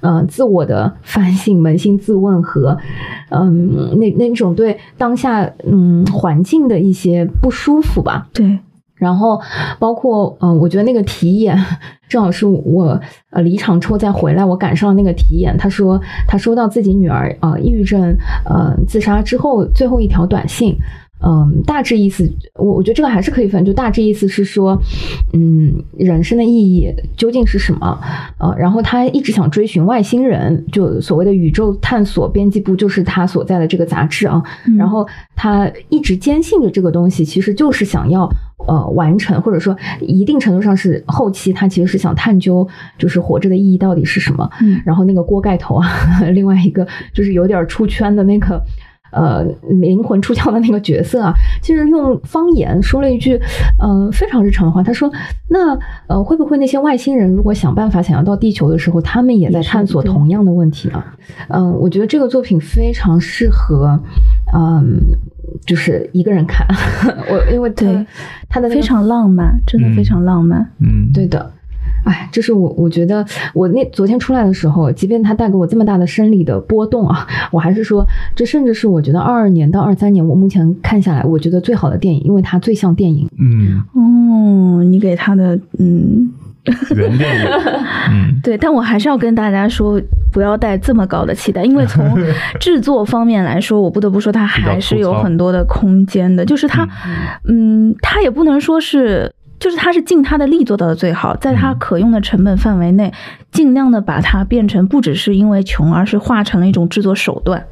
[SPEAKER 1] 呃，自我的反省、扪心自问和，嗯，那那种对当下嗯环境的一些不舒服吧。
[SPEAKER 2] 对，
[SPEAKER 1] 然后包括嗯，我觉得那个题眼正好是我呃离场之后再回来，我赶上了那个题眼。他说他收到自己女儿呃抑郁症呃自杀之后最后一条短信。嗯，大致意思，我我觉得这个还是可以分。就大致意思是说，嗯，人生的意义究竟是什么？呃，然后他一直想追寻外星人，就所谓的宇宙探索编辑部就是他所在的这个杂志啊。然后他一直坚信着这个东西，其实就是想要呃完成，或者说一定程度上是后期他其实是想探究，就是活着的意义到底是什么。
[SPEAKER 2] 嗯，
[SPEAKER 1] 然后那个锅盖头啊，另外一个就是有点出圈的那个。呃，灵魂出窍的那个角色啊，其实用方言说了一句，呃，非常日常的话。他说：“那呃，会不会那些外星人如果想办法想要到地球的时候，他们也在探索同样的问题啊？”嗯，我觉得这个作品非常适合，嗯，就是一个人看。我因为
[SPEAKER 2] 对
[SPEAKER 1] 他的
[SPEAKER 2] 非常浪漫，真的非常浪漫。
[SPEAKER 3] 嗯，
[SPEAKER 1] 对的。哎，这是我我觉得我那昨天出来的时候，即便它带给我这么大的生理的波动啊，我还是说，这甚至是我觉得二二年到二三年我目前看下来，我觉得最好的电影，因为它最像电影。
[SPEAKER 3] 嗯，
[SPEAKER 2] 哦，你给他的嗯
[SPEAKER 3] 原电影，嗯，
[SPEAKER 2] 对，但我还是要跟大家说，不要带这么高的期待，因为 从制作方面来说，我不得不说它还是有很多的空间的，就是它，嗯，它也不能说是。就是他是尽他的力做到的最好，在他可用的成本范围内，尽量的把它变成不只是因为穷，而是化成了一种制作手段。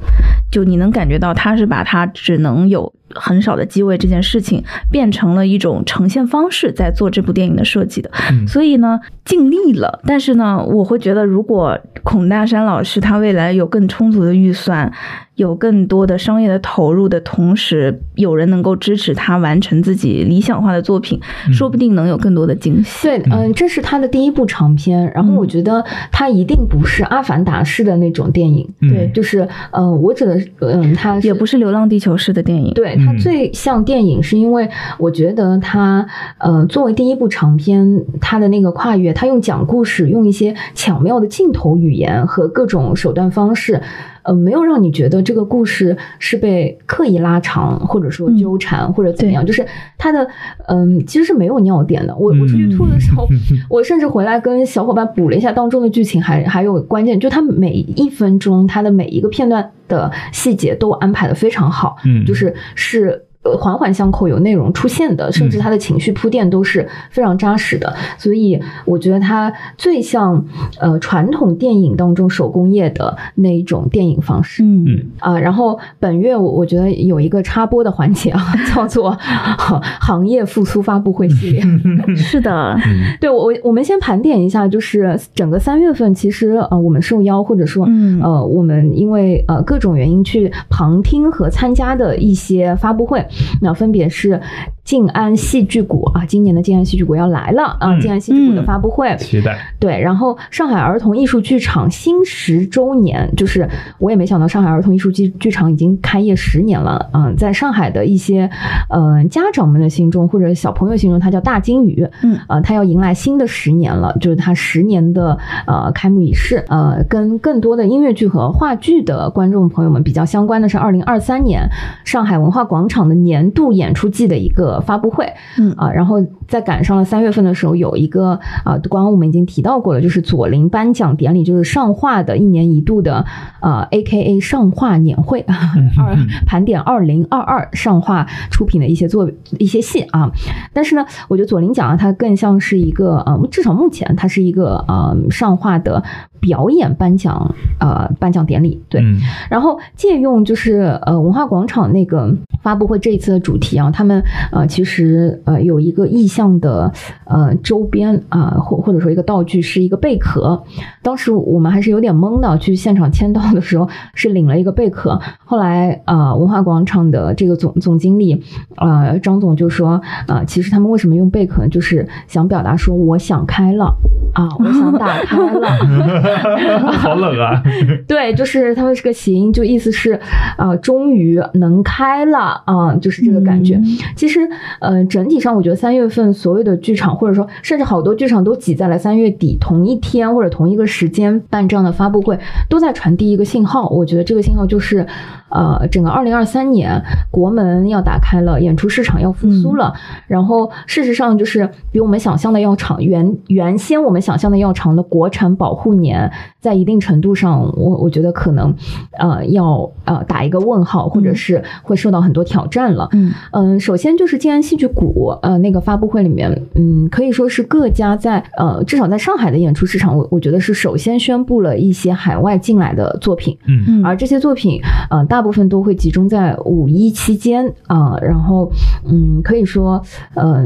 [SPEAKER 2] 就你能感觉到他是把它只能有很少的机位这件事情变成了一种呈现方式，在做这部电影的设计的。所以呢，尽力了。但是呢，我会觉得如果孔大山老师他未来有更充足的预算。有更多的商业的投入的同时，有人能够支持他完成自己理想化的作品，说不定能有更多的惊喜。
[SPEAKER 1] 对，嗯，这是他的第一部长片，然后我觉得他一定不是《阿凡达》式的那种电影。
[SPEAKER 2] 对，
[SPEAKER 1] 就是，嗯，我指的，嗯，他
[SPEAKER 2] 也不是《流浪地球》式的电影。
[SPEAKER 1] 对，它最像电影，是因为我觉得它，呃，作为第一部长片，它的那个跨越，它用讲故事，用一些巧妙的镜头语言和各种手段方式。呃，没有让你觉得这个故事是被刻意拉长，或者说纠缠，或者怎么样？就是它的，嗯，其实是没有尿点的。我我出去吐的时候，我甚至回来跟小伙伴补了一下当中的剧情，还还有关键，就它每一分钟，它的每一个片段的细节都安排的非常好，
[SPEAKER 3] 嗯，
[SPEAKER 1] 就是是。呃，环环相扣有内容出现的，甚至他的情绪铺垫都是非常扎实的，所以我觉得它最像呃传统电影当中手工业的那一种电影方式。
[SPEAKER 2] 嗯。
[SPEAKER 1] 啊，然后本月我我觉得有一个插播的环节啊，叫做 行业复苏发布会系列。
[SPEAKER 2] 是的，
[SPEAKER 1] 对我我我们先盘点一下，就是整个三月份，其实呃我们受邀或者说呃我们因为呃各种原因去旁听和参加的一些发布会。那分别是静安戏剧谷啊，今年的静安戏剧谷要来了啊！静安戏剧谷的发布会，
[SPEAKER 3] 期待。
[SPEAKER 1] 对，然后上海儿童艺术剧场新十周年，就是我也没想到上海儿童艺术剧剧场已经开业十年了嗯，在上海的一些呃家长们的心中或者小朋友心中，它叫大金鱼，
[SPEAKER 2] 嗯，
[SPEAKER 1] 呃，它要迎来新的十年了，就是它十年的呃开幕仪式，呃，跟更多的音乐剧和话剧的观众朋友们比较相关的是二零二三年上海文化广场的年度演出季的一个。发布会，
[SPEAKER 2] 嗯
[SPEAKER 1] 啊，然后在赶上了三月份的时候，有一个啊，刚刚我们已经提到过了，就是左琳颁奖典礼，就是上画的一年一度的呃 A K A 上画年会，二盘点二零二二上画出品的一些作一些戏啊。但是呢，我觉得左琳奖啊，它更像是一个呃，至少目前它是一个呃上画的。表演颁奖，呃，颁奖典礼对，然后借用就是呃文化广场那个发布会这一次的主题啊，他们呃其实呃有一个意向的呃周边啊或或者说一个道具是一个贝壳，当时我们还是有点懵的，去现场签到的时候是领了一个贝壳，后来呃文化广场的这个总总经理呃张总就说呃其实他们为什么用贝壳，就是想表达说我想开了啊，我想打开了。
[SPEAKER 3] 好冷啊！
[SPEAKER 1] 对，就是他们是个谐音，就意思是啊，终于能开了啊，就是这个感觉。其实，呃，整体上我觉得三月份所有的剧场，或者说甚至好多剧场都挤在了三月底同一天或者同一个时间办这样的发布会，都在传递一个信号。我觉得这个信号就是，呃，整个二零二三年国门要打开了，演出市场要复苏了。然后事实上就是比我们想象的要长，原原先我们想象的要长的国产保护年。在一定程度上，我我觉得可能，呃，要呃打一个问号，或者是会受到很多挑战了。
[SPEAKER 2] 嗯
[SPEAKER 1] 嗯，首先就是静安戏剧谷，呃，那个发布会里面，嗯，可以说是各家在呃至少在上海的演出市场，我我觉得是首先宣布了一些海外进来的作品。
[SPEAKER 3] 嗯
[SPEAKER 1] 嗯，而这些作品，呃，大部分都会集中在五一期间啊，然后嗯，可以说，呃，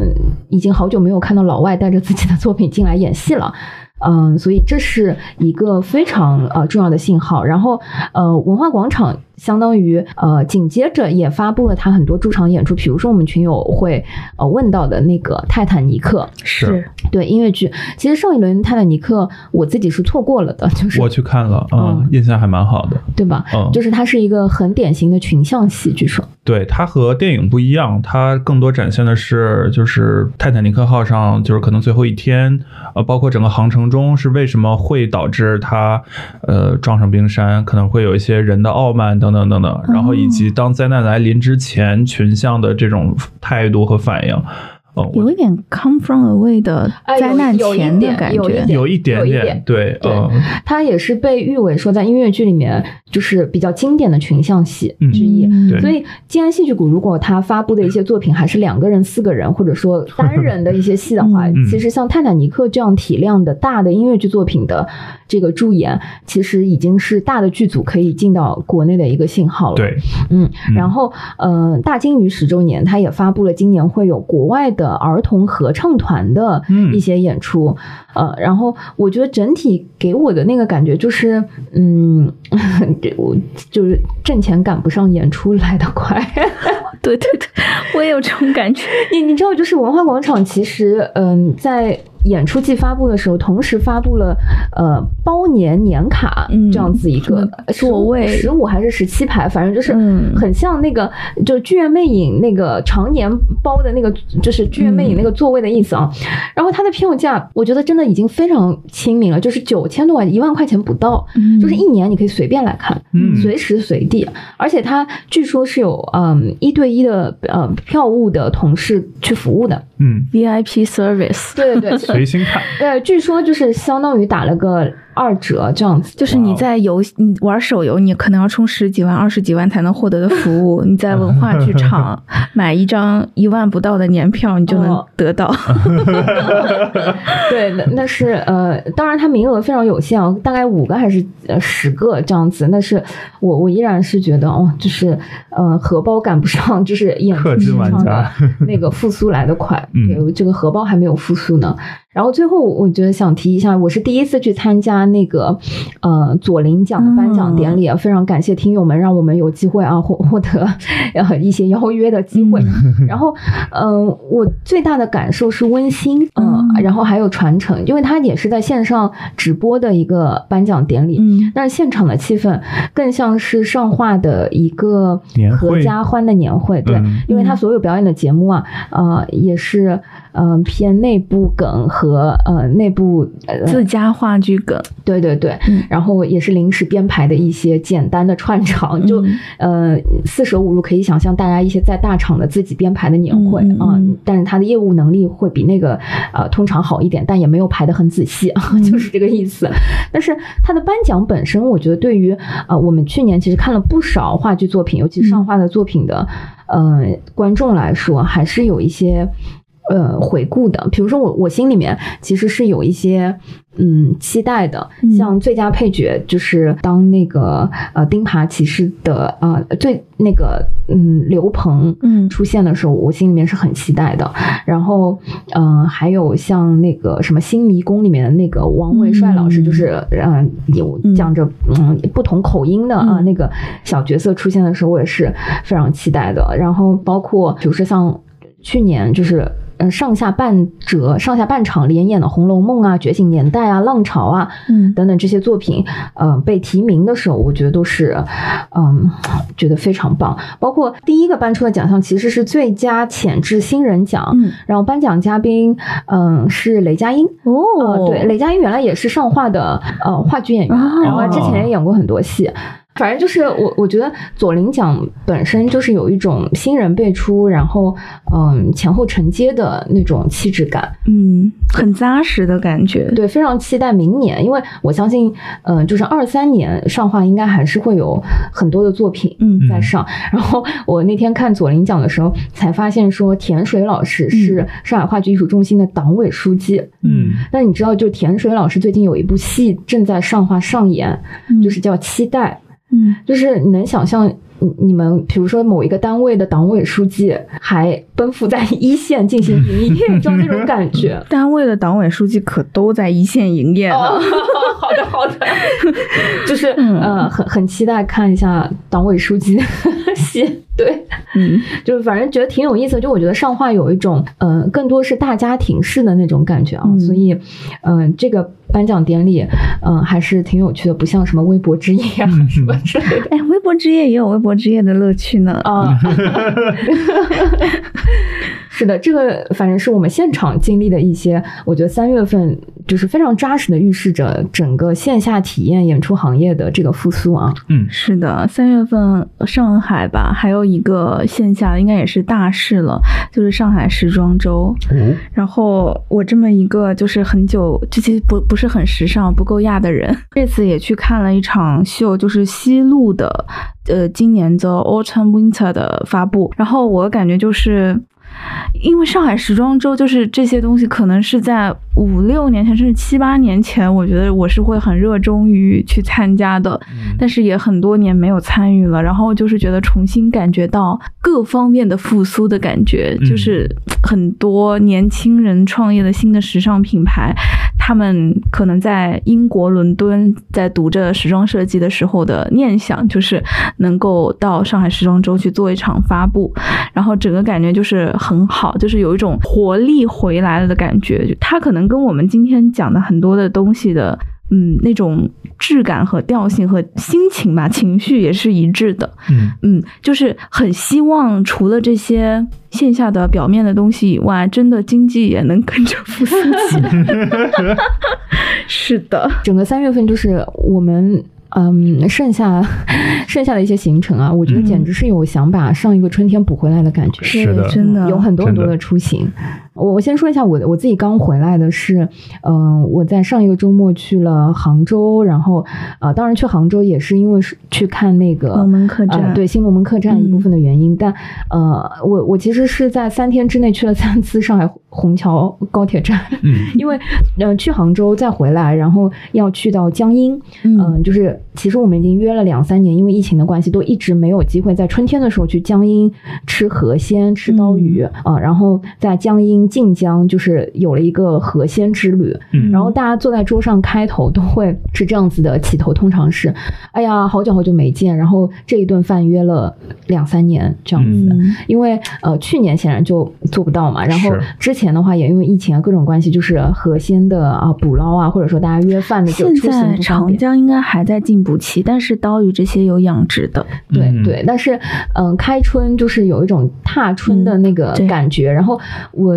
[SPEAKER 1] 已经好久没有看到老外带着自己的作品进来演戏了。嗯，所以这是一个非常呃重要的信号。然后，呃，文化广场。相当于呃，紧接着也发布了他很多驻场演出，比如说我们群友会呃问到的那个《泰坦尼克》，
[SPEAKER 3] 是
[SPEAKER 1] 对音乐剧。其实上一轮《泰坦尼克》我自己是错过了的，就是
[SPEAKER 3] 我去看了，嗯，印象还蛮好的，
[SPEAKER 1] 对吧？
[SPEAKER 3] 嗯，
[SPEAKER 1] 就是它是一个很典型的群像戏，据说。
[SPEAKER 3] 对它和电影不一样，它更多展现的是就是泰坦尼克号上就是可能最后一天，呃，包括整个航程中是为什么会导致它呃撞上冰山，可能会有一些人的傲慢等等等等等，然后以及当灾难来临之前群像的这种态度和反应。
[SPEAKER 2] 有一点 come from away 的灾难前的感觉，
[SPEAKER 3] 有一点点，对，
[SPEAKER 1] 嗯，它也是被誉为说在音乐剧里面就是比较经典的群像戏之一。所以，静安戏剧谷如果他发布的一些作品还是两个人、四个人，或者说单人的一些戏的话，其实像《泰坦尼克》这样体量的大的音乐剧作品的这个助演，其实已经是大的剧组可以进到国内的一个信号了。
[SPEAKER 3] 对，
[SPEAKER 1] 嗯，然后，呃，大金鱼十周年，他也发布了今年会有国外的。儿童合唱团的一些演出，呃，然后我觉得整体给我的那个感觉就是，嗯，我就是挣钱赶不上演出来的快。
[SPEAKER 2] 对对对，我也有这种感觉。
[SPEAKER 1] 你你知道，就是文化广场其实，嗯，在。演出季发布的时候，同时发布了呃包年年卡这样子一个
[SPEAKER 2] 座位
[SPEAKER 1] 十五还是十七排，反正就是很像那个就是剧院魅影那个常年包的那个就是剧院魅影那个座位的意思啊。然后它的票价，我觉得真的已经非常亲民了，就是九千多块一万块钱不到，就是一年你可以随便来看，随时随地。而且它据说是有嗯一对一的呃票务的同事去服务的，
[SPEAKER 3] 嗯
[SPEAKER 2] ，VIP service，
[SPEAKER 1] 对对对。
[SPEAKER 3] 随心看，
[SPEAKER 1] 对，据说就是相当于打了个。二折这样子，
[SPEAKER 2] 就是你在游你玩手游，你可能要充十几万、二十几万才能获得的服务。你在文化剧场 买一张一万不到的年票，你就能得到。
[SPEAKER 1] 对，那那是呃，当然它名额非常有限，大概五个还是呃十个这样子。但是我我依然是觉得哦，就是呃荷包赶不上，就是演出市场的那个复苏来的快。对，这个荷包还没有复苏呢。然后最后我觉得想提一下，我是第一次去参加。那个呃左领奖的颁奖典礼，非常感谢听友们让我们有机会啊获获得呃一些邀约的机会。然后嗯，我最大的感受是温馨，嗯，然后还有传承，因为它也是在线上直播的一个颁奖典礼，嗯，但是现场的气氛更像是上画的一个合家欢的年会，对，因为他所有表演的节目啊，呃，也是。嗯，偏内部梗和呃内部
[SPEAKER 2] 自家话剧梗，
[SPEAKER 1] 对对对，然后也是临时编排的一些简单的串场，就呃四舍五入可以想象大家一些在大厂的自己编排的年会啊，但是他的业务能力会比那个呃通常好一点，但也没有排的很仔细啊，就是这个意思。但是他的颁奖本身，我觉得对于呃我们去年其实看了不少话剧作品，尤其上画的作品的呃观众来说，还是有一些。呃，回顾的，比如说我，我心里面其实是有一些嗯期待的，像最佳配角，就是当那个呃钉耙骑士的呃最那个嗯刘鹏嗯出现的时候，我心里面是很期待的。然后嗯，还有像那个什么新迷宫里面的那个王伟帅老师，就是嗯有讲着嗯不同口音的啊那个小角色出现的时候，我也是非常期待的。然后包括比如说像去年就是。嗯，上下半折、上下半场连演的《红楼梦》啊，《觉醒年代》啊，《浪潮》啊，嗯，等等这些作品，呃，被提名的时候，我觉得都是，嗯，觉得非常棒。包括第一个颁出的奖项其实是最佳潜质新人奖，嗯，然后颁奖嘉宾，嗯，是雷佳音。哦，对，雷佳音原来也是上画的，呃，话剧演员，然后之前也演过很多戏。反正就是我，我觉得左琳奖本身就是有一种新人辈出，然后嗯前后承接的那种气质感，
[SPEAKER 2] 嗯，很扎实的感觉。
[SPEAKER 1] 对，非常期待明年，因为我相信，嗯，就是二三年上画应该还是会有很多的作品在上。然后我那天看左琳奖的时候，才发现说田水老师是上海话剧艺术中心的党委书记。嗯，那你知道，就田水老师最近有一部戏正在上画上演，就是叫《期待》。嗯，就是你能想象，你你们比如说某一个单位的党委书记还奔赴在一线进行营业，就那种感觉。
[SPEAKER 2] 单位的党委书记可都在一线营业呢。
[SPEAKER 1] 好的，好的，就是呃，很很期待看一下党委书记戏。对，嗯，就是反正觉得挺有意思。就我觉得上画有一种，呃，更多是大家庭式的那种感觉啊。所以，嗯，这个颁奖典礼，嗯，还是挺有趣的，不像什么微博之夜啊什么之类的。
[SPEAKER 2] 哎，微博之夜也有微博之夜的乐趣呢。啊，
[SPEAKER 1] 是的，这个反正是我们现场经历的一些，我觉得三月份就是非常扎实的预示着整个线下体验演出行业的这个复苏啊。
[SPEAKER 3] 嗯，
[SPEAKER 2] 是的，三月份上海吧，还有。一个线下应该也是大事了，就是上海时装周。嗯然后我这么一个就是很久这些不不是很时尚、不够亚的人，这次也去看了一场秀，就是西路的，呃，今年的 Autumn Winter 的发布。然后我感觉就是。因为上海时装周就是这些东西，可能是在五六年前甚至七八年前，我觉得我是会很热衷于去参加的，但是也很多年没有参与了。然后就是觉得重新感觉到各方面的复苏的感觉，就是很多年轻人创业的新的时尚品牌，他们可能在英国伦敦在读着时装设计的时候的念想，就是能够到上海时装周去做一场发布，然后整个感觉就是。很好，就是有一种活力回来了的感觉。就他可能跟我们今天讲的很多的东西的，嗯，那种质感和调性和心情吧，情绪也是一致的。嗯嗯，就是很希望除了这些线下的表面的东西以外，真的经济也能跟着复苏起来。是的，
[SPEAKER 1] 整个三月份就是我们。嗯，剩下剩下的一些行程啊，我觉得简直是有想把上一个春天补回来的感觉。
[SPEAKER 3] 是的，
[SPEAKER 2] 真的
[SPEAKER 1] 有很多很多的出行。我我先说一下我我自己刚回来的是，嗯，我在上一个周末去了杭州，然后呃，当然去杭州也是因为是去看那个
[SPEAKER 2] 龙门客栈，
[SPEAKER 1] 对新龙门客栈一部分的原因。但呃，我我其实是在三天之内去了三次上海虹桥高铁站，因为嗯去杭州再回来，然后要去到江阴，嗯，就是其实我们已经约了两三年，因为疫情的关系，都一直没有机会在春天的时候去江阴吃河鲜、吃刀鱼啊，然后在江阴。京晋江就是有了一个河鲜之旅，然后大家坐在桌上开头都会是这样子的起头，通常是，哎呀，好久好久没见，然后这一顿饭约了两三年这样子，因为呃去年显然就做不到嘛，然后之前的话也因为疫情啊各种关系，就是河鲜的啊捕捞啊，或者说大家约饭的就
[SPEAKER 2] 现在长江应该还在进补期，但是刀鱼这些有养殖的，
[SPEAKER 1] 对对，但是嗯开春就是有一种踏春的那个感觉，然后我。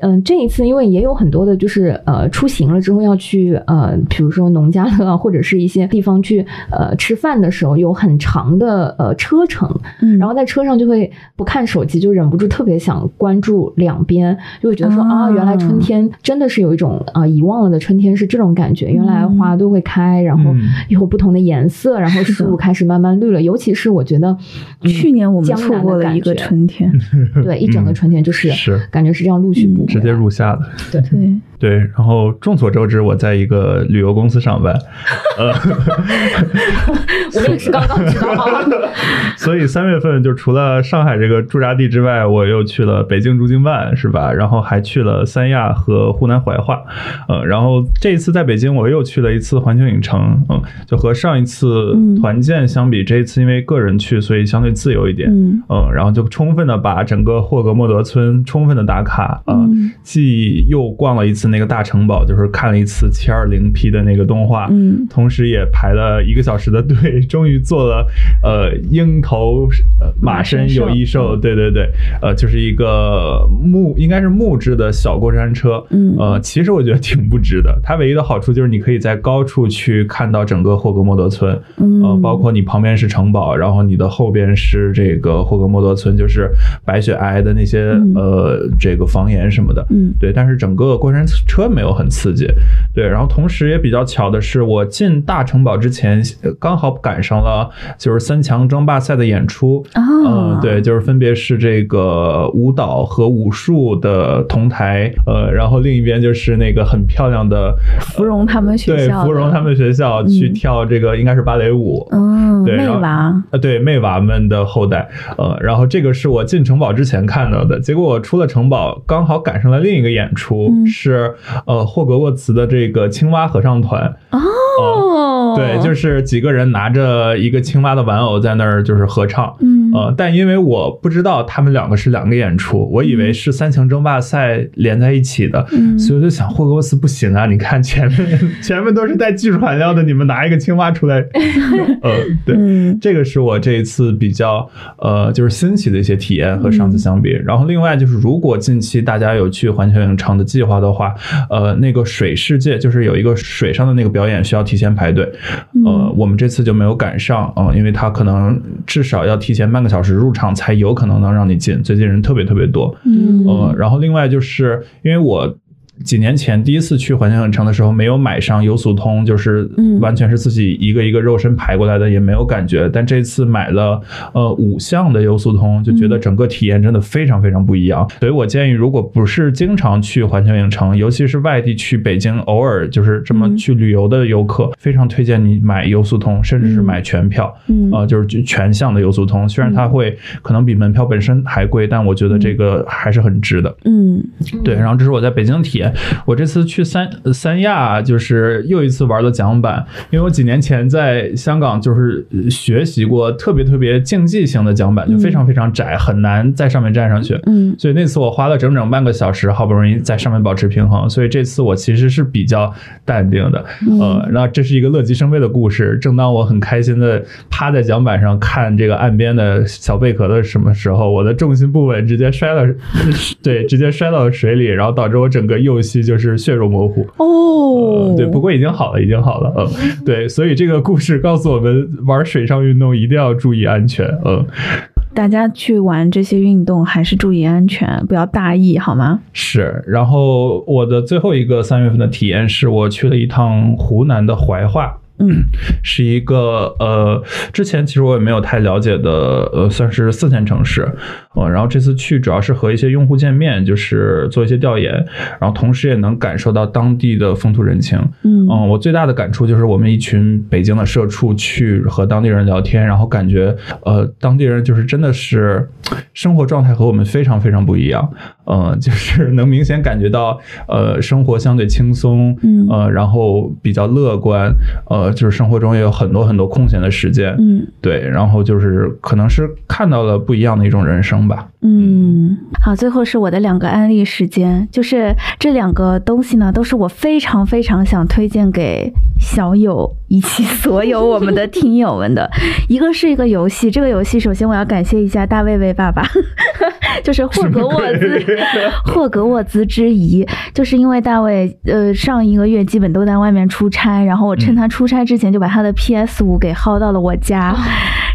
[SPEAKER 1] 嗯，这一次因为也有很多的，就是呃出行了之后要去呃，比如说农家乐或者是一些地方去呃吃饭的时候，有很长的呃车程，嗯，然后在车上就会不看手机，就忍不住特别想关注两边，就会觉得说啊，原来春天真的是有一种啊遗忘了的春天是这种感觉，原来花都会开，然后有不同的颜色，然后树开始慢慢绿了，尤其是我觉得
[SPEAKER 2] 去年我们错过了一个春天，
[SPEAKER 1] 对，一整个春天就是。
[SPEAKER 3] 是
[SPEAKER 1] 感觉是这样陆续补。
[SPEAKER 3] 直接入夏的，
[SPEAKER 1] 对。
[SPEAKER 2] 对。
[SPEAKER 3] 对，然后众所周知，我在一个旅游公司上班，呃，
[SPEAKER 1] 我们也是刚刚知道。
[SPEAKER 3] 所以三月份就除了上海这个驻扎地之外，我又去了北京驻京办，是吧？然后还去了三亚和湖南怀化，呃，然后这一次在北京，我又去了一次环球影城，嗯，就和上一次团建相比，这一次因为个人去，所以相对自由一点，嗯，然后就充分的把整个霍格莫德村充分的打卡，啊，既又逛了一次。那个大城堡就是看了一次七二零 P 的那个动画，嗯，同时也排了一个小时的队，终于做了呃鹰头马身有翼兽，对对对，呃，就是一个木应该是木质的小过山车，嗯，呃，其实我觉得挺不值的。它唯一的好处就是你可以在高处去看到整个霍格莫德村，嗯，呃，包括你旁边是城堡，然后你的后边是这个霍格莫德村，就是白雪皑皑的那些呃这个房檐什么的，嗯，对，但是整个过山。车没有很刺激，对，然后同时也比较巧的是，我进大城堡之前刚好赶上了就是三强争霸赛的演出，嗯，对，就是分别是这个舞蹈和武术的同台，呃，然后另一边就是那个很漂亮的
[SPEAKER 2] 芙蓉他们学
[SPEAKER 3] 校，对，芙蓉他们学校去跳这个应该是芭蕾舞，
[SPEAKER 2] 嗯，
[SPEAKER 3] 对，
[SPEAKER 2] 妹娃，
[SPEAKER 3] 呃，对，妹娃们的后代，呃，然后这个是我进城堡之前看到的，结果我出了城堡，刚好赶上了另一个演出是。呃，霍格沃茨的这个青蛙合唱团哦，对，就是几个人拿着一个青蛙的玩偶在那儿就是合唱，嗯，呃，但因为我不知道他们两个是两个演出，我以为是三强争霸赛连在一起的，所以我就想霍格沃茨不行啊，你看前面 前面都是带技术含量的，你们拿一个青蛙出来，呃，对，这个是我这一次比较呃就是新奇的一些体验和上次相比，然后另外就是如果近期大家有去环球影城的计划的话。呃，那个水世界就是有一个水上的那个表演需要提前排队，呃，我们这次就没有赶上啊，因为他可能至少要提前半个小时入场才有可能能让你进，最近人特别特别多，嗯，呃，然后另外就是因为我。几年前第一次去环球影城的时候，没有买上优速通，就是完全是自己一个一个肉身排过来的，也没有感觉。但这次买了呃五项的优速通，就觉得整个体验真的非常非常不一样。所以我建议，如果不是经常去环球影城，尤其是外地去北京偶尔就是这么去旅游的游客，非常推荐你买优速通，甚至是买全票，啊，就是全项的优速通。虽然它会可能比门票本身还贵，但我觉得这个还是很值的。
[SPEAKER 2] 嗯，
[SPEAKER 3] 对。然后这是我在北京体验。我这次去三三亚，就是又一次玩了桨板，因为我几年前在香港就是学习过特别特别竞技型的桨板，就非常非常窄，很难在上面站上去。嗯，所以那次我花了整整半个小时，好不容易在上面保持平衡。所以这次我其实是比较淡定的。呃，然后这是一个乐极生悲的故事。正当我很开心的趴在桨板上看这个岸边的小贝壳的什么时候，我的重心不稳，直接摔了，对，直接摔到了水里，然后导致我整个右膝。就是血肉模糊哦，对，不过已经好了，已经好了，嗯，对，所以这个故事告诉我们，玩水上运动一定要注意安全，嗯，
[SPEAKER 2] 大家去玩这些运动还是注意安全，不要大意，好吗？
[SPEAKER 3] 是，然后我的最后一个三月份的体验是我去了一趟湖南的怀化。嗯，是一个呃，之前其实我也没有太了解的，呃，算是四线城市，呃，然后这次去主要是和一些用户见面，就是做一些调研，然后同时也能感受到当地的风土人情。嗯，我最大的感触就是我们一群北京的社畜去和当地人聊天，然后感觉呃，当地人就是真的是生活状态和我们非常非常不一样。呃，就是能明显感觉到，呃，生活相对轻松，
[SPEAKER 2] 嗯，
[SPEAKER 3] 呃，然后比较乐观，呃，就是生活中也有很多很多空闲的时间，
[SPEAKER 2] 嗯，
[SPEAKER 3] 对，然后就是可能是看到了不一样的一种人生吧，
[SPEAKER 2] 嗯，好，最后是我的两个安利时间，就是这两个东西呢，都是我非常非常想推荐给小友以及所有我们的听友们的，一个是一个游戏，这个游戏首先我要感谢一下大卫卫爸爸，就是霍格沃兹。霍格沃兹之遗，就是因为大卫呃上一个月基本都在外面出差，然后我趁他出差之前就把他的 PS 五给薅到了我家，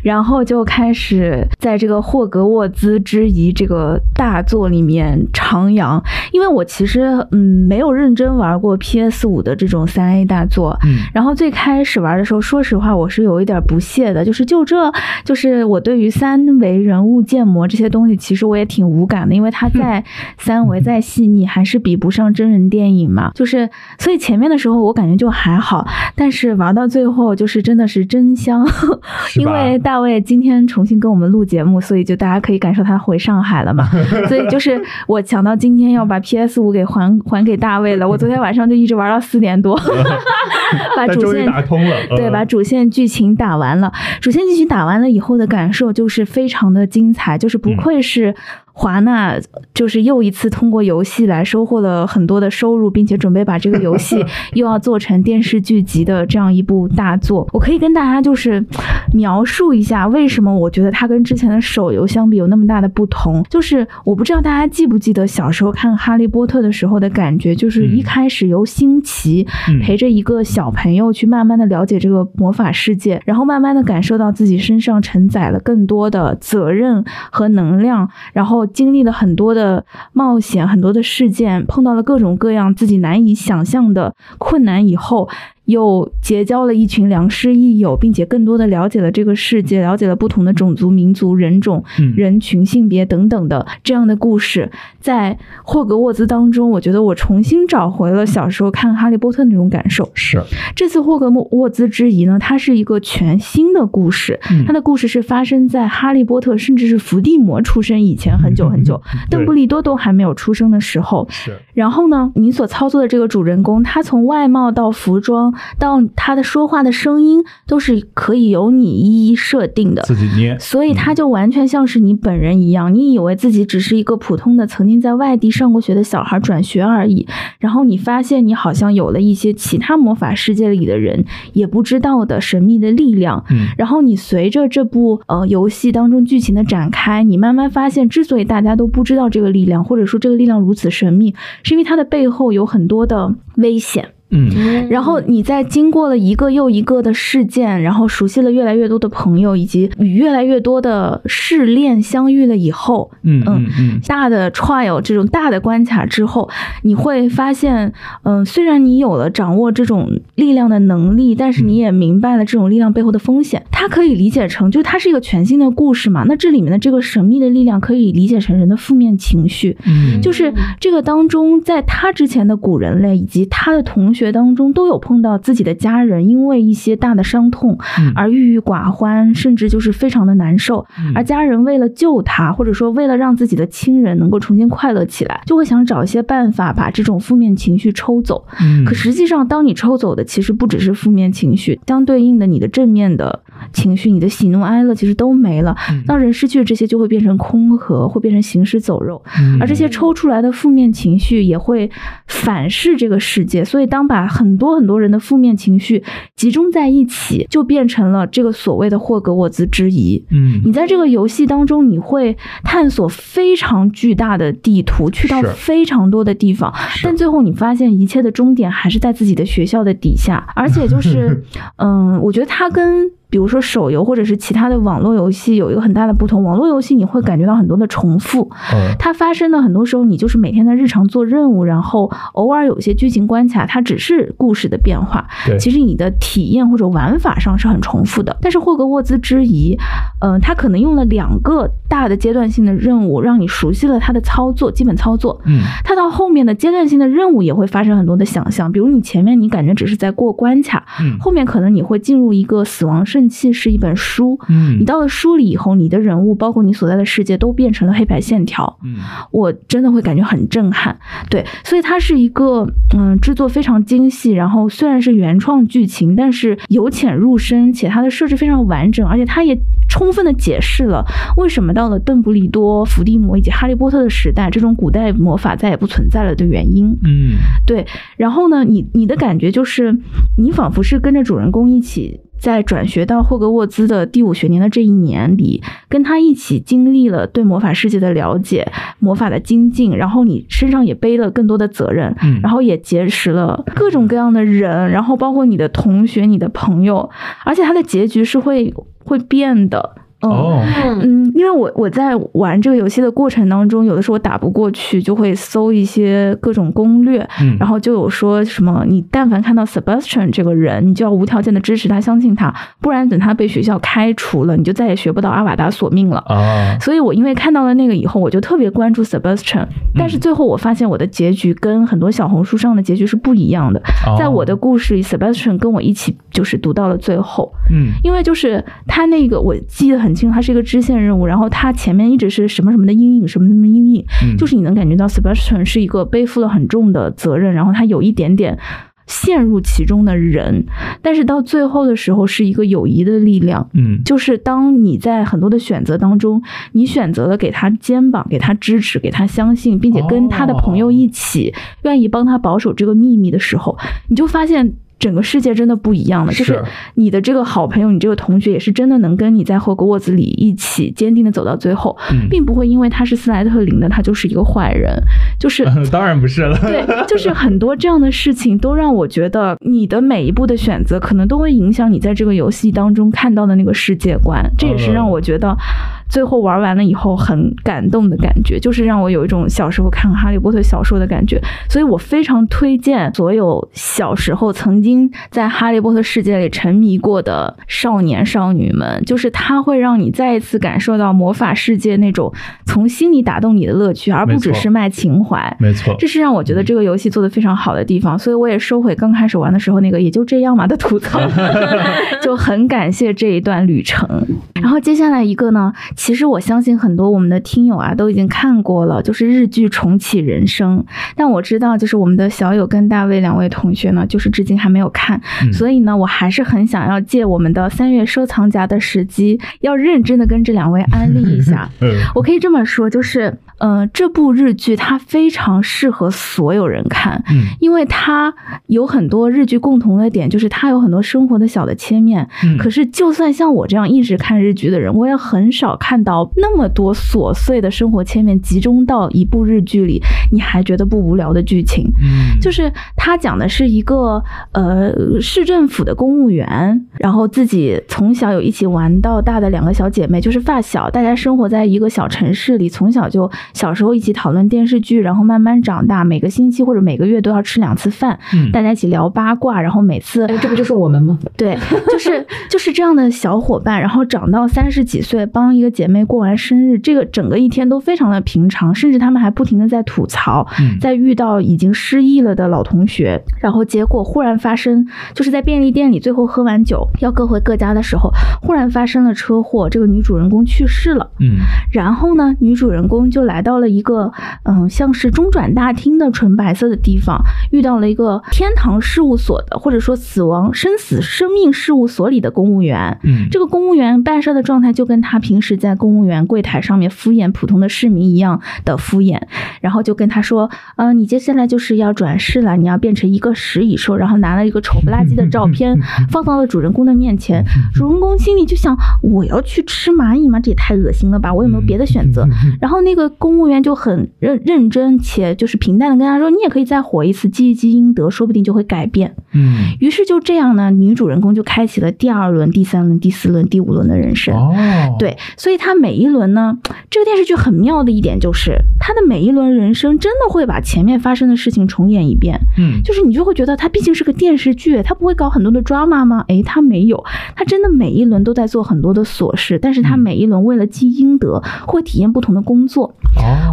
[SPEAKER 2] 然后就开始在这个霍格沃兹之遗这个大作里面徜徉。因为我其实嗯没有认真玩过 PS 五的这种三 A 大作，
[SPEAKER 3] 嗯，
[SPEAKER 2] 然后最开始玩的时候，说实话我是有一点不屑的，就是就这就是我对于三维人物建模这些东西，其实我也挺无感的，因为它在。三维再细腻，还是比不上真人电影嘛。就是，所以前面的时候我感觉就还好，但是玩到最后就是真的是真香。因为大卫今天重新跟我们录节目，所以就大家可以感受他回上海了嘛。所以就是我想到今天要把 PS 五给还还给大卫了。我昨天晚上就一直玩到四点多，把主线
[SPEAKER 3] 打通了。
[SPEAKER 2] 对，把主线剧情打完了。主线剧情打完了以后的感受就是非常的精彩，就是不愧是。华纳就是又一次通过游戏来收获了很多的收入，并且准备把这个游戏 又要做成电视剧集的这样一部大作。我可以跟大家就是描述一下为什么我觉得它跟之前的手游相比有那么大的不同。就是我不知道大家记不记得小时候看《哈利波特》的时候的感觉，就是一开始由新奇陪着一个小朋友去慢慢的了解这个魔法世界，然后慢慢的感受到自己身上承载了更多的责任和能量，然后。经历了很多的冒险，很多的事件，碰到了各种各样自己难以想象的困难以后。又结交了一群良师益友，并且更多的了解了这个世界，了解了不同的种族、民族、人种、人群、性别等等的这样的故事。在霍格沃兹当中，我觉得我重新找回了小时候看《哈利波特》那种感受。
[SPEAKER 3] 是
[SPEAKER 2] 这次霍格沃兹之遗呢，它是一个全新的故事。它的故事是发生在哈利波特甚至是伏地魔出生以前很久很久，邓布利多都还没有出生的时候。
[SPEAKER 3] 是。
[SPEAKER 2] 然后呢，你所操作的这个主人公，他从外貌到服装。到他的说话的声音都是可以由你一一设定的，
[SPEAKER 3] 自己捏，
[SPEAKER 2] 所以他就完全像是你本人一样。你以为自己只是一个普通的曾经在外地上过学的小孩转学而已，然后你发现你好像有了一些其他魔法世界里的人也不知道的神秘的力量。
[SPEAKER 3] 嗯，
[SPEAKER 2] 然后你随着这部呃游戏当中剧情的展开，你慢慢发现，之所以大家都不知道这个力量，或者说这个力量如此神秘，是因为它的背后有很多的危险。
[SPEAKER 3] 嗯，
[SPEAKER 2] 然后你在经过了一个又一个的事件，然后熟悉了越来越多的朋友，以及与越来越多的试炼相遇了以后，
[SPEAKER 3] 嗯嗯嗯，
[SPEAKER 2] 大的 trial 这种大的关卡之后，你会发现，嗯，虽然你有了掌握这种力量的能力，但是你也明白了这种力量背后的风险。它可以理解成，就是它是一个全新的故事嘛。那这里面的这个神秘的力量可以理解成人的负面情绪，
[SPEAKER 3] 嗯，
[SPEAKER 2] 就是这个当中，在他之前的古人类以及他的同学。学当中都有碰到自己的家人因为一些大的伤痛而郁郁寡欢，甚至就是非常的难受。而家人为了救他，或者说为了让自己的亲人能够重新快乐起来，就会想找一些办法把这种负面情绪抽走。可实际上，当你抽走的其实不只是负面情绪，相对应的你的正面的情绪，你的喜怒哀乐其实都没了。当人失去这些，就会变成空壳，会变成行尸走肉。而这些抽出来的负面情绪也会反噬这个世界。所以当把很多很多人的负面情绪集中在一起，就变成了这个所谓的霍格沃兹之疑。
[SPEAKER 3] 嗯，
[SPEAKER 2] 你在这个游戏当中，你会探索非常巨大的地图，去到非常多的地方，但最后你发现一切的终点还是在自己的学校的底下，而且就是，嗯，我觉得它跟。比如说手游或者是其他的网络游戏有一个很大的不同，网络游戏你会感觉到很多的重复，它发生的很多时候你就是每天的日常做任务，然后偶尔有一些剧情关卡，它只是故事的变化，其实你的体验或者玩法上是很重复的。但是霍格沃兹之遗，嗯，它可能用了两个大的阶段性的任务，让你熟悉了它的操作基本操作，
[SPEAKER 3] 嗯，
[SPEAKER 2] 它到后面的阶段性的任务也会发生很多的想象，比如你前面你感觉只是在过关卡，
[SPEAKER 3] 嗯，
[SPEAKER 2] 后面可能你会进入一个死亡圣。圣器是一本书，嗯，你到了书里以后，你的人物包括你所在的世界都变成了黑白线条，嗯，我真的会感觉很震撼，对，所以它是一个嗯制作非常精细，然后虽然是原创剧情，但是由浅入深，且它的设置非常完整，而且它也充分的解释了为什么到了邓布利多、伏地魔以及哈利波特的时代，这种古代魔法再也不存在了的原因，嗯，对，然后呢，你你的感觉就是你仿佛是跟着主人公一起。在转学到霍格沃兹的第五学年的这一年里，跟他一起经历了对魔法世界的了解、魔法的精进，然后你身上也背了更多的责任，然后也结识了各种各样的人，然后包括你的同学、你的朋友，而且他的结局是会会变的。
[SPEAKER 3] 哦，
[SPEAKER 2] 嗯，因为我我在玩这个游戏的过程当中，有的时候我打不过去，就会搜一些各种攻略，然后就有说什么，你但凡看到 Sebastian 这个人，你就要无条件的支持他，相信他，不然等他被学校开除了，你就再也学不到阿瓦达索命了。哦，所以我因为看到了那个以后，我就特别关注 Sebastian，但是最后我发现我的结局跟很多小红书上的结局是不一样的。在我的故事里，Sebastian 跟我一起就是读到了最后，嗯，因为就是他那个我记得很。清它是一个支线任务，然后它前面一直是什么什么的阴影，什么什么阴影，就是你能感觉到 Sebastian 是一个背负了很重的责任，然后他有一点点陷入其中的人，但是到最后的时候是一个友谊的力量，嗯，就是当你在很多的选择当中，你选择了给他肩膀，给他支持，给他相信，并且跟他的朋友一起愿意帮他保守这个秘密的时候，你就发现。整个世界真的不一样了，就是你的这个好朋友，你这个同学也是真的能跟你在霍格沃兹里一起坚定的走到最后，并不会因为他是斯莱特林的，他就是一个坏人，就是
[SPEAKER 3] 当然不是了。
[SPEAKER 2] 对，就是很多这样的事情都让我觉得你的每一步的选择可能都会影响你在这个游戏当中看到的那个世界观，这也是让我觉得。最后玩完了以后很感动的感觉，就是让我有一种小时候看哈利波特小说的感觉，所以我非常推荐所有小时候曾经在哈利波特世界里沉迷过的少年少女们，就是它会让你再一次感受到魔法世界那种从心里打动你的乐趣，而不只是卖情怀。
[SPEAKER 3] 没错，
[SPEAKER 2] 这是让我觉得这个游戏做的非常好的地方，所以我也收回刚开始玩的时候那个也就这样嘛的吐槽，就很感谢这一段旅程。然后接下来一个呢？其实我相信很多我们的听友啊都已经看过了，就是日剧《重启人生》。但我知道，就是我们的小友跟大卫两位同学呢，就是至今还没有看。所以呢，我还是很想要借我们的三月收藏夹的时机，要认真的跟这两位安利一下。我可以这么说，就是。嗯，这部日剧它非常适合所有人看，嗯，因为它有很多日剧共同的点，就是它有很多生活的小的切面。嗯，可是就算像我这样一直看日剧的人，我也很少看到那么多琐碎的生活切面集中到一部日剧里，你还觉得不无聊的剧情。嗯，就是它讲的是一个呃市政府的公务员，然后自己从小有一起玩到大的两个小姐妹，就是发小，大家生活在一个小城市里，从小就。小时候一起讨论电视剧，然后慢慢长大，每个星期或者每个月都要吃两次饭，大家一起聊八卦，然后每次，
[SPEAKER 1] 哎，这不就是我们吗？
[SPEAKER 2] 对，就是就是这样的小伙伴，然后长到三十几岁，帮一个姐妹过完生日，这个整个一天都非常的平常，甚至他们还不停的在吐槽，在遇到已经失忆了的老同学，然后结果忽然发生，就是在便利店里，最后喝完酒要各回各家的时候，忽然发生了车祸，这个女主人公去世了，嗯，然后呢，女主人公就来。到了一个嗯，像是中转大厅的纯白色的地方，遇到了一个天堂事务所的，或者说死亡生死生命事务所里的公务员。嗯，这个公务员办事的状态就跟他平时在公务员柜台上面敷衍普通的市民一样的敷衍，然后就跟他说：“嗯，你接下来就是要转世了，你要变成一个食蚁兽。”然后拿了一个丑不拉几的照片放到了主人公的面前。主人公心里就想：“我要去吃蚂蚁吗？这也太恶心了吧！我有没有别的选择？”然后那个公。公务员就很认认真且就是平淡的跟他说：“你也可以再活一次，积一积阴德，说不定就会改变。”嗯，于是就这样呢，女主人公就开启了第二轮、第三轮、第四轮、第五轮的人生。哦，对，所以她每一轮呢，这个电视剧很妙的一点就是，她的每一轮人生真的会把前面发生的事情重演一遍。嗯，就是你就会觉得它毕竟是个电视剧，它不会搞很多的 drama 吗？诶，它没有，它真的每一轮都在做很多的琐事，但是它每一轮为了积阴德，会体验不同的工作。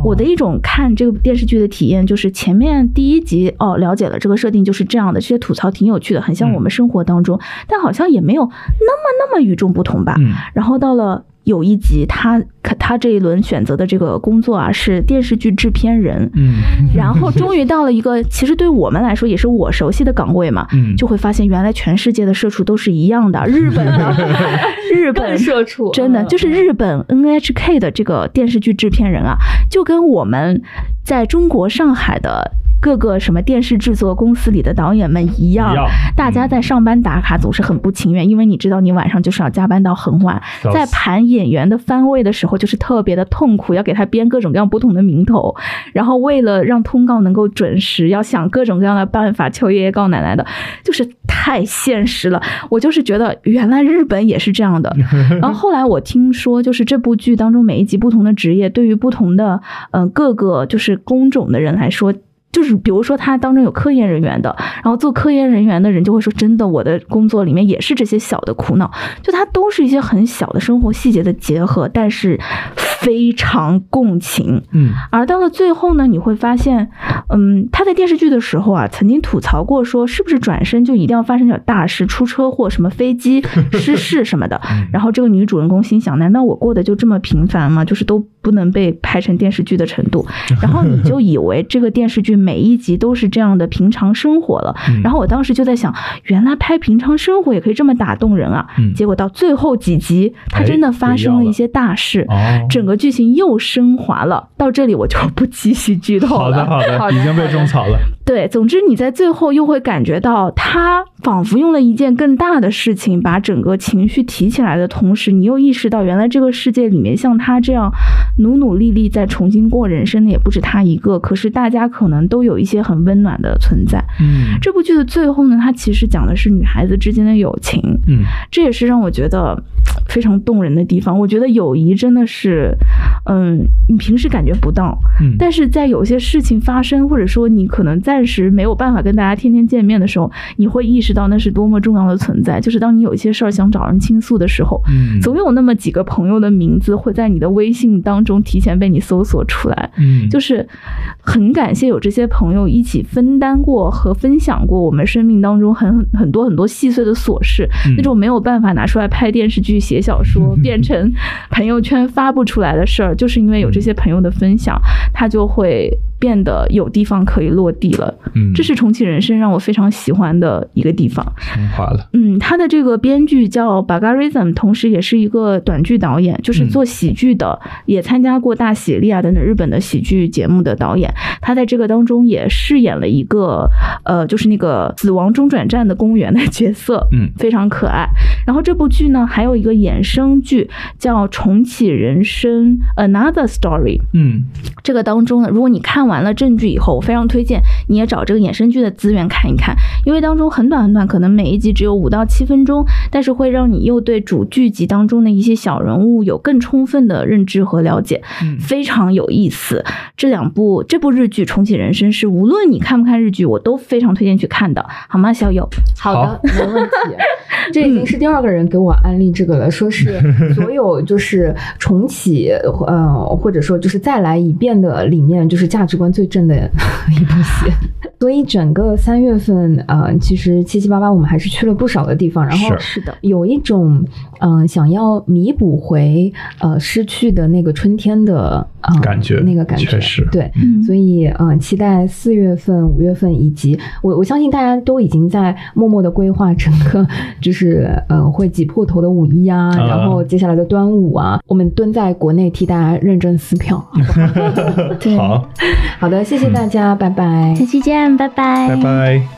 [SPEAKER 2] 我的一种看这个电视剧的体验就是前面第一集哦，了解了这个设定就是这样的，这些吐槽挺有趣的，很像我们生活当中，但好像也没有那么那么与众不同吧。然后到了。有一集，他他这一轮选择的这个工作啊，是电视剧制片人。嗯，然后终于到了一个，其实对我们来说也是我熟悉的岗位嘛。嗯，就会发现原来全世界的社畜都是一样的。日本的 日本
[SPEAKER 1] 社畜，
[SPEAKER 2] 真的就是日本 NHK 的这个电视剧制片人啊，就跟我们在中国上海的。各个什么电视制作公司里的导演们一样，大家在上班打卡总是很不情愿，因为你知道你晚上就是要加班到很晚，在盘演员的番位的时候就是特别的痛苦，要给他编各种各样不同的名头，然后为了让通告能够准时，要想各种各样的办法，求爷爷告奶奶的，就是太现实了。我就是觉得原来日本也是这样的。然后后来我听说，就是这部剧当中每一集不同的职业，对于不同的嗯各个就是工种的人来说。就是比如说，他当中有科研人员的，然后做科研人员的人就会说：“真的，我的工作里面也是这些小的苦恼，就它都是一些很小的生活细节的结合，但是非常共情。”嗯，而到了最后呢，你会发现，嗯，他在电视剧的时候啊，曾经吐槽过说，是不是转身就一定要发生点大事，出车祸，什么飞机 失事什么的？然后这个女主人公心想：难道我过得就这么平凡吗？就是都不能被拍成电视剧的程度？然后你就以为这个电视剧。每一集都是这样的平常生活了，然后我当时就在想，原来拍平常生活也可以这么打动人啊！结果到最后几集，它真的发生了一些大事，整个剧情又升华了。到这里我就不继续剧透
[SPEAKER 3] 了。好的，好的，已经被种草了。
[SPEAKER 2] 对，总之你在最后又会感觉到，他仿佛用了一件更大的事情把整个情绪提起来的同时，你又意识到，原来这个世界里面像他这样努努力力在重新过人生的也不止他一个。可是大家可能。都有一些很温暖的存在。嗯，这部剧的最后呢，它其实讲的是女孩子之间的友情。嗯，这也是让我觉得非常动人的地方。我觉得友谊真的是，嗯，你平时感觉不到，嗯，但是在有些事情发生，或者说你可能暂时没有办法跟大家天天见面的时候，你会意识到那是多么重要的存在。就是当你有一些事儿想找人倾诉的时候，嗯，总有那么几个朋友的名字会在你的微信当中提前被你搜索出来。嗯，就是很感谢有这些。朋友一起分担过和分享过我们生命当中很很多很多细碎的琐事，那种没有办法拿出来拍电视剧、写小说、变成朋友圈发布出来的事儿，就是因为有这些朋友的分享，他就会。变得有地方可以落地了，嗯，这是重启人生让我非常喜欢的一个地方。
[SPEAKER 3] 升华了，
[SPEAKER 2] 嗯，他的这个编剧叫 Bagarism，同时也是一个短剧导演，就是做喜剧的，也参加过大喜利啊等等日本的喜剧节目的导演。他在这个当中也饰演了一个呃，就是那个死亡中转站的公务员的角色，嗯，非常可爱。然后这部剧呢还有一个衍生剧叫重启人生 Another Story，嗯，这个当中呢，如果你看。完了正剧以后，我非常推荐你也找这个衍生剧的资源看一看，因为当中很短很短，可能每一集只有五到七分钟，但是会让你又对主剧集当中的一些小人物有更充分的认知和了解，非常有意思。这两部这部日剧《重启人生》是无论你看不看日剧，我都非常推荐去看的，好吗？小友，
[SPEAKER 1] 好的，没问题。这已经是第二个人给我安利这个了，说是所有就是重启，呃，或者说就是再来一遍的里面，就是价值观最正的 一部戏。所以整个三月份，呃，其实七七八八我们还是去了不少的地方，然后
[SPEAKER 2] 是。的，
[SPEAKER 1] 有一种嗯想要弥补回呃失去的那个春天的
[SPEAKER 3] 感觉，
[SPEAKER 1] 那个感觉。
[SPEAKER 3] 确实。
[SPEAKER 1] 对，所以嗯期待四月份、五月份以及我我相信大家都已经在默默的规划整个 就是呃会挤破头的五一啊，然后接下来的端午啊，我们蹲在国内替大家认真撕票，
[SPEAKER 3] 好
[SPEAKER 1] 好的，谢谢大家，拜拜，
[SPEAKER 2] 下期见。拜拜，
[SPEAKER 3] 拜拜。